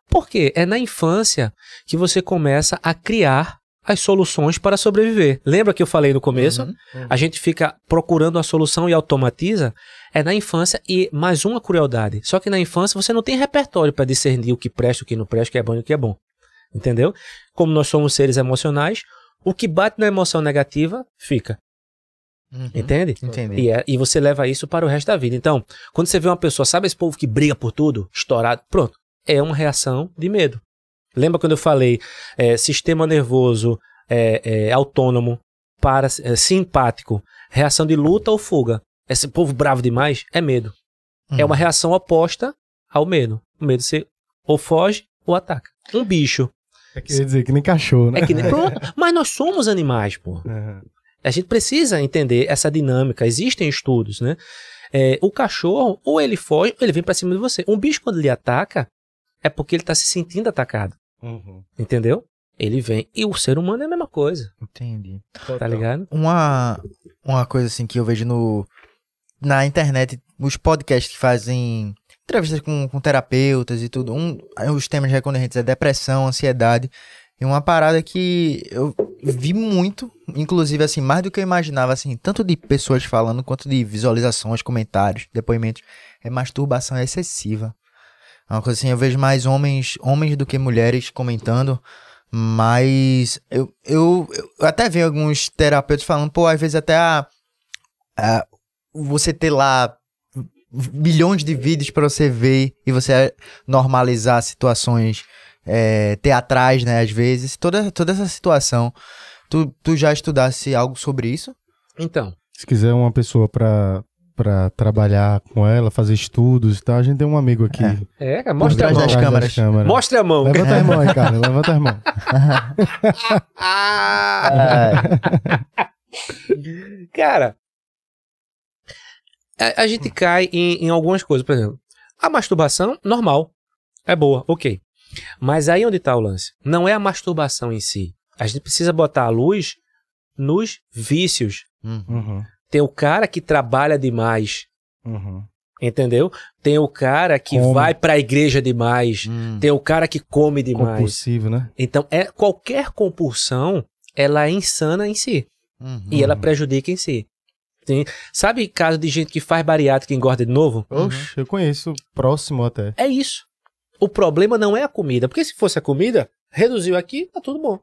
Por quê? É na infância que você começa a criar as soluções para sobreviver. Lembra que eu falei no começo? Uhum, uhum. A gente fica procurando a solução e automatiza. É na infância e mais uma crueldade. Só que na infância você não tem repertório para discernir o que presta, o que não presta, o que é bom e o que é bom. Entendeu? Como nós somos seres emocionais, o que bate na emoção negativa fica. Uhum, Entende? Entendi. E, é, e você leva isso para o resto da vida. Então, quando você vê uma pessoa, sabe esse povo que briga por tudo, estourado, pronto, é uma reação de medo. Lembra quando eu falei é, sistema nervoso é, é, autônomo, para é, simpático, reação de luta ou fuga? Esse povo bravo demais é medo. Uhum. É uma reação oposta ao medo. O medo você ou foge ou ataca. Um bicho. É quer dizer que nem cachorro, né? É que nem... Pronto. Mas nós somos animais, pô. Uhum. A gente precisa entender essa dinâmica. Existem estudos, né? É, o cachorro, ou ele foge, ou ele vem para cima de você. Um bicho, quando ele ataca, é porque ele tá se sentindo atacado. Uhum. Entendeu? Ele vem. E o ser humano é a mesma coisa. Entendi. Tá ligado? Uma, uma coisa assim que eu vejo no, na internet, os podcasts que fazem entrevistas com, com terapeutas e tudo. Um, os temas recorrentes é depressão, ansiedade. E uma parada que eu vi muito, inclusive assim, mais do que eu imaginava, assim, tanto de pessoas falando quanto de visualizações, comentários, depoimentos, é masturbação excessiva. É uma coisa assim, eu vejo mais homens, homens do que mulheres comentando, mas eu, eu, eu até vi alguns terapeutas falando, pô, às vezes até a, a você ter lá milhões de vídeos para você ver e você normalizar situações é, teatrais, né, às vezes, toda, toda essa situação. Tu, tu já estudasse algo sobre isso? Então. Se quiser uma pessoa para para trabalhar com ela, fazer estudos e tal. A gente tem um amigo aqui. É, é mostra a mão. Das câmeras. câmeras. Mostra a mão. Levanta as mãos aí, cara. Levanta as mãos. cara, a, a, gente cai em, em algumas coisas. Por exemplo, a masturbação, normal. É boa, ok. Mas aí onde está o lance? Não é a masturbação em si. A gente precisa botar a luz nos vícios. Uhum. Tem o cara que trabalha demais. Uhum. Entendeu? Tem o cara que come. vai pra igreja demais. Hum. Tem o cara que come demais. Compulsivo, né? Então, é, qualquer compulsão, ela é insana em si. Uhum. E ela prejudica em si. Tem, sabe caso de gente que faz bariátrica e engorda de novo? Oxe, uhum. eu conheço próximo até. É isso. O problema não é a comida. Porque se fosse a comida, reduziu aqui, tá tudo bom.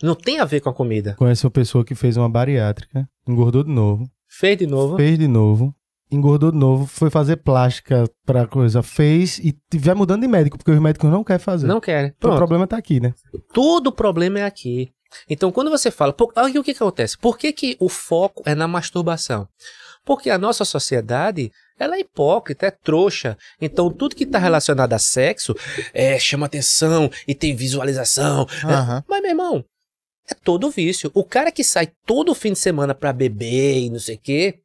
Não tem a ver com a comida. Conhece uma pessoa que fez uma bariátrica, engordou de novo. Fez de novo. Fez de novo. Engordou de novo, foi fazer plástica pra coisa, fez e vai mudando de médico, porque os médicos não querem fazer. Não querem. Então, o problema tá aqui, né? Todo o problema é aqui. Então, quando você fala, por, o que, que acontece? Por que, que o foco é na masturbação? Porque a nossa sociedade, ela é hipócrita, é trouxa. Então, tudo que está relacionado a sexo é, chama atenção e tem visualização. Uhum. É, mas, meu irmão, é todo vício. O cara que sai todo fim de semana pra beber e não sei o quê,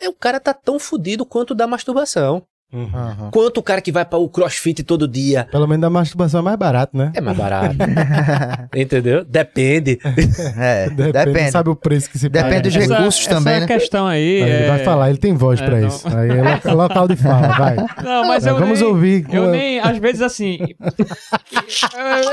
é o cara tá tão fudido quanto da masturbação. Uhum. Quanto o cara que vai para o crossfit todo dia. Pelo menos a masturbação é mais barato, né? É mais barato. Entendeu? Depende. É, depende. depende. Sabe o preço que se paga. Depende dos essa, recursos essa também, é né? questão aí. Ele é... vai falar, ele tem voz é, pra não. isso. Aí é local de fala, vai. Não, mas eu Vamos nem, ouvir. Eu nem, às vezes assim.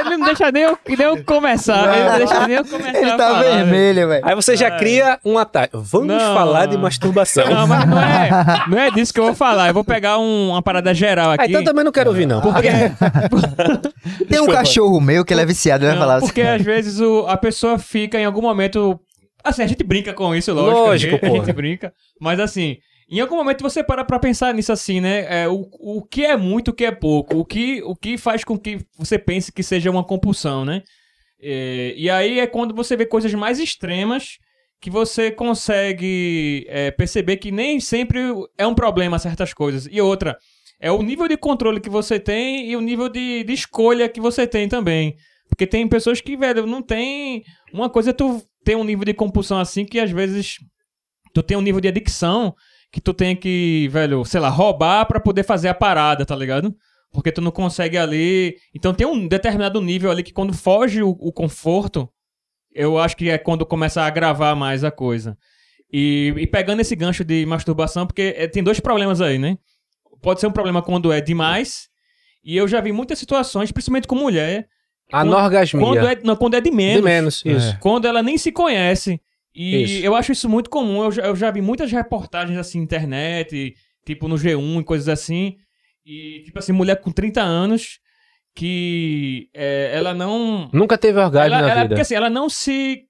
ele não deixa nem eu, nem eu começar. Não, ele não deixa nem eu começar. Ele tá falar, vermelho, velho. Aí você já cria um ataque. Vamos não, falar de masturbação. Não, mas não é, não é disso que eu vou falar. Eu vou pegar um, uma parada geral aqui. Ah, então também não quero ouvir, não. Porque... Tem um cachorro meu que ele é viciado, ele vai falar assim. Porque às vezes o, a pessoa fica em algum momento. Assim, a gente brinca com isso, lógico. Lógico, a gente, a gente brinca. Mas assim, em algum momento você para pra pensar nisso assim, né? É, o, o que é muito, o que é pouco. O que, o que faz com que você pense que seja uma compulsão, né? É, e aí é quando você vê coisas mais extremas que você consegue é, perceber que nem sempre é um problema certas coisas. E outra, é o nível de controle que você tem e o nível de, de escolha que você tem também. Porque tem pessoas que, velho, não tem. Uma coisa é tu tem um nível de compulsão assim que às vezes tu tem um nível de adicção que tu tem que, velho, sei lá, roubar para poder fazer a parada, tá ligado? Porque tu não consegue ali. Então tem um determinado nível ali que quando foge o, o conforto, eu acho que é quando começa a agravar mais a coisa. E, e pegando esse gancho de masturbação, porque é, tem dois problemas aí, né? Pode ser um problema quando é demais. E eu já vi muitas situações, principalmente com mulher. Anorgasmia. Quando é, não, quando é de menos. De menos, isso. É. Quando ela nem se conhece. E isso. eu acho isso muito comum. Eu já, eu já vi muitas reportagens assim na internet, tipo no G1 e coisas assim. E, tipo assim, mulher com 30 anos que é, ela não. Nunca teve orgasmo ela, na ela, vida. Porque assim, ela não se.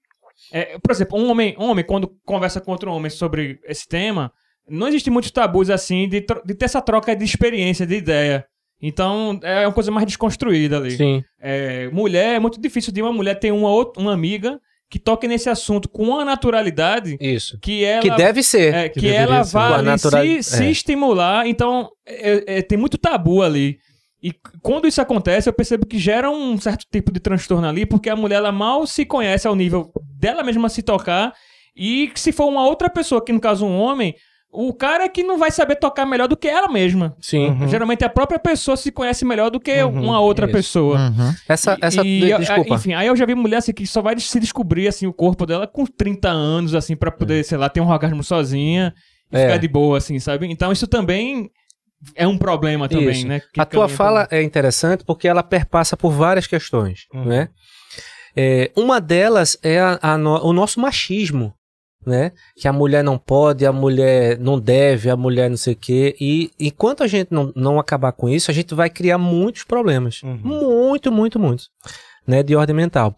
É, por exemplo, um homem, homem, quando conversa com outro homem sobre esse tema, não existe muitos tabus assim de, de ter essa troca de experiência, de ideia. Então, é uma coisa mais desconstruída ali. Sim. É, mulher, é muito difícil de uma mulher ter uma, outra, uma amiga que toque nesse assunto com uma naturalidade. Isso. Que ela. Que deve ser. É, que, que ela vá natural... se, se é. estimular. Então, é, tem muito tabu ali. E quando isso acontece, eu percebo que gera um certo tipo de transtorno ali, porque a mulher ela mal se conhece ao nível dela mesma se tocar. E se for uma outra pessoa, que no caso um homem, o cara é que não vai saber tocar melhor do que ela mesma. Sim. Uhum. Geralmente a própria pessoa se conhece melhor do que uhum. uma outra Isso. pessoa. Uhum. Essa, essa e, desculpa. Enfim, aí eu já vi mulher assim que só vai se descobrir assim o corpo dela com 30 anos assim para poder, é. sei lá, ter um orgasmo sozinha e é. ficar de boa assim, sabe? Então isso também é um problema também, Isso. né? Que a tua fala também. é interessante porque ela perpassa por várias questões, uhum. né? É, uma delas é a, a no, o nosso machismo, né? Que a mulher não pode, a mulher não deve, a mulher não sei o quê. E enquanto a gente não, não acabar com isso, a gente vai criar muitos problemas. Uhum. Muito, muito, muitos. Né, de ordem mental.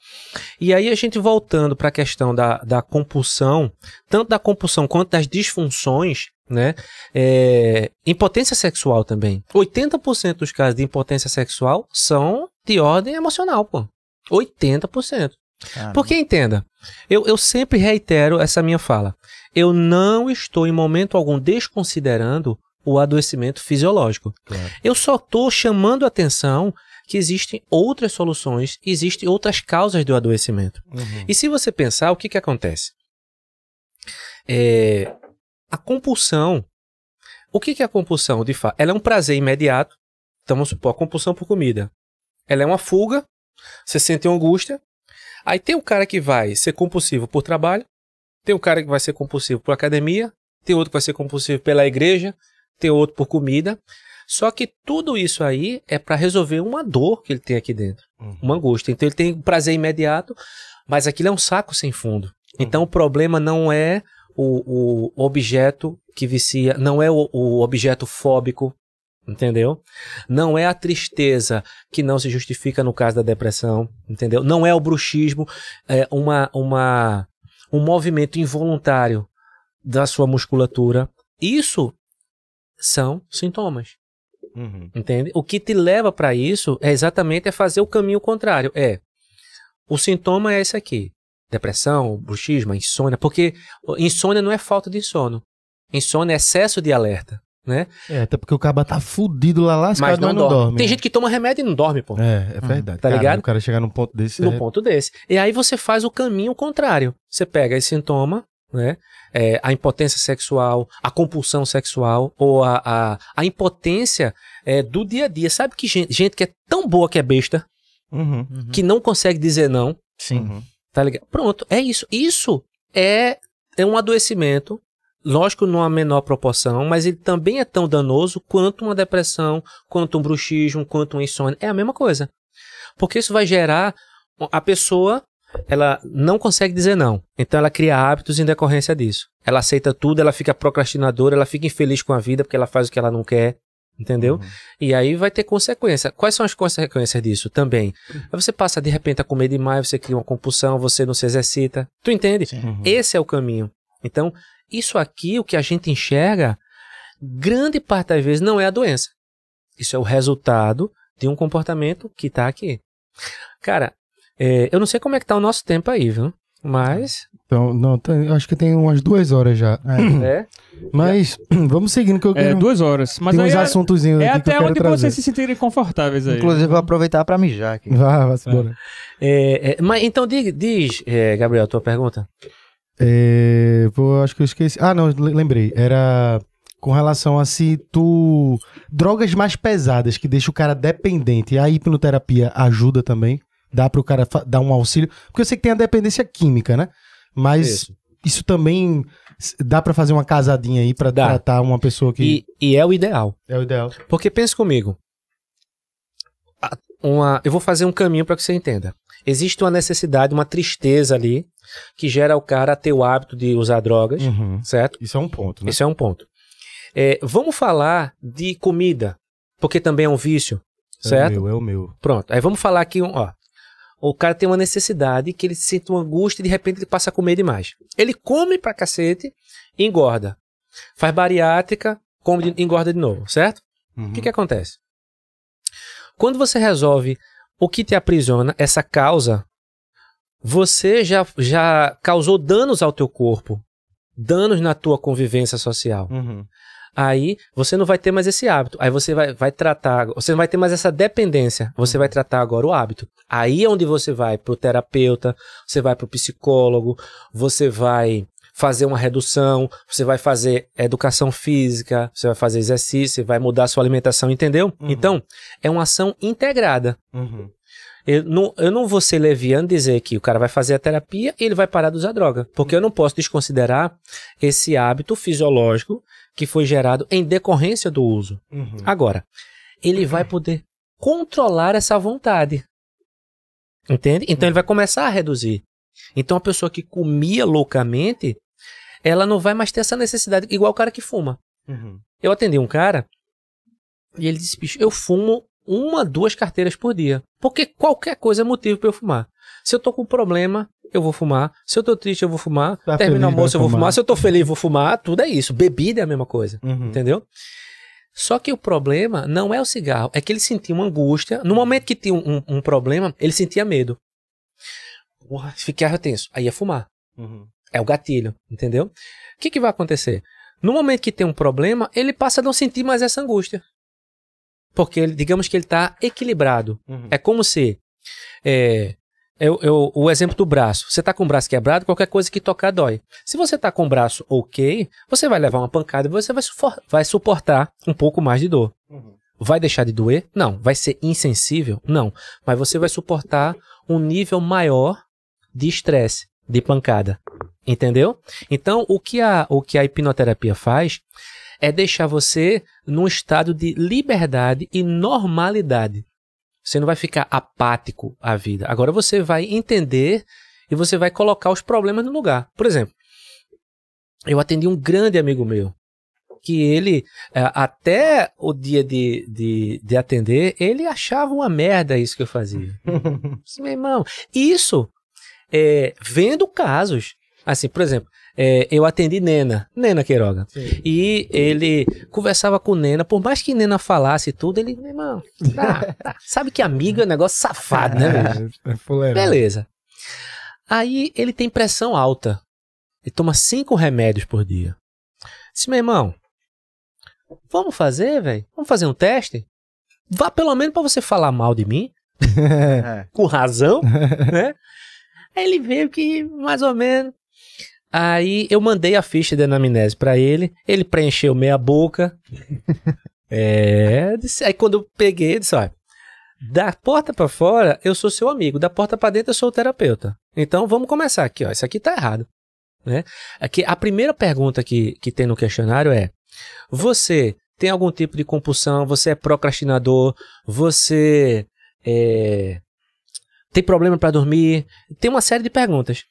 E aí a gente voltando para a questão da, da compulsão, tanto da compulsão quanto das disfunções, né? É, impotência sexual também. 80% dos casos de impotência sexual são de ordem emocional, pô. 80%. Caramba. Porque entenda, eu, eu sempre reitero essa minha fala. Eu não estou em momento algum desconsiderando o adoecimento fisiológico. Claro. Eu só estou chamando a atenção que existem outras soluções, existem outras causas do adoecimento. Uhum. E se você pensar, o que, que acontece? É, a compulsão. O que, que é a compulsão, de fato? Ela é um prazer imediato. Então, vamos supor, a compulsão por comida. Ela é uma fuga, você sente angústia. Aí tem o cara que vai ser compulsivo por trabalho, tem o cara que vai ser compulsivo por academia, tem outro que vai ser compulsivo pela igreja, tem outro por comida. Só que tudo isso aí é para resolver uma dor que ele tem aqui dentro, uhum. uma angústia. Então ele tem prazer imediato, mas aquilo é um saco sem fundo. Então uhum. o problema não é o, o objeto que vicia, não é o, o objeto fóbico, entendeu? Não é a tristeza que não se justifica no caso da depressão, entendeu? Não é o bruxismo, é uma, uma, um movimento involuntário da sua musculatura. Isso são sintomas. Uhum. Entende? O que te leva para isso é exatamente é fazer o caminho contrário. É o sintoma é esse aqui depressão, bruxismo, insônia, porque insônia não é falta de sono. Insônia é excesso de alerta, né? É, até porque o cara tá fudido lá lascado, mas não, não dorme. dorme. Tem gente que toma remédio e não dorme, pô. É, é verdade. Tá ligado? O cara chegar num ponto desse. No é... ponto desse. E aí você faz o caminho contrário. Você pega esse sintoma, né? É, a impotência sexual, a compulsão sexual ou a, a, a impotência é, do dia a dia. Sabe que gente, gente que é tão boa que é besta, uhum, uhum. que não consegue dizer não. Sim. Tá ligado? Pronto, é isso. Isso é, é um adoecimento, lógico, numa menor proporção, mas ele também é tão danoso quanto uma depressão, quanto um bruxismo, quanto um insônia. É a mesma coisa. Porque isso vai gerar a pessoa ela não consegue dizer não. Então ela cria hábitos em decorrência disso. Ela aceita tudo, ela fica procrastinadora, ela fica infeliz com a vida porque ela faz o que ela não quer. Entendeu? Uhum. E aí vai ter consequência. Quais são as consequências disso também? Você passa de repente a comer demais, você cria uma compulsão, você não se exercita. Tu entende? Uhum. Esse é o caminho. Então, isso aqui, o que a gente enxerga, grande parte das vezes não é a doença. Isso é o resultado de um comportamento que está aqui. Cara, é, eu não sei como é que tá o nosso tempo aí, viu? Mas. Então, não, tem- eu acho que tem umas duas horas já. É. Mas vamos seguindo que eu É, quero. duas horas. Mas tem uns é, assuntozinhos é aqui que eu até quero onde trazer. vocês se sentirem confortáveis aí. Inclusive, vou aproveitar pra mijar aqui. Vá, vá embora. É, é, mas então diz, diz é, Gabriel, tua pergunta. É, pô, acho que eu esqueci. Ah, não, le- lembrei. Era com relação a se tu. Drogas mais pesadas que deixam o cara dependente. A hipnoterapia ajuda também. Dá pro cara fa- dar um auxílio. Porque eu sei que tem a dependência química, né? Mas isso, Isso. também dá pra fazer uma casadinha aí pra Dá. tratar uma pessoa que. E, e é o ideal. É o ideal. Porque pense comigo. Uma, eu vou fazer um caminho para que você entenda. Existe uma necessidade, uma tristeza ali que gera o cara ter o hábito de usar drogas, Uhum. certo? Isso é um ponto, né? Isso é um ponto. É, vamos falar de comida, porque também é um vício, certo? É o meu, é o meu. Pronto. Aí vamos falar aqui, ó. O cara tem uma necessidade que ele sente uma angústia e de repente ele passa a comer demais. Ele come pra cacete e engorda. Faz bariátrica, come e engorda de novo, certo? Uhum. O que, que acontece? Quando você resolve o que te aprisiona, essa causa, você já, já causou danos ao teu corpo, danos na tua convivência social. Uhum. Aí você não vai ter mais esse hábito. Aí você vai, vai tratar, você não vai ter mais essa dependência. Você vai tratar agora o hábito. Aí é onde você vai pro terapeuta, você vai pro psicólogo, você vai fazer uma redução, você vai fazer educação física, você vai fazer exercício, você vai mudar a sua alimentação, entendeu? Uhum. Então, é uma ação integrada. Uhum. Eu não, eu não vou ser leviano dizer que o cara vai fazer a terapia e ele vai parar de usar droga. Porque eu não posso desconsiderar esse hábito fisiológico que foi gerado em decorrência do uso. Uhum. Agora, ele vai poder controlar essa vontade. Entende? Então ele vai começar a reduzir. Então a pessoa que comia loucamente, ela não vai mais ter essa necessidade, igual o cara que fuma. Uhum. Eu atendi um cara e ele disse: bicho, eu fumo uma, duas carteiras por dia. Porque qualquer coisa é motivo para eu fumar. Se eu tô com problema, eu vou fumar. Se eu tô triste, eu vou fumar. Tá Termina o almoço, eu vou fumar. fumar. Se eu tô feliz, eu vou fumar. Tudo é isso. Bebida é a mesma coisa. Uhum. Entendeu? Só que o problema não é o cigarro, é que ele sentia uma angústia. No momento que tinha um, um- um problema, ele sentia medo. Porra, ficava tenso. Aí ia fumar. Uhum. É o gatilho, entendeu? O que, que vai acontecer? No momento que tem um problema, ele passa a não sentir mais essa angústia. Porque, ele, digamos que ele está equilibrado. Uhum. É como se. É, eu, eu- o exemplo do braço. Você está com o braço quebrado, qualquer coisa que tocar dói. Se você está com o braço ok, você vai levar uma pancada e você vai, vai suportar um pouco mais de dor. Uhum. Vai deixar de doer? Não. Vai ser insensível? Não. Mas você vai suportar um nível maior de estresse, de pancada. Entendeu? Então, o que a, o que a hipnoterapia faz é deixar você num estado de liberdade e normalidade. Você não vai ficar apático à vida. Agora você vai entender e você vai colocar os problemas no lugar. Por exemplo, eu atendi um grande amigo meu que ele, eh, até o dia de, de, de atender, ele achava uma merda isso que eu fazia. Meu irmão, isso é, vendo casos. Assim, por exemplo, é, eu atendi Nena, Nena Queiroga. E ele conversava com Nena, por mais que Nena falasse tudo, ele, meu irmão, tá, tá. sabe que amigo é um negócio safado, né? É, é. Beleza. Aí ele tem pressão alta. Ele toma cinco remédios por dia. Disse, meu irmão, vamos fazer, velho? Vamos fazer um teste? Vá pelo menos pra você falar mal de mim, com razão, né? Aí ele veio que, mais ou menos. Aí eu mandei a ficha de anamnese pra ele, ele preencheu meia boca. É, disse- aí quando eu peguei, disse, olha, da porta pra fora eu sou seu amigo, da porta pra dentro eu sou o terapeuta. Então vamos começar aqui, ó, isso aqui tá errado, né? Aqui a primeira pergunta que, que tem no questionário é: você tem algum tipo de compulsão? Você é procrastinador? Você é, tem problema pra dormir? Tem uma série de perguntas.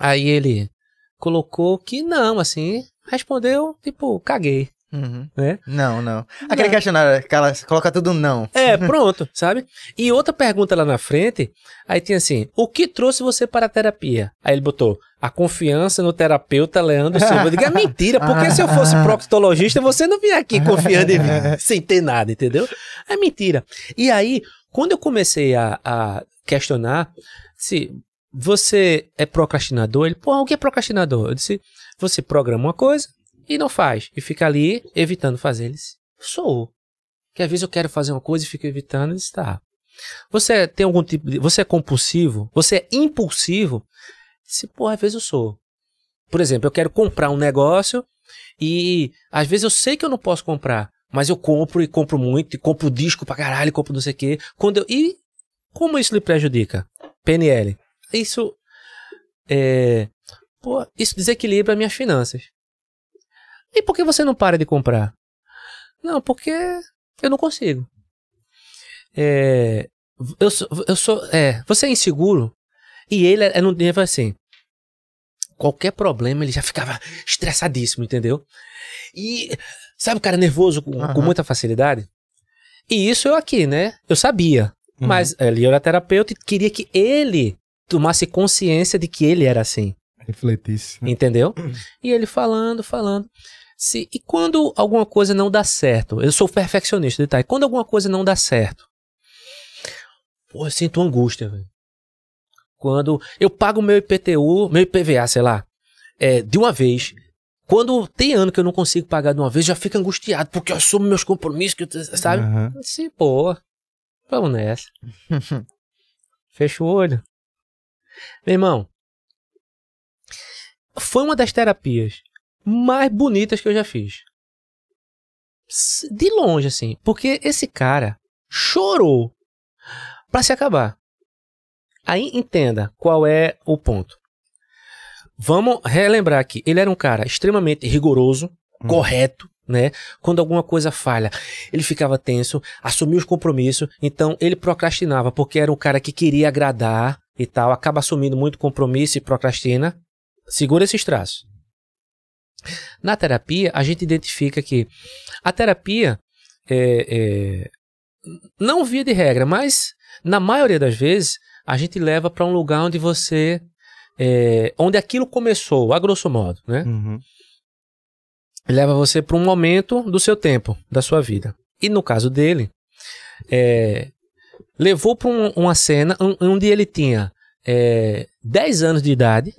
Aí ele colocou que não, assim, respondeu tipo, caguei. Uhum. É? Não, não. Aquele Não. questionário, aquela, coloca tudo não. É, pronto, sabe? E outra pergunta lá na frente, aí tinha assim: o que trouxe você para a terapia? Aí ele botou a confiança no terapeuta Leandro Silva. Eu digo, é mentira, porque se eu fosse proctologista, você não vinha aqui confiando em mim, sem ter nada, entendeu? É mentira. E aí, quando eu comecei a, a questionar, se você é procrastinador? Ele, pô, o que é procrastinador? Eu disse, você programa uma coisa e não faz. E fica ali evitando fazer. Ele disse, sou. Que às vezes eu quero fazer uma coisa e fico evitando. Ele disse, tá. Você tem algum tipo de. Você é compulsivo? Você é impulsivo? Se, pô, às vezes eu sou. Por exemplo, eu quero comprar um negócio e às vezes eu sei que eu não posso comprar, mas eu compro e compro muito, e compro disco pra caralho, compro não sei o quê. Quando eu, e como isso lhe prejudica? PNL. Isso é, pô, isso desequilibra minhas finanças. E por que você não para de comprar? Não, porque eu não consigo. É, eu sou, eu sou, é, você é inseguro e ele é, é no nível assim. Qualquer problema ele já ficava estressadíssimo, entendeu? E sabe o cara nervoso com, uhum. com muita facilidade? E isso eu aqui, né? Eu sabia. Uhum. Mas ele era terapeuta e queria que ele tomasse consciência de que ele era assim. Refletisse. Né? Entendeu? E ele falando, falando. Se, e quando alguma coisa não dá certo, eu sou perfeccionista, detalhe. Quando alguma coisa não dá certo, pô, eu sinto angústia, velho. Quando eu pago meu IPTU, meu IPVA, sei lá, é, de uma vez. Quando tem ano que eu não consigo pagar de uma vez, já fico angustiado, porque eu assumo meus compromissos, que eu, sabe? Uhum. Sim, pô, vamos nessa. Fecha o olho. Meu irmão, foi uma das terapias mais bonitas que eu já fiz. De longe, assim. Porque esse cara chorou para se acabar. Aí entenda qual é o ponto. Vamos relembrar que ele era um cara extremamente rigoroso, hum. correto, né? Quando alguma coisa falha, ele ficava tenso, assumia os compromissos, então ele procrastinava porque era um cara que queria agradar e tal, acaba assumindo muito compromisso e procrastina. Segura esses traços. Na terapia, a gente identifica que a terapia é, é, não via de regra, mas na maioria das vezes a gente leva para um lugar onde você é, onde aquilo começou, a grosso modo, né? Uhum. Leva você para um momento do seu tempo, da sua vida. E no caso dele, é, levou para um, uma cena onde ele tinha é, 10 anos de idade,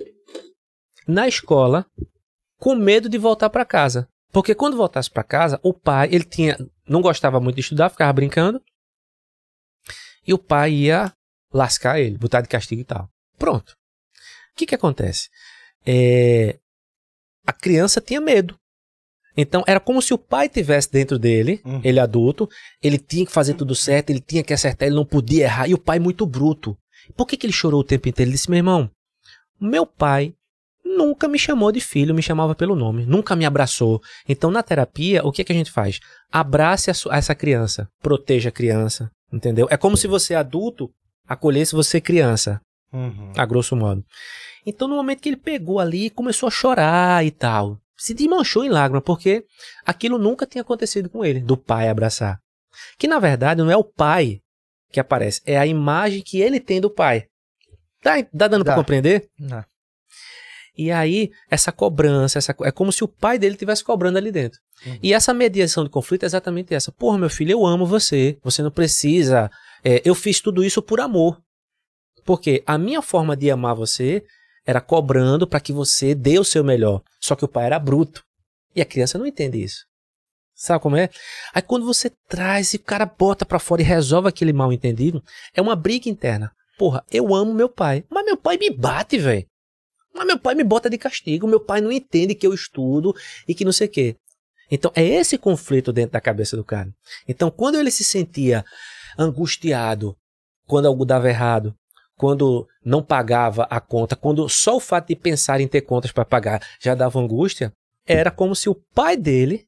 na escola, com medo de voltar para casa. Porque quando voltasse para casa, o pai, ele tinha, não gostava muito de estudar, ficava brincando. E o pai ia lascar ele, botar de castigo e tal. Pronto. O que que acontece? É, a criança tinha medo. Então era como se o pai tivesse dentro dele, uhum. ele adulto, ele tinha que fazer tudo certo, ele tinha que acertar, ele não podia errar, e o pai muito bruto. Por que, que ele chorou o tempo inteiro? Ele disse: meu irmão, meu pai nunca me chamou de filho, me chamava pelo nome, nunca me abraçou. Então, na terapia, o que, que a gente faz? Abrace a, essa criança, proteja a criança, entendeu? É como se você, adulto, acolhesse você, criança, uhum. a grosso modo. Então, no momento que ele pegou ali, começou a chorar e tal, se desmanchou em lágrimas, porque aquilo nunca tinha acontecido com ele, do pai abraçar. Que na verdade não é o pai que aparece, é a imagem que ele tem do pai. Tá, tá dando para compreender? Não. E aí, essa cobrança, essa, é como se o pai dele estivesse cobrando ali dentro. Uhum. E essa mediação de conflito é exatamente essa. Porra, meu filho, eu amo você. Você não precisa. É, eu fiz tudo isso por amor. Porque a minha forma de amar você era cobrando para que você dê o seu melhor. Só que o pai era bruto. E a criança não entende isso. Sabe como é? Aí quando você traz e o cara bota para fora e resolve aquele mal entendido, é uma briga interna. Porra, eu amo meu pai, mas meu pai me bate, velho. Mas meu pai me bota de castigo, meu pai não entende que eu estudo e que não sei o quê. Então é esse conflito dentro da cabeça do cara. Então quando ele se sentia angustiado, quando algo dava errado, quando não pagava a conta, quando só o fato de pensar em ter contas para pagar já dava angústia, era como se o pai dele,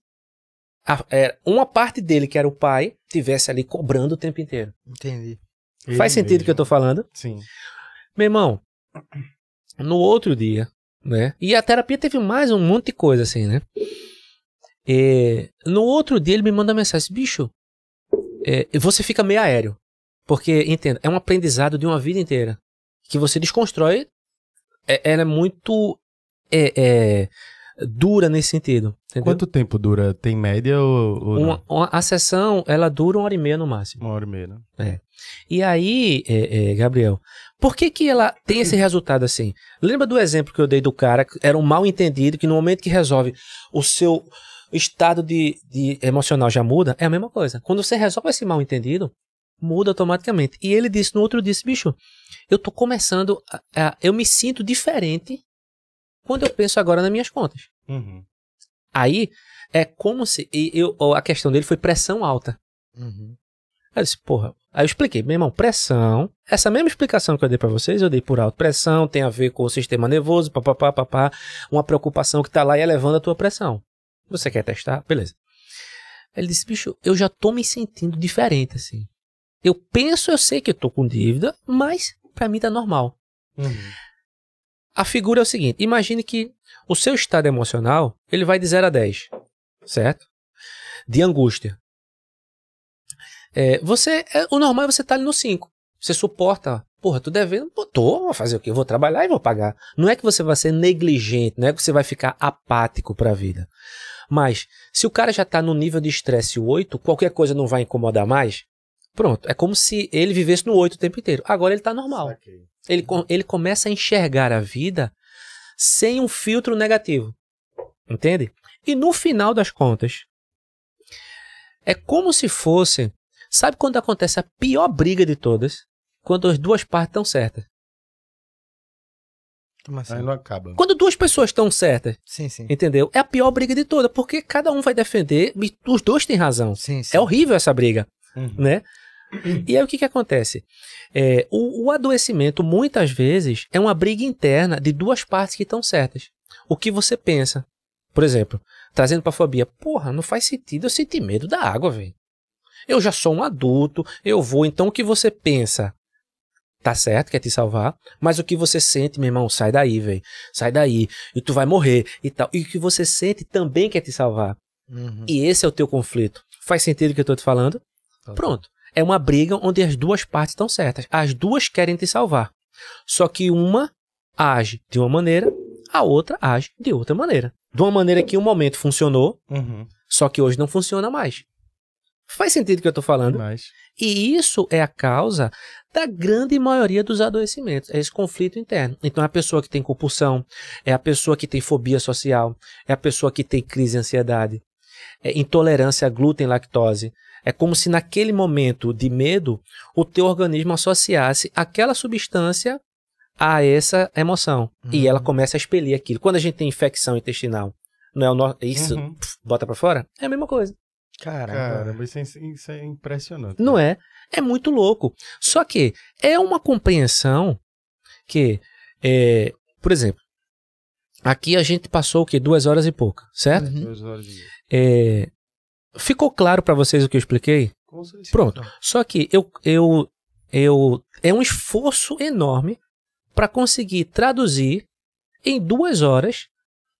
a, é, uma parte dele que era o pai, tivesse ali cobrando o tempo inteiro. Entendi. Faz sentido o que eu tô falando? Sim. Meu irmão, no outro dia, né? E a terapia teve mais um monte de coisa assim, né? E, no outro dia ele me manda mensagem, bicho, é, você fica meio aéreo. Porque, entenda, é um aprendizado de uma vida inteira. Que você desconstrói. É, ela é muito. É, é, dura nesse sentido. Entendeu? Quanto tempo dura? Tem média ou, ou uma, uma, a sessão, ela dura uma hora e meia no máximo. Uma hora e meia, né? E aí, é, é, Gabriel, por que que ela tem esse resultado assim? Lembra do exemplo que eu dei do cara que era um mal entendido, que no momento que resolve o seu estado de, de emocional já muda? É a mesma coisa. Quando você resolve esse mal entendido, muda automaticamente. E ele disse no outro disse, bicho, eu tô começando, a, a, eu me sinto diferente quando eu penso agora nas minhas contas. Uhum. Aí é como se e eu, a questão dele foi pressão alta. Uhum. Aí eu disse, porra. Aí eu expliquei, meu irmão, pressão. Essa mesma explicação que eu dei para vocês, eu dei por alto. Pressão tem a ver com o sistema nervoso, papapá, papá, uma preocupação que tá lá e elevando a tua pressão. Você quer testar? Beleza. Ele disse, bicho, eu já tô me sentindo diferente, assim. Eu penso, eu sei que eu tô com dívida, mas para mim tá normal. Uhum. A figura é o seguinte: imagine que o seu estado emocional ele vai de 0 a 10, certo? De angústia. É, você, é, o normal é você estar tá ali no 5. Você suporta. Porra, tu devendo, pô, tô, vou fazer o quê? Vou trabalhar e vou pagar. Não é que você vai ser negligente, não é que você vai ficar apático para a vida. Mas, se o cara já tá no nível de estresse 8, qualquer coisa não vai incomodar mais, pronto. É como se ele vivesse no 8 o tempo inteiro. Agora ele tá normal. Saquei. Ele, ele começa a enxergar a vida sem um filtro negativo. Entende? E no final das contas, é como se fosse. Sabe quando acontece a pior briga de todas? Quando as duas partes estão certas. Como assim? Aí não acaba. Quando duas pessoas estão certas, Sim, sim. entendeu? É a pior briga de todas, porque cada um vai defender e os dois têm razão. Sim, sim. É horrível essa briga, Uhum. né? E aí o que, que acontece? É, o, o adoecimento, muitas vezes, é uma briga interna de duas partes que estão certas. O que você pensa. Por exemplo, trazendo pra fobia. Porra, não faz sentido eu sentir medo da água, velho. Eu já sou um adulto, eu vou. Então o que você pensa? Tá certo, quer te salvar. Mas o que você sente, meu irmão, sai daí, velho. Sai daí. E tu vai morrer e tal. E o que você sente também quer te salvar. Uhum. E esse é o teu conflito. Faz sentido o que eu tô te falando? Pronto. É uma briga onde as duas partes estão certas. As duas querem te salvar. Só que uma age de uma maneira, a outra age de outra maneira. De uma maneira que um momento funcionou, Uhum. só que hoje não funciona mais. Faz sentido o que eu tô falando? Mas. E isso é a causa da grande maioria dos adoecimentos, é esse conflito interno. Então é a pessoa que tem compulsão, é a pessoa que tem fobia social, é a pessoa que tem crise de ansiedade, é intolerância a glúten e lactose. É como se naquele momento de medo o teu organismo associasse aquela substância a essa emoção e Uhum. ela começa a expelir aquilo. Quando a gente tem infecção intestinal, não é o no... isso Uhum. pf, bota pra fora? É a mesma coisa. Caramba. Caramba, isso é, isso é impressionante. Não é? É muito louco. Só que é uma compreensão que, é, por exemplo, aqui a gente passou o quê? Duas horas e pouco, certo? Uhum. Duas horas e meia. É, ficou claro para vocês o que eu expliquei? Com certeza. Pronto. Só que eu, eu, eu é um esforço enorme para conseguir traduzir em duas horas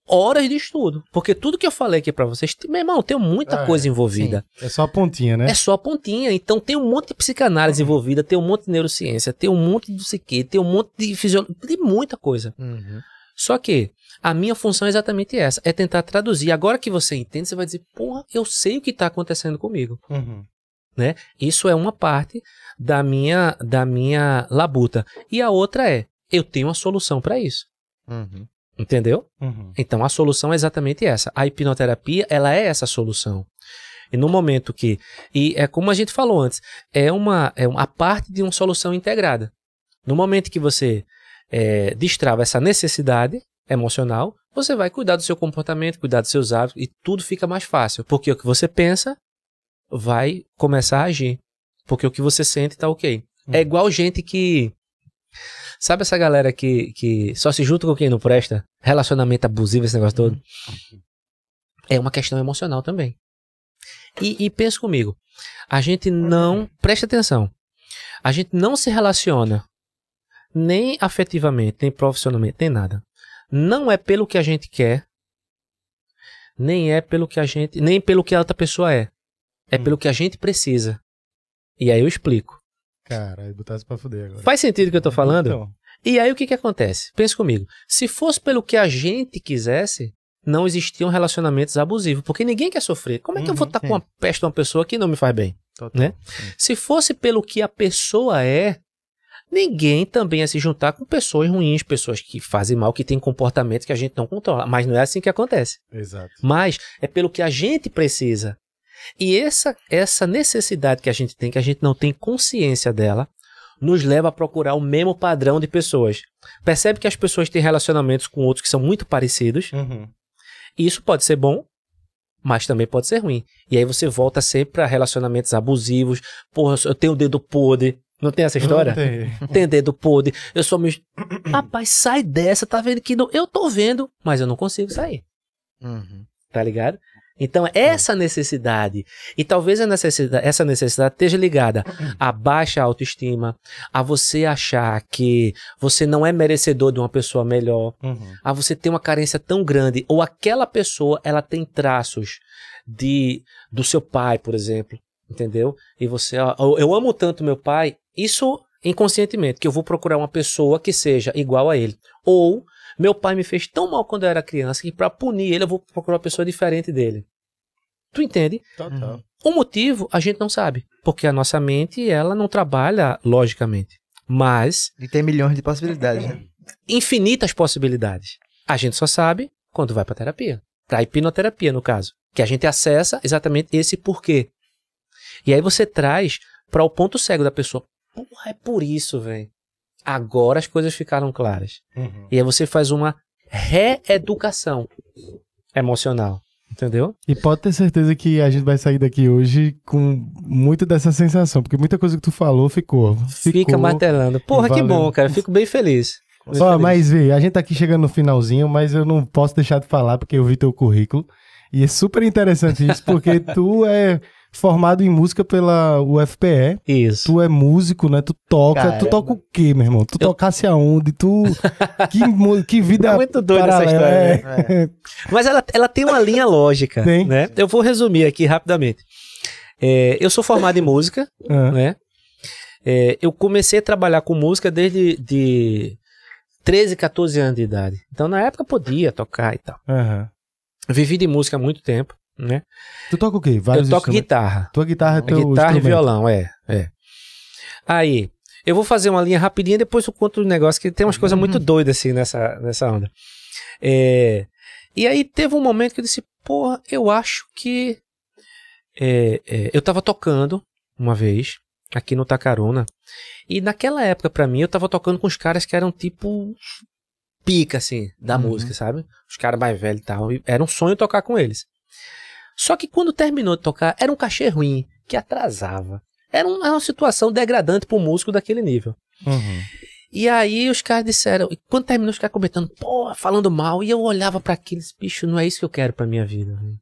horas de estudo, porque tudo que eu falei aqui para vocês, meu irmão, tem muita É, coisa envolvida. É só a pontinha, né? É só a pontinha. Então tem um monte de psicanálise envolvida, tem um monte de neurociência, tem um monte de psique, tem um monte de fisiologia, tem muita coisa. Uhum. Só que a minha função é exatamente essa, é tentar traduzir. Agora que você entende, você vai dizer, porra, eu sei o que está acontecendo comigo. Uhum. Isso é uma parte da minha, da minha labuta. E a outra é, eu tenho uma solução para isso. Uhum. Entendeu? Uhum. Então a solução é exatamente essa. A hipnoterapia, ela é essa solução. E no momento que. E é como a gente falou antes, é uma, é uma parte de uma solução integrada. No momento que você é, destrava essa necessidade emocional, você vai cuidar do seu comportamento, cuidar dos seus hábitos e tudo fica mais fácil. Porque o que você pensa vai começar a agir. Porque o que você sente tá ok. É igual gente que. Sabe essa galera que, que só se junta com quem não presta? Relacionamento abusivo, esse negócio todo. É uma questão emocional também. E, e pensa comigo. A gente não. Preste atenção. A gente não se relaciona nem afetivamente, nem profissionalmente, nem nada. Não é pelo que a gente quer, nem é pelo que a gente. Nem pelo que a outra pessoa é. É Hum. pelo que a gente precisa. E aí eu explico. Caralho, botasse pra fuder agora. Faz sentido o que eu tô falando? Então, E aí o que que acontece? Pensa comigo. Se fosse pelo que a gente quisesse, não existiam relacionamentos abusivos, porque ninguém quer sofrer. Como é que eu vou Uhum, estar com uma peste de uma pessoa que não me faz bem? Total. Né? Se fosse pelo que a pessoa é, ninguém também ia se juntar com pessoas ruins, pessoas que fazem mal, que têm comportamentos que a gente não controla. Mas não é assim que acontece. Exato. Mas é pelo que a gente precisa. E essa, essa necessidade que a gente tem, que a gente não tem consciência dela, nos leva a procurar o mesmo padrão de pessoas. Percebe que as pessoas têm relacionamentos com outros que são muito parecidos. Uhum. E isso pode ser bom, mas também pode ser ruim. E aí você volta sempre para relacionamentos abusivos. Porra, eu tenho o dedo podre. Não tem essa história? Não tem. Tem dedo podre. Eu sou me. Rapaz, sai dessa. Tá vendo que não... eu tô vendo, mas eu não consigo sair. Uhum. Tá ligado? Então, essa necessidade, e talvez a necessidade, essa necessidade esteja ligada à baixa autoestima, a você achar que você não é merecedor de uma pessoa melhor, Uhum. a você ter uma carência tão grande, ou aquela pessoa, ela tem traços de do seu pai, por exemplo, entendeu? E você, ó, eu amo tanto meu pai, isso inconscientemente, que eu vou procurar uma pessoa que seja igual a ele. Ou meu pai me fez tão mal quando eu era criança que para punir ele eu vou procurar uma pessoa diferente dele. Tu entende? Total. O motivo a gente não sabe, porque a nossa mente ela não trabalha logicamente, mas E tem milhões de possibilidades, né? infinitas possibilidades. A gente só sabe quando vai para terapia, para hipnoterapia no caso, que a gente acessa exatamente esse porquê. E aí você traz para o ponto cego da pessoa. Porra, é por isso, velho. Agora as coisas ficaram claras. Uhum. E aí você faz uma reeducação emocional, entendeu? E pode ter certeza que a gente vai sair daqui hoje com muito dessa sensação, porque muita coisa que tu falou ficou. Fica ficou. martelando. Porra, que bom, cara. Fico bem feliz. Bem Ó, feliz. mas vê, a gente tá aqui chegando no finalzinho, mas eu não posso deixar de falar porque eu vi teu currículo. E é super interessante isso, porque tu é formado em música pela UFPE. Isso. Tu é músico, né? Tu toca. Tu Caramba. toca o quê, meu irmão? Tu tocasse aonde? Tu. Que, que vida. É muito doida essa história, é. Mas ela, ela tem uma linha lógica, Tem. né? Eu vou resumir aqui rapidamente. É, eu sou formado em música, Ah, né? É, eu comecei a trabalhar com música desde de 13, 14 anos de idade. Então, na época, podia tocar e tal. Eu vivi de música há muito tempo, né? Tu toca o quê? Vários eu toco guitarra. Tua guitarra é teu guitarra e violão, é, é. Aí, eu vou fazer uma linha rapidinha, depois eu conto um negócio que tem umas coisas muito doidas assim nessa, nessa onda. É, e aí teve um momento que eu disse, porra, eu acho que é, é, eu tava tocando uma vez aqui no Tacaruna e naquela época pra mim eu tava tocando com os caras que eram tipo pica assim da Uhum. música, sabe? Os caras mais velhos e tal, e era um sonho tocar com eles. Só que quando terminou de tocar, era um cachê ruim, que atrasava. Era, um- era uma situação degradante pro músico daquele nível. Uhum. E aí os caras disseram, e quando terminou, os caras comentando, pô, falando mal, e eu olhava para aqueles, bicho, não é isso que eu quero pra minha vida. velho."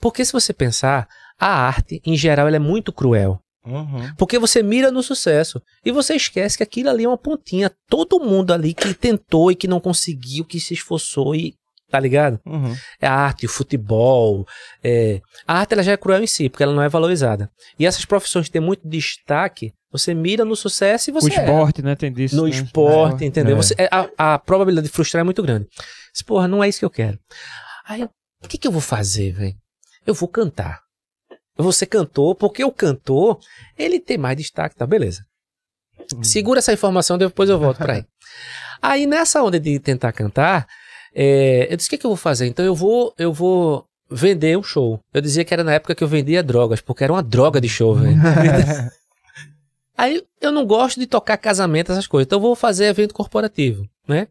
Porque se você pensar, a arte, em geral, ela é muito cruel. Uhum. Porque você mira no sucesso e você esquece que aquilo ali é uma pontinha. Todo mundo ali que tentou e que não conseguiu, que se esforçou e. Tá ligado? Uhum. É a arte, o futebol. é, A arte ela já é cruel em si, porque ela não é valorizada. E essas profissões que têm muito destaque, você mira no sucesso e O você. erra. esporte, né? Tem disso. No né? esporte, entendeu? É. Você, é, a, a probabilidade de frustrar é muito grande. Disse, porra, não é isso que eu quero. Aí, o que, que eu vou fazer, velho? Eu vou cantar. Eu vou ser cantor, porque o cantor, ele tem mais destaque, tá? Beleza. Segura essa informação, depois eu volto pra aí. Aí, nessa onda de tentar cantar, é, eu disse, o que, que eu vou fazer? Então, eu vou, eu vou vender um show. Eu dizia que era na época que eu vendia drogas, porque era uma droga de show, velho. Aí eu não gosto de tocar casamento, essas coisas. Então eu vou fazer evento corporativo, né?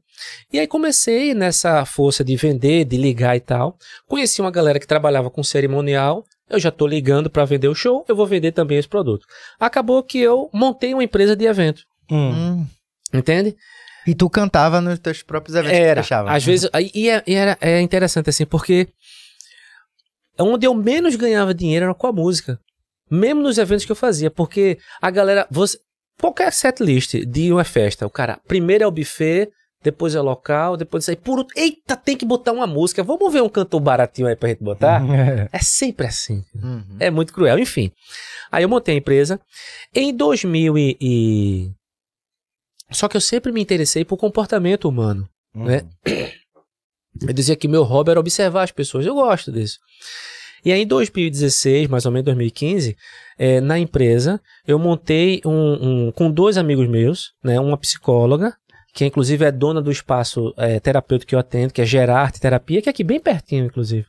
E aí comecei nessa força de vender, de ligar e tal. Conheci uma galera que trabalhava com cerimonial. Eu já tô ligando para vender o show, eu vou vender também esse produto. Acabou que eu montei uma empresa de evento, Hum. Hum. entende? E tu cantava nos teus próprios eventos Era. que fechava. Às vezes, e, é, e era, é interessante assim, porque onde eu menos ganhava dinheiro era com a música. Mesmo nos eventos que eu fazia, porque a galera. Você, qualquer setlist de uma festa, o cara, primeiro é o buffet, depois é o local, depois. Por outro, eita, tem que botar uma música. Vamos ver um cantor baratinho aí pra gente botar? É. É sempre assim. Uhum. É muito cruel. Enfim. Aí eu montei a empresa. Em 2000 e... Só que eu sempre me interessei por comportamento humano. Uhum. né? Eu dizia que meu hobby era observar as pessoas. Eu gosto disso. E aí, em 2016, mais ou menos 2015, é, na empresa, eu montei um, um, com dois amigos meus, né, uma psicóloga, que inclusive é dona do espaço é, terapêutico que eu atendo, que é Gerarte Terapia, que é aqui bem pertinho, inclusive.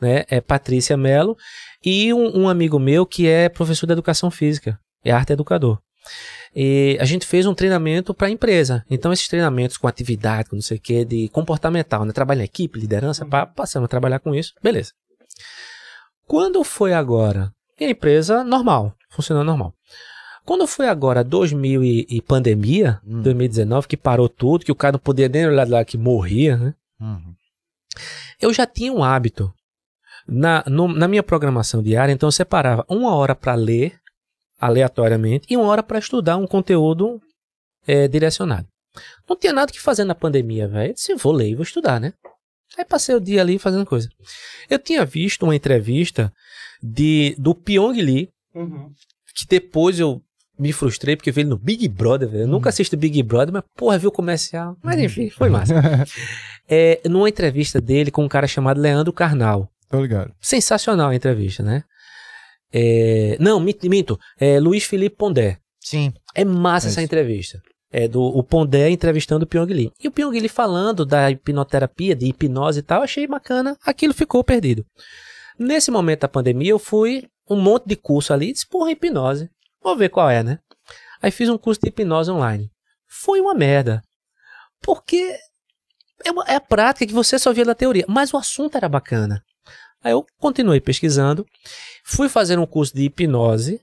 Né, é Patrícia Mello, e um, um amigo meu que é professor de educação física, é arte educador. E a gente fez um treinamento para a empresa. Então, esses treinamentos com atividade, com não sei o que, de comportamental, né? Trabalho em equipe, liderança, uhum. passamos a trabalhar com isso. Beleza. Quando foi agora? E a empresa normal, funcionando normal. Quando foi agora 2000 e, e pandemia, hum. 2019, que parou tudo, que o cara não podia nem olhar lá que morria, né? Uhum. Eu já tinha um hábito. Na, no, na minha programação diária, então eu separava uma hora para ler aleatoriamente e uma hora para estudar um conteúdo é, direcionado. Não tinha nada que fazer na pandemia, velho. Se vou ler e vou estudar, né? Aí passei o dia ali fazendo coisa. Eu tinha visto uma entrevista de do Pyong Lee, uhum. que depois eu me frustrei porque veio no Big Brother, velho. Eu uhum. nunca assisto Big Brother, mas porra, viu o comercial. Mas uhum. enfim, foi massa. é, numa entrevista dele com um cara chamado Leandro Carnal. Tô ligado. Sensacional a entrevista, né? É, não, minto, minto. É Luiz Felipe Pondé. Sim. É massa é essa entrevista. É do o Pondé entrevistando o Pyong Lee. E o Pyong Lee falando da hipnoterapia, de hipnose e tal, achei bacana. Aquilo ficou perdido. Nesse momento da pandemia, eu fui um monte de curso ali, disse, porra, hipnose. Vou ver qual é, né? Aí fiz um curso de hipnose online. Foi uma merda. Porque é, uma, é a prática que você só via na teoria. Mas o assunto era bacana. Aí eu continuei pesquisando, fui fazer um curso de hipnose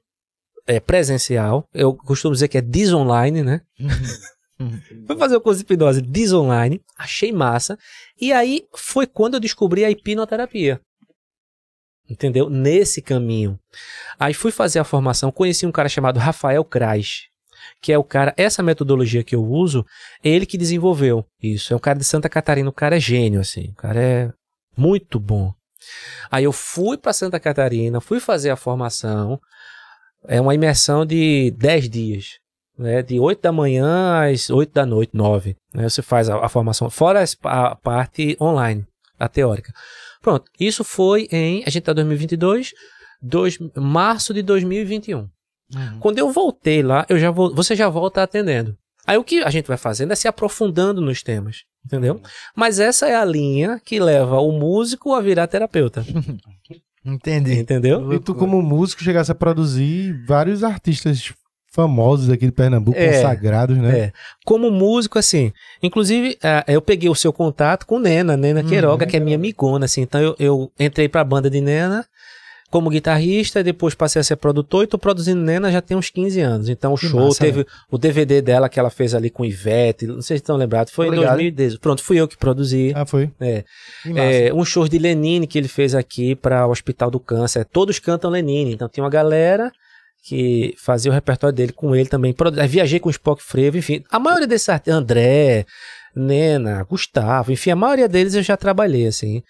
é, presencial. Eu costumo dizer que é desonline, né? fui fazer o curso de hipnose desonline, achei massa. E aí foi quando eu descobri a hipnoterapia. Entendeu? Nesse caminho. Aí fui fazer a formação, conheci um cara chamado Rafael Krais, que é o cara, essa metodologia que eu uso, é ele que desenvolveu isso. É um cara de Santa Catarina, o cara é gênio, assim, o cara é muito bom. Aí eu fui para Santa Catarina, fui fazer a formação. É uma imersão de 10 dias. Né, de 8 da manhã às 8 da noite, 9. Né, você faz a, a formação, fora a, a, parte online, a teórica. Pronto, isso foi em. A gente está em 2022, dois, março de 2021. Uhum. Quando eu voltei lá, eu já vou, você já volta atendendo. Aí o que a gente vai fazendo é se aprofundando nos temas, entendeu? Mas essa é a linha que leva o músico a virar terapeuta. Entendi. Entendeu? E tu, como músico, chegasse a produzir vários artistas famosos aqui de Pernambuco, é, consagrados, né? É. Como músico, assim, inclusive, uh, eu peguei o seu contato com Nena, Nena Queiroga, hum, que é minha amigona, assim, então eu, eu entrei pra banda de Nena, como guitarrista, depois passei a ser produtor e tô produzindo Nena já tem uns 15 anos. Então o que show massa, teve né? o DVD dela que ela fez ali com Ivete, não sei se estão lembrados, foi Obrigado. em 2010. Pronto, fui eu que produzi. Ah, foi? É. é um show de Lenine que ele fez aqui para o Hospital do Câncer. Todos cantam Lenine, então tinha uma galera que fazia o repertório dele com ele também. Viajei com o Spock Frevo, enfim. A maioria desses artistas, André, Nena, Gustavo, enfim, a maioria deles eu já trabalhei, assim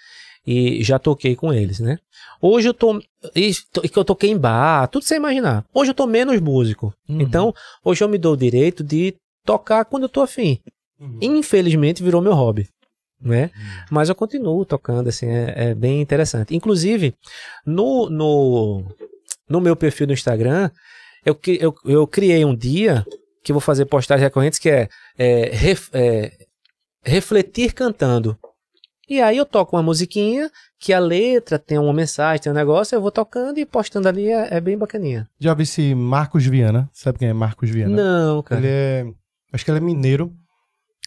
e já toquei com eles, né? Hoje eu tô. que eu toquei em bar, tudo sem imaginar. Hoje eu tô menos músico. Uhum. Então, hoje eu me dou o direito de tocar quando eu tô afim. Uhum. Infelizmente virou meu hobby. Né? Uhum. Mas eu continuo tocando, assim, é, é, bem interessante. Inclusive, no, no, no meu perfil do Instagram, eu, eu, eu criei um dia que vou fazer postagens recorrentes que é, é, ref, é refletir cantando. E aí eu toco uma musiquinha que a letra tem uma mensagem, tem um negócio, eu vou tocando e postando ali, é, é bem bacaninha. Já vi esse Marcos Viana, sabe quem é Marcos Viana? Não, cara. Ele é, acho que ele é mineiro.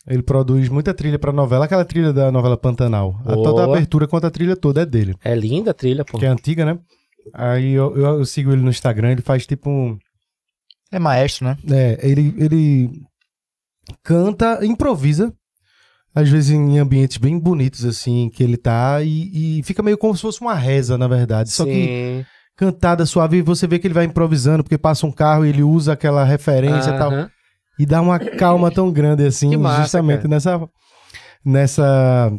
Ele produz muita trilha pra novela, aquela trilha da novela Pantanal. A toda a abertura quanto a trilha toda é dele. É linda a trilha, pô. Que é antiga, né? Aí eu, eu, eu sigo ele no Instagram, ele faz tipo um... É maestro, né? É, ele, ele canta, improvisa às vezes em ambientes bem bonitos, assim, que ele tá, e, e fica meio como se fosse uma reza, na verdade. Só Sim. que cantada suave, e você vê que ele vai improvisando, porque passa um carro e ele usa aquela referência e tal. E dá uma calma tão grande, assim, massa, justamente cara. nessa. Nessa.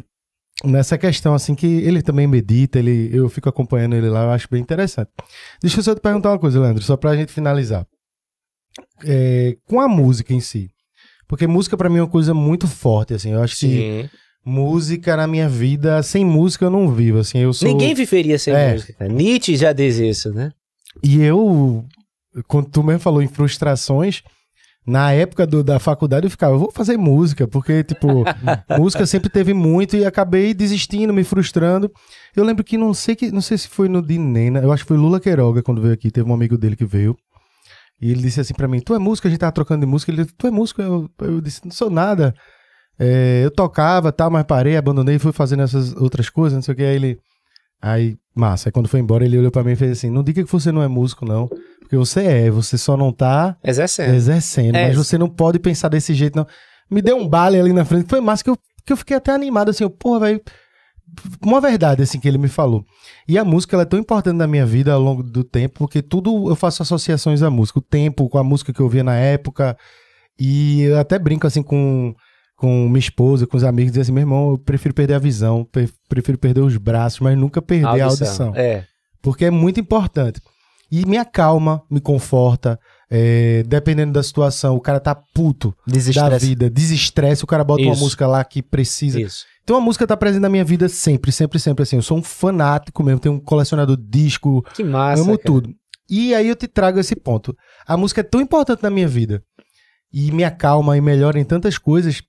Nessa questão, assim, que ele também medita, ele, eu fico acompanhando ele lá, eu acho bem interessante. Deixa eu só te perguntar uma coisa, Leandro, só pra gente finalizar. É, com a música em si, porque música para mim é uma coisa muito forte, assim. Eu acho Sim. que música na minha vida. Sem música eu não vivo, assim. Eu sou... Ninguém viveria sem É. música. Nietzsche já diz isso, né? E eu, quando tu mesmo falou em frustrações, na época do- da faculdade eu ficava, eu vou fazer música, porque, tipo, música sempre teve muito e acabei desistindo, me frustrando. Eu lembro que não sei que, não sei se foi no Dinena, eu acho que foi Lula Queiroga quando veio aqui, teve um amigo dele que veio. E ele disse assim pra mim, tu é músico, a gente tava trocando de música, ele disse, tu é músico, eu, eu disse, não sou nada. É, eu tocava, tal, mas parei, abandonei, fui fazendo essas outras coisas, não sei o que, aí ele... Aí, massa, aí quando foi embora ele olhou pra mim e fez assim, não diga que você não é músico não, porque você é, você só não tá Exercendo. exercendo, É. mas você não pode pensar desse jeito, não. Me deu um bale ali na frente, foi massa que eu, que eu fiquei até animado, assim, eu, porra, velho. Uma verdade, assim, que ele me falou. E a música, ela é tão importante na minha vida ao longo do tempo, porque tudo eu faço associações à música. O tempo, com a música que eu via na época. E eu até brinco, assim, com, com minha esposa, com os amigos, dizer assim, meu irmão, eu prefiro perder a visão, pre- prefiro perder os braços, mas nunca perder a audição É. porque é muito importante. E me acalma, me conforta. é, dependendo da situação, o cara tá puto da vida, desestresse, o cara bota uma Isso. música lá que precisa. Isso. Então a música tá presente na minha vida sempre, sempre, sempre assim. Eu sou um fanático mesmo, tenho um colecionador de disco, Que massa. amo cara. tudo. E aí eu te trago esse ponto. A música é tão importante na minha vida e me acalma e melhora em tantas coisas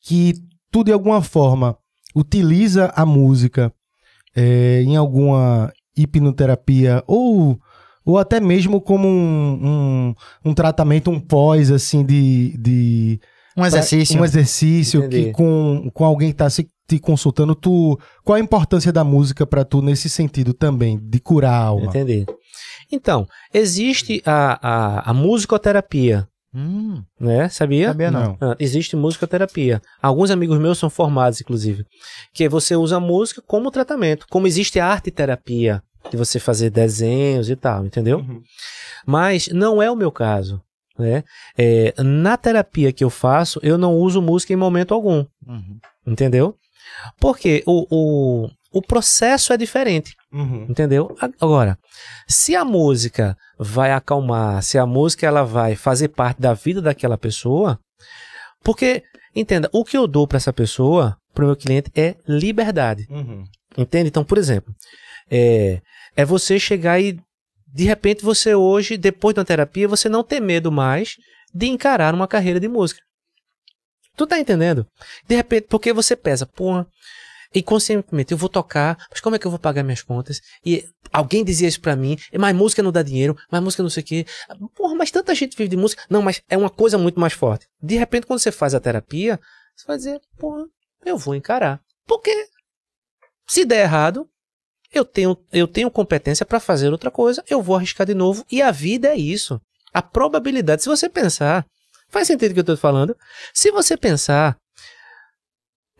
que tu de alguma forma utiliza a música é, em alguma hipnoterapia ou ou até mesmo como um, um, um tratamento, um pós, assim, de, de Um exercício. um exercício Entendi. que com, com alguém que tá se, te consultando, tu qual a importância da música pra tu nesse sentido também, de curar a alma? Entendi. Então, existe a, a, a musicoterapia, Hum, né? Sabia? sabia não. Ah, existe musicoterapia. Alguns amigos meus são formados, inclusive. Que você usa a música como tratamento. Como existe a arte terapia, de você fazer desenhos e tal, entendeu? Uhum. Mas não é o meu caso. Né? É, na terapia que eu faço, eu não uso música em momento algum. Uhum. Entendeu? Porque o, o, o processo é diferente. Uhum. Entendeu? Agora, se a música vai acalmar, se a música ela vai fazer parte da vida daquela pessoa, porque, entenda, o que eu dou para essa pessoa, para o meu cliente, é liberdade. Uhum. Entende? Então, por exemplo, é, é você chegar e, de repente, você hoje, depois da terapia, você não ter medo mais de encarar uma carreira de música. Tu tá entendendo? De repente, porque você pesa, porra, inconscientemente, eu vou tocar, mas como é que eu vou pagar minhas contas? E alguém dizia isso pra mim, mas música não dá dinheiro, mas música não sei o quê. Porra, mas tanta gente vive de música. Não, mas é uma coisa muito mais forte. De repente, quando você faz a terapia, você vai dizer, porra, eu vou encarar. Porque se der errado, eu tenho, eu tenho competência pra fazer outra coisa, eu vou arriscar de novo. E a vida é isso. A probabilidade, se você pensar, faz sentido o que eu tô falando? Se você pensar,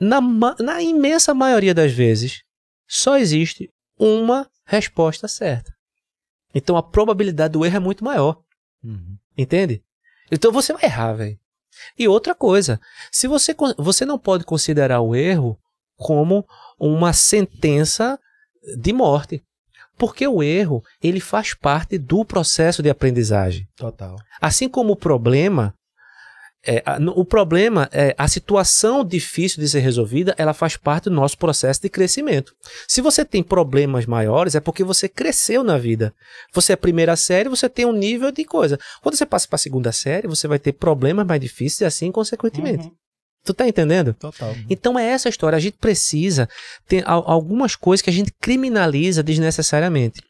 na, na imensa maioria das vezes, só existe uma resposta certa. Então a probabilidade do erro é muito maior. Uhum. Entende? Então você vai errar, velho. E outra coisa, se você, você não pode considerar o erro como uma sentença de morte. Porque o erro, ele faz parte do processo de aprendizagem. Total. Assim como o problema, é, a- no- o problema, é, a situação difícil de ser resolvida, ela faz parte do nosso processo de crescimento. Se você tem problemas maiores, é porque você cresceu na vida. Você é primeira série, você tem um nível de coisa. Quando você passa para a segunda série, você vai ter problemas mais difíceis e assim consequentemente. Uhum. Tu tá entendendo? Total. Então é essa a história. A gente precisa ter al- algumas coisas que a gente criminaliza desnecessariamente,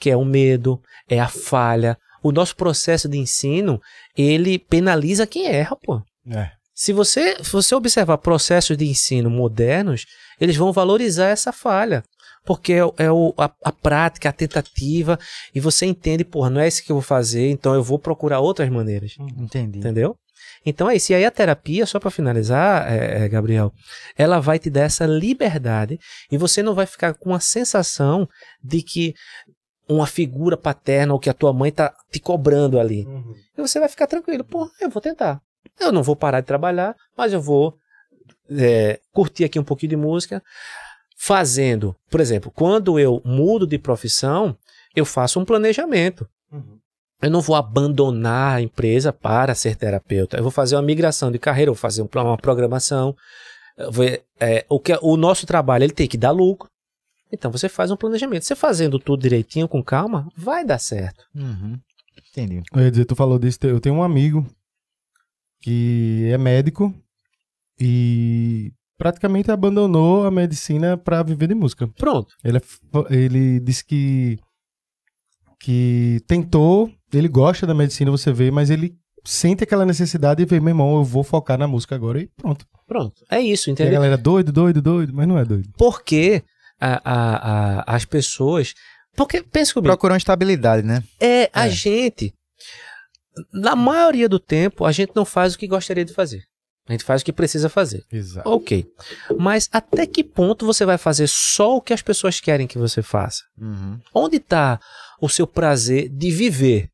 que é o medo, é a falha. O nosso processo de ensino, ele penaliza quem erra, pô. É. Se você, se você observar processos de ensino modernos, eles vão valorizar essa falha. Porque é, é o- a, a prática, a tentativa, e você entende, porra, não é isso que eu vou fazer, então eu vou procurar outras maneiras. Entendi. Entendeu? Então é isso. E aí a terapia, só para finalizar, é, é, Gabriel, ela vai te dar essa liberdade e você não vai ficar com a sensação de que uma figura paterna ou que a tua mãe tá te cobrando ali. Uhum. E você vai ficar tranquilo. Pô, eu vou tentar. Eu não vou parar de trabalhar, mas eu vou é, curtir aqui um pouquinho de música. Fazendo, por exemplo, quando eu mudo de profissão, eu faço um planejamento. Eu não vou abandonar a empresa para ser terapeuta. Eu vou fazer uma migração de carreira, vou fazer um- uma programação. é, o, que, o nosso trabalho ele tem que dar lucro. Então você faz um planejamento. Você fazendo tudo direitinho, com calma, vai dar certo. Uhum. Entendi. Eu ia dizer, tu falou disso, eu tenho um amigo que é médico e praticamente abandonou a medicina para viver de música. Pronto. Ele, é ele disse que que tentou, ele gosta da medicina, você vê, mas ele sente aquela necessidade e vê, meu irmão, eu vou focar na música agora e pronto. Pronto. É isso, entendeu? E a galera doido, doido, doido, mas não é doido. Porque a, a, a, as pessoas. Porque, pensa comigo. Procuram estabilidade, né? É, a é. gente. Na maioria do tempo, a gente não faz o que gostaria de fazer. A gente faz o que precisa fazer. Exato. Ok. Mas até que ponto você vai fazer só o que as pessoas querem que você faça? Uhum. Onde está o seu prazer de viver?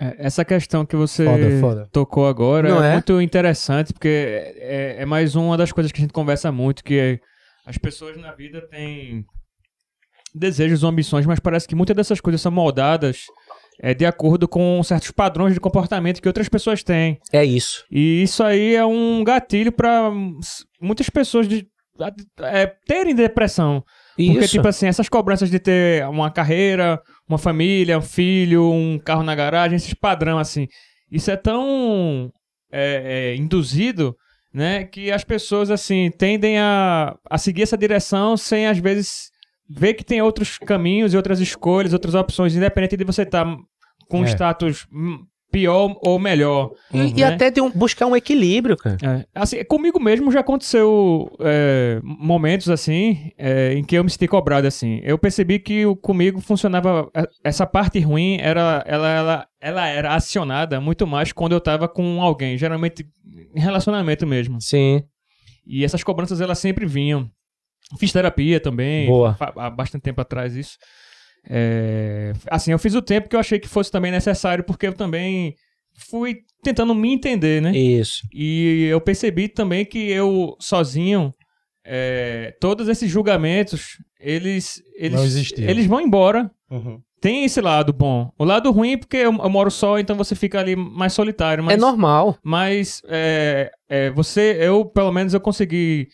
É, essa questão que você foda, foda. tocou agora Não é, é, muito interessante, porque é, é, mais uma das coisas que a gente conversa muito, que é, as pessoas na vida têm desejos, ambições, mas parece que muitas dessas coisas são moldadas é, de acordo com certos padrões de comportamento que outras pessoas têm. É isso. E isso aí é um gatilho para muitas pessoas de, é, terem depressão. Isso. Porque, tipo assim, essas cobranças de ter uma carreira, uma família, um filho, um carro na garagem, esses padrão, assim. Isso é tão é, é, induzido, né, que as pessoas, assim, tendem a, a seguir essa direção sem, às vezes, ver que tem outros caminhos e outras escolhas, outras opções, independente de você estar tá com é. status pior ou melhor. E, né? e até de um, buscar um equilíbrio, cara. É, assim, comigo mesmo já aconteceu é, momentos assim é, em que eu me senti cobrado assim. Eu percebi que o, comigo funcionava é, essa parte ruim era ela, ela, ela era acionada muito mais quando eu tava com alguém, geralmente em relacionamento mesmo. Sim. E essas cobranças elas sempre vinham. Fiz terapia também, Boa. há bastante tempo atrás isso. É, assim, eu fiz o tempo que eu achei que fosse também necessário, porque eu também fui tentando me entender, né? Isso. E eu percebi também que eu sozinho, é, todos esses julgamentos, eles eles, eles vão embora. Uhum. Tem esse lado bom. O lado ruim é porque eu, eu, moro só, então você fica ali mais solitário. Mas, é normal. Mas é, é, você, eu pelo menos eu consegui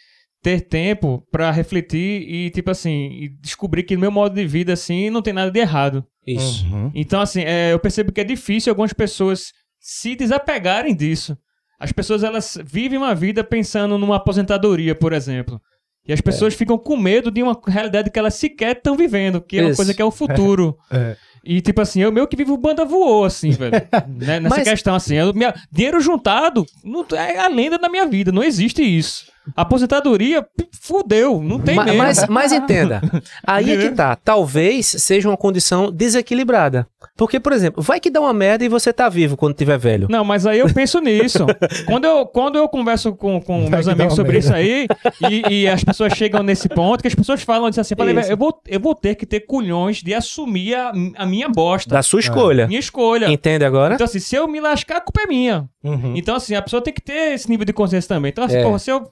ter tempo para refletir e, tipo assim, descobrir que no meu modo de vida, assim, não tem nada de errado. Isso. Uhum. Então, assim, é, eu percebo que é difícil algumas pessoas se desapegarem disso. As pessoas, elas vivem uma vida pensando numa aposentadoria, por exemplo. E as pessoas é. ficam com medo de uma realidade que elas sequer estão vivendo, que é uma coisa que é o futuro. É. E, tipo assim, eu meio que vivo banda voou, assim, velho. né? Nessa Mas... questão, assim. Eu, minha, dinheiro juntado não, é a lenda da minha vida, não existe isso. Aposentadoria, fudeu, não tem Ma, Mas, mas entenda, aí é que tá. Talvez seja uma condição desequilibrada. Porque, por exemplo, vai que dá uma merda e você tá vivo quando tiver velho. Não, mas aí eu penso nisso. quando, eu, quando eu converso com, com meus amigos sobre merda. isso aí, e, e, as pessoas chegam nesse ponto, que as pessoas falam assim, eu vou, eu vou ter que ter culhões de assumir a, a minha bosta. Da sua escolha. Minha escolha. Entende agora? Então, assim, se eu me lascar, a culpa é minha. Uhum. Então, assim, a pessoa tem que ter esse nível de consciência também. Então, assim, é. porra, se eu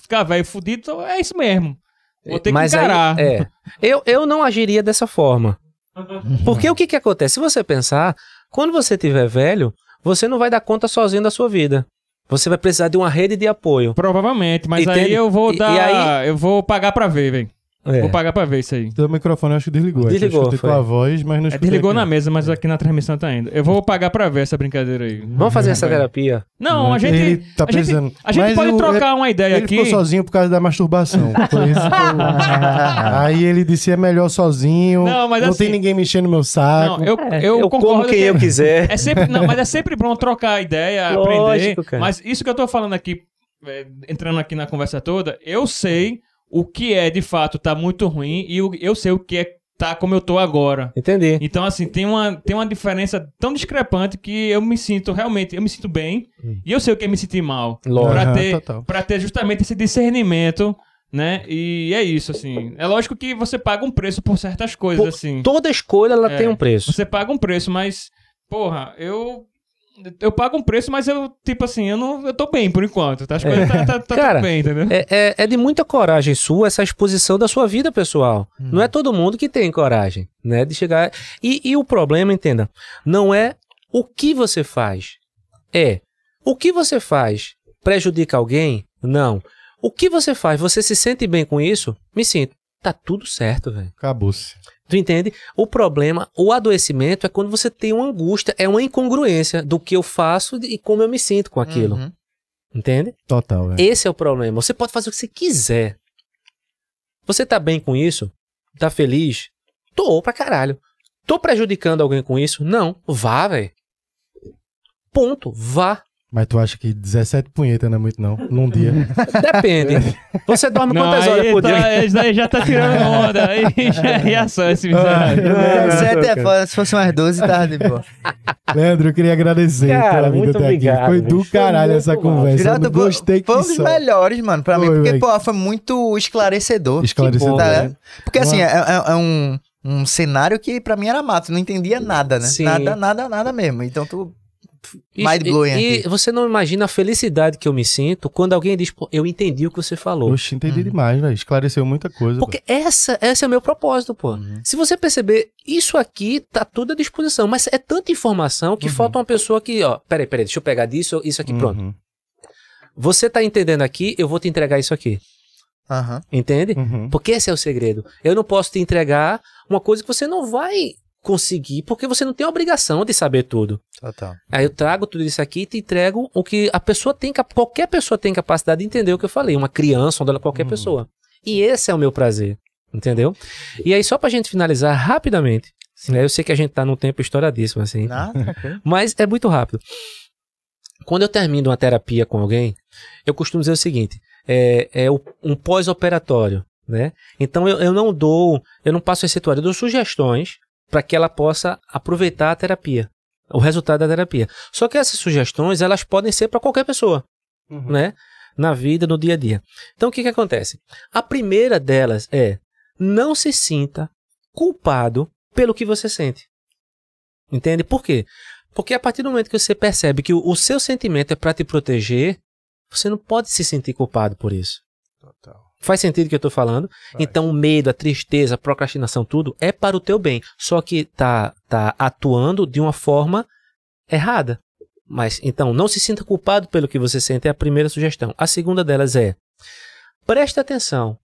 ficar velho fudido, então é isso mesmo. Vou ter Mas que encarar. Aí, é. eu, eu não agiria dessa forma. Porque o que que acontece? Se você pensar, quando você tiver velho, você não vai dar conta sozinho da sua vida. Você vai precisar de uma rede de apoio. Provavelmente, mas Entende? aí eu vou dar. E, e aí... Eu vou pagar pra ver, velho. É. Vou pagar pra ver isso aí. Teu microfone eu acho que desligou. Desligou. Eu com a voz, mas não é, Desligou aqui. na mesa, mas aqui na transmissão tá indo. Eu vou pagar pra ver essa brincadeira aí. Vamos fazer essa terapia. Não, a gente. Ele tá a gente, a gente pode trocar uma ideia ele aqui. Ele ficou sozinho por causa da masturbação. Foi isso aí ele disse é melhor sozinho. Não, mas não assim, tem ninguém mexendo no meu saco. Não, eu, é, eu, eu concordo. Como quem que eu quiser. É sempre, não, mas é sempre bom trocar ideia, Lógico, aprender. Cara. Mas isso que eu tô falando aqui, é, entrando aqui na conversa toda, eu sei o que é de fato tá muito ruim e eu sei o que é tá como eu tô agora. Entendi. Então, assim, tem uma, tem uma diferença tão discrepante que eu me sinto realmente, eu me sinto bem hum. e eu sei o que é me sentir mal. Lógico. Pra ter, pra ter justamente esse discernimento né? E é isso, assim. É lógico que você paga um preço por certas coisas, por assim. Toda escolha, ela é, tem um preço. Você paga um preço, mas, porra, eu eu pago um preço, mas eu, tipo assim, eu não eu tô bem por enquanto. Tá? As coisas tá, tá, tá Cara, bem, entendeu? É, é, é, de muita coragem sua essa exposição da sua vida pessoal. Hum. Não é todo mundo que tem coragem, né? De chegar. E, e o problema, entenda, não é o que você faz. É o que você faz prejudica alguém? Não. O que você faz? Você se sente bem com isso? Me sinto. Tá tudo certo, velho. Acabou-se. Tu entende? O problema, o adoecimento é quando você tem uma angústia, é uma incongruência do que eu faço e como eu me sinto com aquilo. Uhum. Entende? Total, velho. Esse é o problema. Você pode fazer o que você quiser. Você tá bem com isso? Tá feliz? Tô pra caralho. Tô prejudicando alguém com isso? Não. Vá, velho. Ponto. Vá. Mas tu acha que 17 punhetas não é muito, não? Num dia. Depende. Você dorme Não, quantas horas por tá- dia? Esse daí já tá tirando onda. Aí já é reação esse miserável. Ah, Sete é foda, se fosse umas 12, tava de boa. Leandro, eu queria agradecer Cara, pela vida muito até aqui. obrigado, Foi do. Foi caralho essa conversa. Eu Virado, gostei que foi um dos só. melhores, mano, pra mim. Foi, Porque, velho. pô, foi muito esclarecedor. Esclarecedor. Tá bom, ligado? né? Porque assim, é, é- é um, um cenário que pra mim era mato, não entendia nada, né? Sim. Nada, nada, nada mesmo. Então tu. E- Mind blowing e, aqui. e você não imagina a felicidade que eu me sinto quando alguém diz, pô, eu entendi o que você falou. Oxe, entendi Uhum. demais, velho. Esclareceu muita coisa. Porque essa, esse é o meu propósito, pô. Uhum. Se você perceber, isso aqui tá tudo à disposição, mas é tanta informação que Uhum. falta uma pessoa que, ó, peraí, peraí, deixa eu pegar disso, isso aqui, Uhum. pronto. Você tá entendendo aqui, eu vou te entregar isso aqui. Entende? Uhum. Porque esse é o segredo. Eu não posso te entregar uma coisa que você não vai conseguir, porque você não tem a obrigação de saber tudo. Total. Aí eu trago tudo isso aqui e te entrego o que a pessoa tem, qualquer pessoa tem capacidade de entender o que eu falei, uma criança, ou qualquer Uhum. pessoa. E esse é o meu prazer, entendeu? E aí só pra gente finalizar rapidamente, né, eu sei que a gente tá num tempo estouradíssimo assim, Nada, mas é muito rápido. Quando eu termino uma terapia com alguém, eu costumo dizer o seguinte: é, é um pós-operatório, né? Então eu, eu não dou, eu não passo receituário, eu dou sugestões para que ela possa aproveitar a terapia, o resultado da terapia. Só que essas sugestões elas podem ser para qualquer pessoa, Uhum. né? Na vida, no dia a dia. Então o que que acontece? A primeira delas é não se sinta culpado pelo que você sente. Entende? Por quê? Porque a partir do momento que você percebe que o, o seu sentimento é para te proteger, você não pode se sentir culpado por isso. Total. Faz sentido o que eu tô falando? Então, o medo, a tristeza, a procrastinação, tudo é para o teu bem. Só que tá, tá atuando de uma forma errada. Mas, então, não se sinta culpado pelo que você sente, é a primeira sugestão. A segunda delas é: preste atenção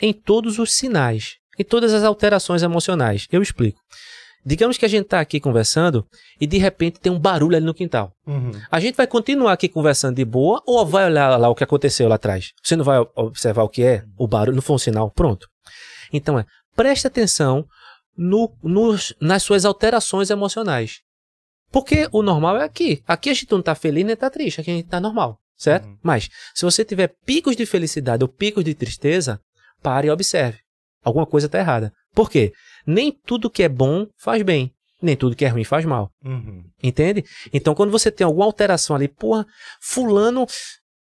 em todos os sinais, em todas as alterações emocionais. Eu explico. Digamos que a gente está aqui conversando e de repente tem um barulho ali no quintal. Uhum. A gente vai continuar aqui conversando de boa ou vai olhar lá o que aconteceu lá atrás? Você não vai observar o que é? O barulho não foi um sinal? Pronto. Então é, preste atenção no, nos, nas suas alterações emocionais. Porque o normal é aqui. Aqui a gente não tá feliz nem tá triste, aqui a gente tá normal, certo? Uhum. Mas se você tiver picos de felicidade ou picos de tristeza, pare e observe. Alguma coisa tá errada. Por quê? Nem tudo que é bom faz bem, nem tudo que é ruim faz mal. Uhum. Entende? Então, quando você tem alguma alteração ali, porra, fulano,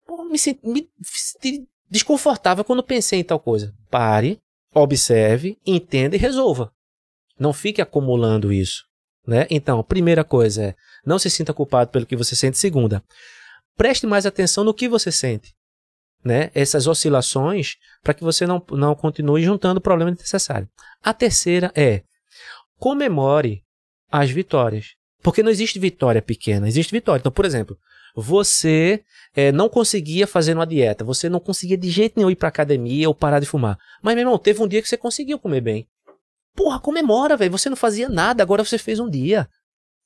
porra, me senti, me senti desconfortável quando pensei em tal coisa. Pare, observe, entenda e resolva. Não fique acumulando isso. Né? Então, primeira coisa é, não se sinta culpado pelo que você sente. Segunda, preste mais atenção no que você sente. Né? Essas oscilações, para que você não, não continue juntando problema desnecessário. A terceira é, comemore as vitórias. Porque não existe vitória pequena, existe vitória. Então, por exemplo, você eh, não conseguia fazer uma dieta, você não conseguia de jeito nenhum ir pra academia ou parar de fumar. Mas, meu irmão, teve um dia que você conseguiu comer bem. Porra, comemora, velho. Você não fazia nada, agora você fez um dia.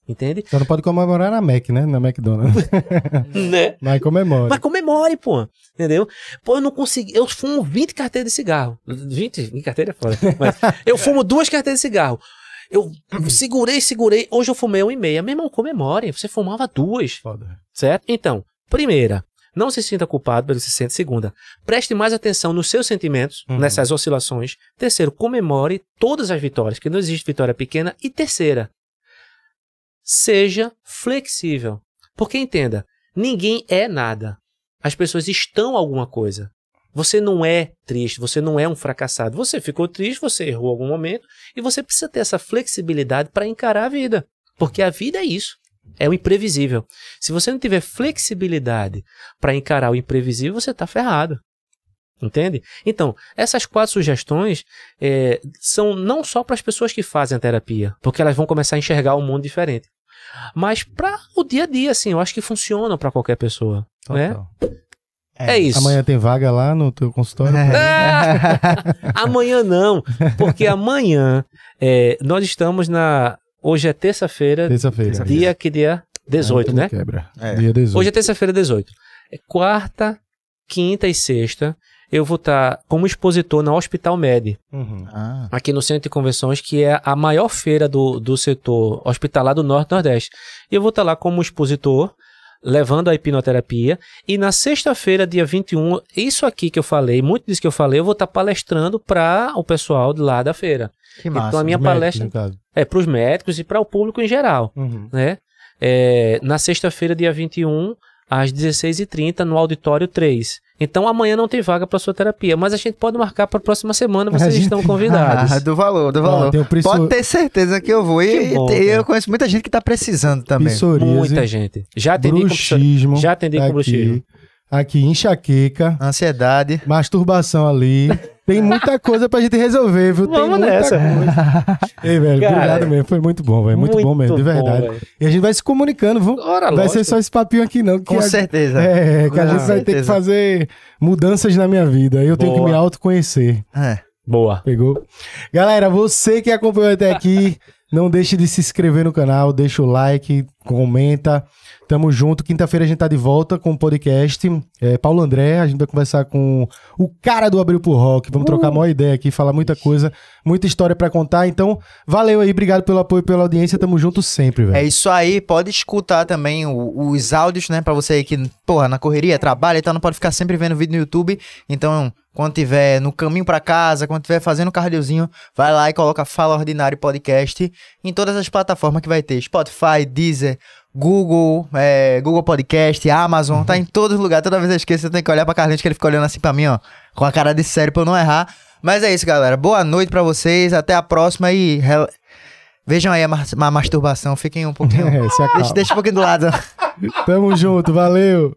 Entende? Só não pode comemorar na Mac, né? Na McDonald's. né? Mas comemora. Mas comemore, pô. Entendeu? Pô, eu não consegui. Eu fumo 20 carteiras de cigarro. 20? 20 carteiras é foda. Mas eu fumo duas carteiras de cigarro. Eu segurei, segurei. Hoje eu fumei uma e meia. Meu irmão, comemore. Você fumava duas. Foda. Certo? Então, primeira, não se sinta culpado pelo que se sente. Segunda, preste mais atenção nos seus sentimentos, Uhum. nessas oscilações. Terceiro, comemore todas as vitórias, que não existe vitória pequena. E terceira, seja flexível. Porque entenda, ninguém é nada. As pessoas estão alguma coisa. Você não é triste, você não é um fracassado. Você ficou triste, você errou algum momento e você precisa ter essa flexibilidade para encarar a vida. Porque a vida é isso. É o imprevisível. Se você não tiver flexibilidade para encarar o imprevisível, você está ferrado. Entende? Então, essas quatro sugestões eh, são não só para as pessoas que fazem a terapia, porque elas vão começar a enxergar o mundo diferente, mas para o dia a dia, assim, eu acho que funcionam para qualquer pessoa. Né? Total. É, isso. Amanhã tem vaga lá no teu consultório? Ah! amanhã não, porque amanhã é, nós estamos na. Hoje é terça-feira, Terça-feira. dia que dia 18, É, né? Quebra. É. Dia 18. Hoje é terça-feira 18. É quarta, quinta e sexta. Eu vou estar como expositor na Hospital Med, Uhum. Ah, aqui no Centro de Convenções, que é a maior feira do, do setor hospitalar do Norte e Nordeste. E eu vou estar lá como expositor, levando a hipnoterapia. E na sexta-feira, dia 21, isso aqui que eu falei, muito disso que eu falei, eu vou estar palestrando para o pessoal de lá da feira. que massa. Então a minha médicos, palestra caso. é para os médicos e para o público em geral, Uhum. né? É, na sexta-feira, dia 21, às 16h30, no auditório 3. Então amanhã não tem vaga para sua terapia, mas a gente pode marcar para a próxima semana, vocês gente- estão convidados. Ah, do valor, do valor. o preço- Pode ter certeza que eu vou. E, bom, e eu conheço muita gente que tá precisando também. Muita gente. Já atendi com bruxismo. Já atendi com aqui, bruxismo. Aqui, enxaqueca, Ansiedade. masturbação ali. Tem muita coisa pra gente resolver, viu? Tem Vamos muita nessa. coisa. Ei, velho, Cara, obrigado mesmo. Foi muito bom, velho. Muito, bom mesmo, de bom, verdade. velho. e a gente vai se comunicando, viu? Ora, vai lógico. ser só esse papinho aqui, não. que Com a- certeza. É, que a gente vai ter que fazer mudanças na minha vida. Eu tenho que Boa. me autoconhecer. É. Boa. Pegou? Galera, você que acompanhou até aqui, não deixe de se inscrever no canal, deixa o like, comenta. Tamo junto. Quinta-feira a gente tá de volta com o podcast. É, Paulo André, a gente vai conversar com o cara do Abril pro Rock. Vamos trocar a maior ideia aqui, falar muita coisa, muita história pra contar. Então, valeu aí, obrigado pelo apoio, pela audiência. Tamo junto sempre, É velho. isso aí, pode escutar também o- os áudios, né? Pra você aí que, porra, na correria, trabalha e tal, não pode ficar sempre vendo vídeo no YouTube. Então, quando tiver no caminho pra casa, quando tiver fazendo cardiozinho, vai lá e coloca Fala Ordinário Podcast em todas as plataformas que vai ter: Spotify, Deezer, Google, é, Google Podcast, Amazon, tá em todos os lugares. Toda vez que eu esqueço, eu tenho que olhar pra Carlinhos, que ele fica olhando assim pra mim, ó, com a cara de sério pra eu não errar. Mas é isso, galera. Boa noite pra vocês, até a próxima e. Vejam aí a, a masturbação, fiquem um pouquinho. É. Deixa, deixa um pouquinho do lado. Tamo junto, valeu.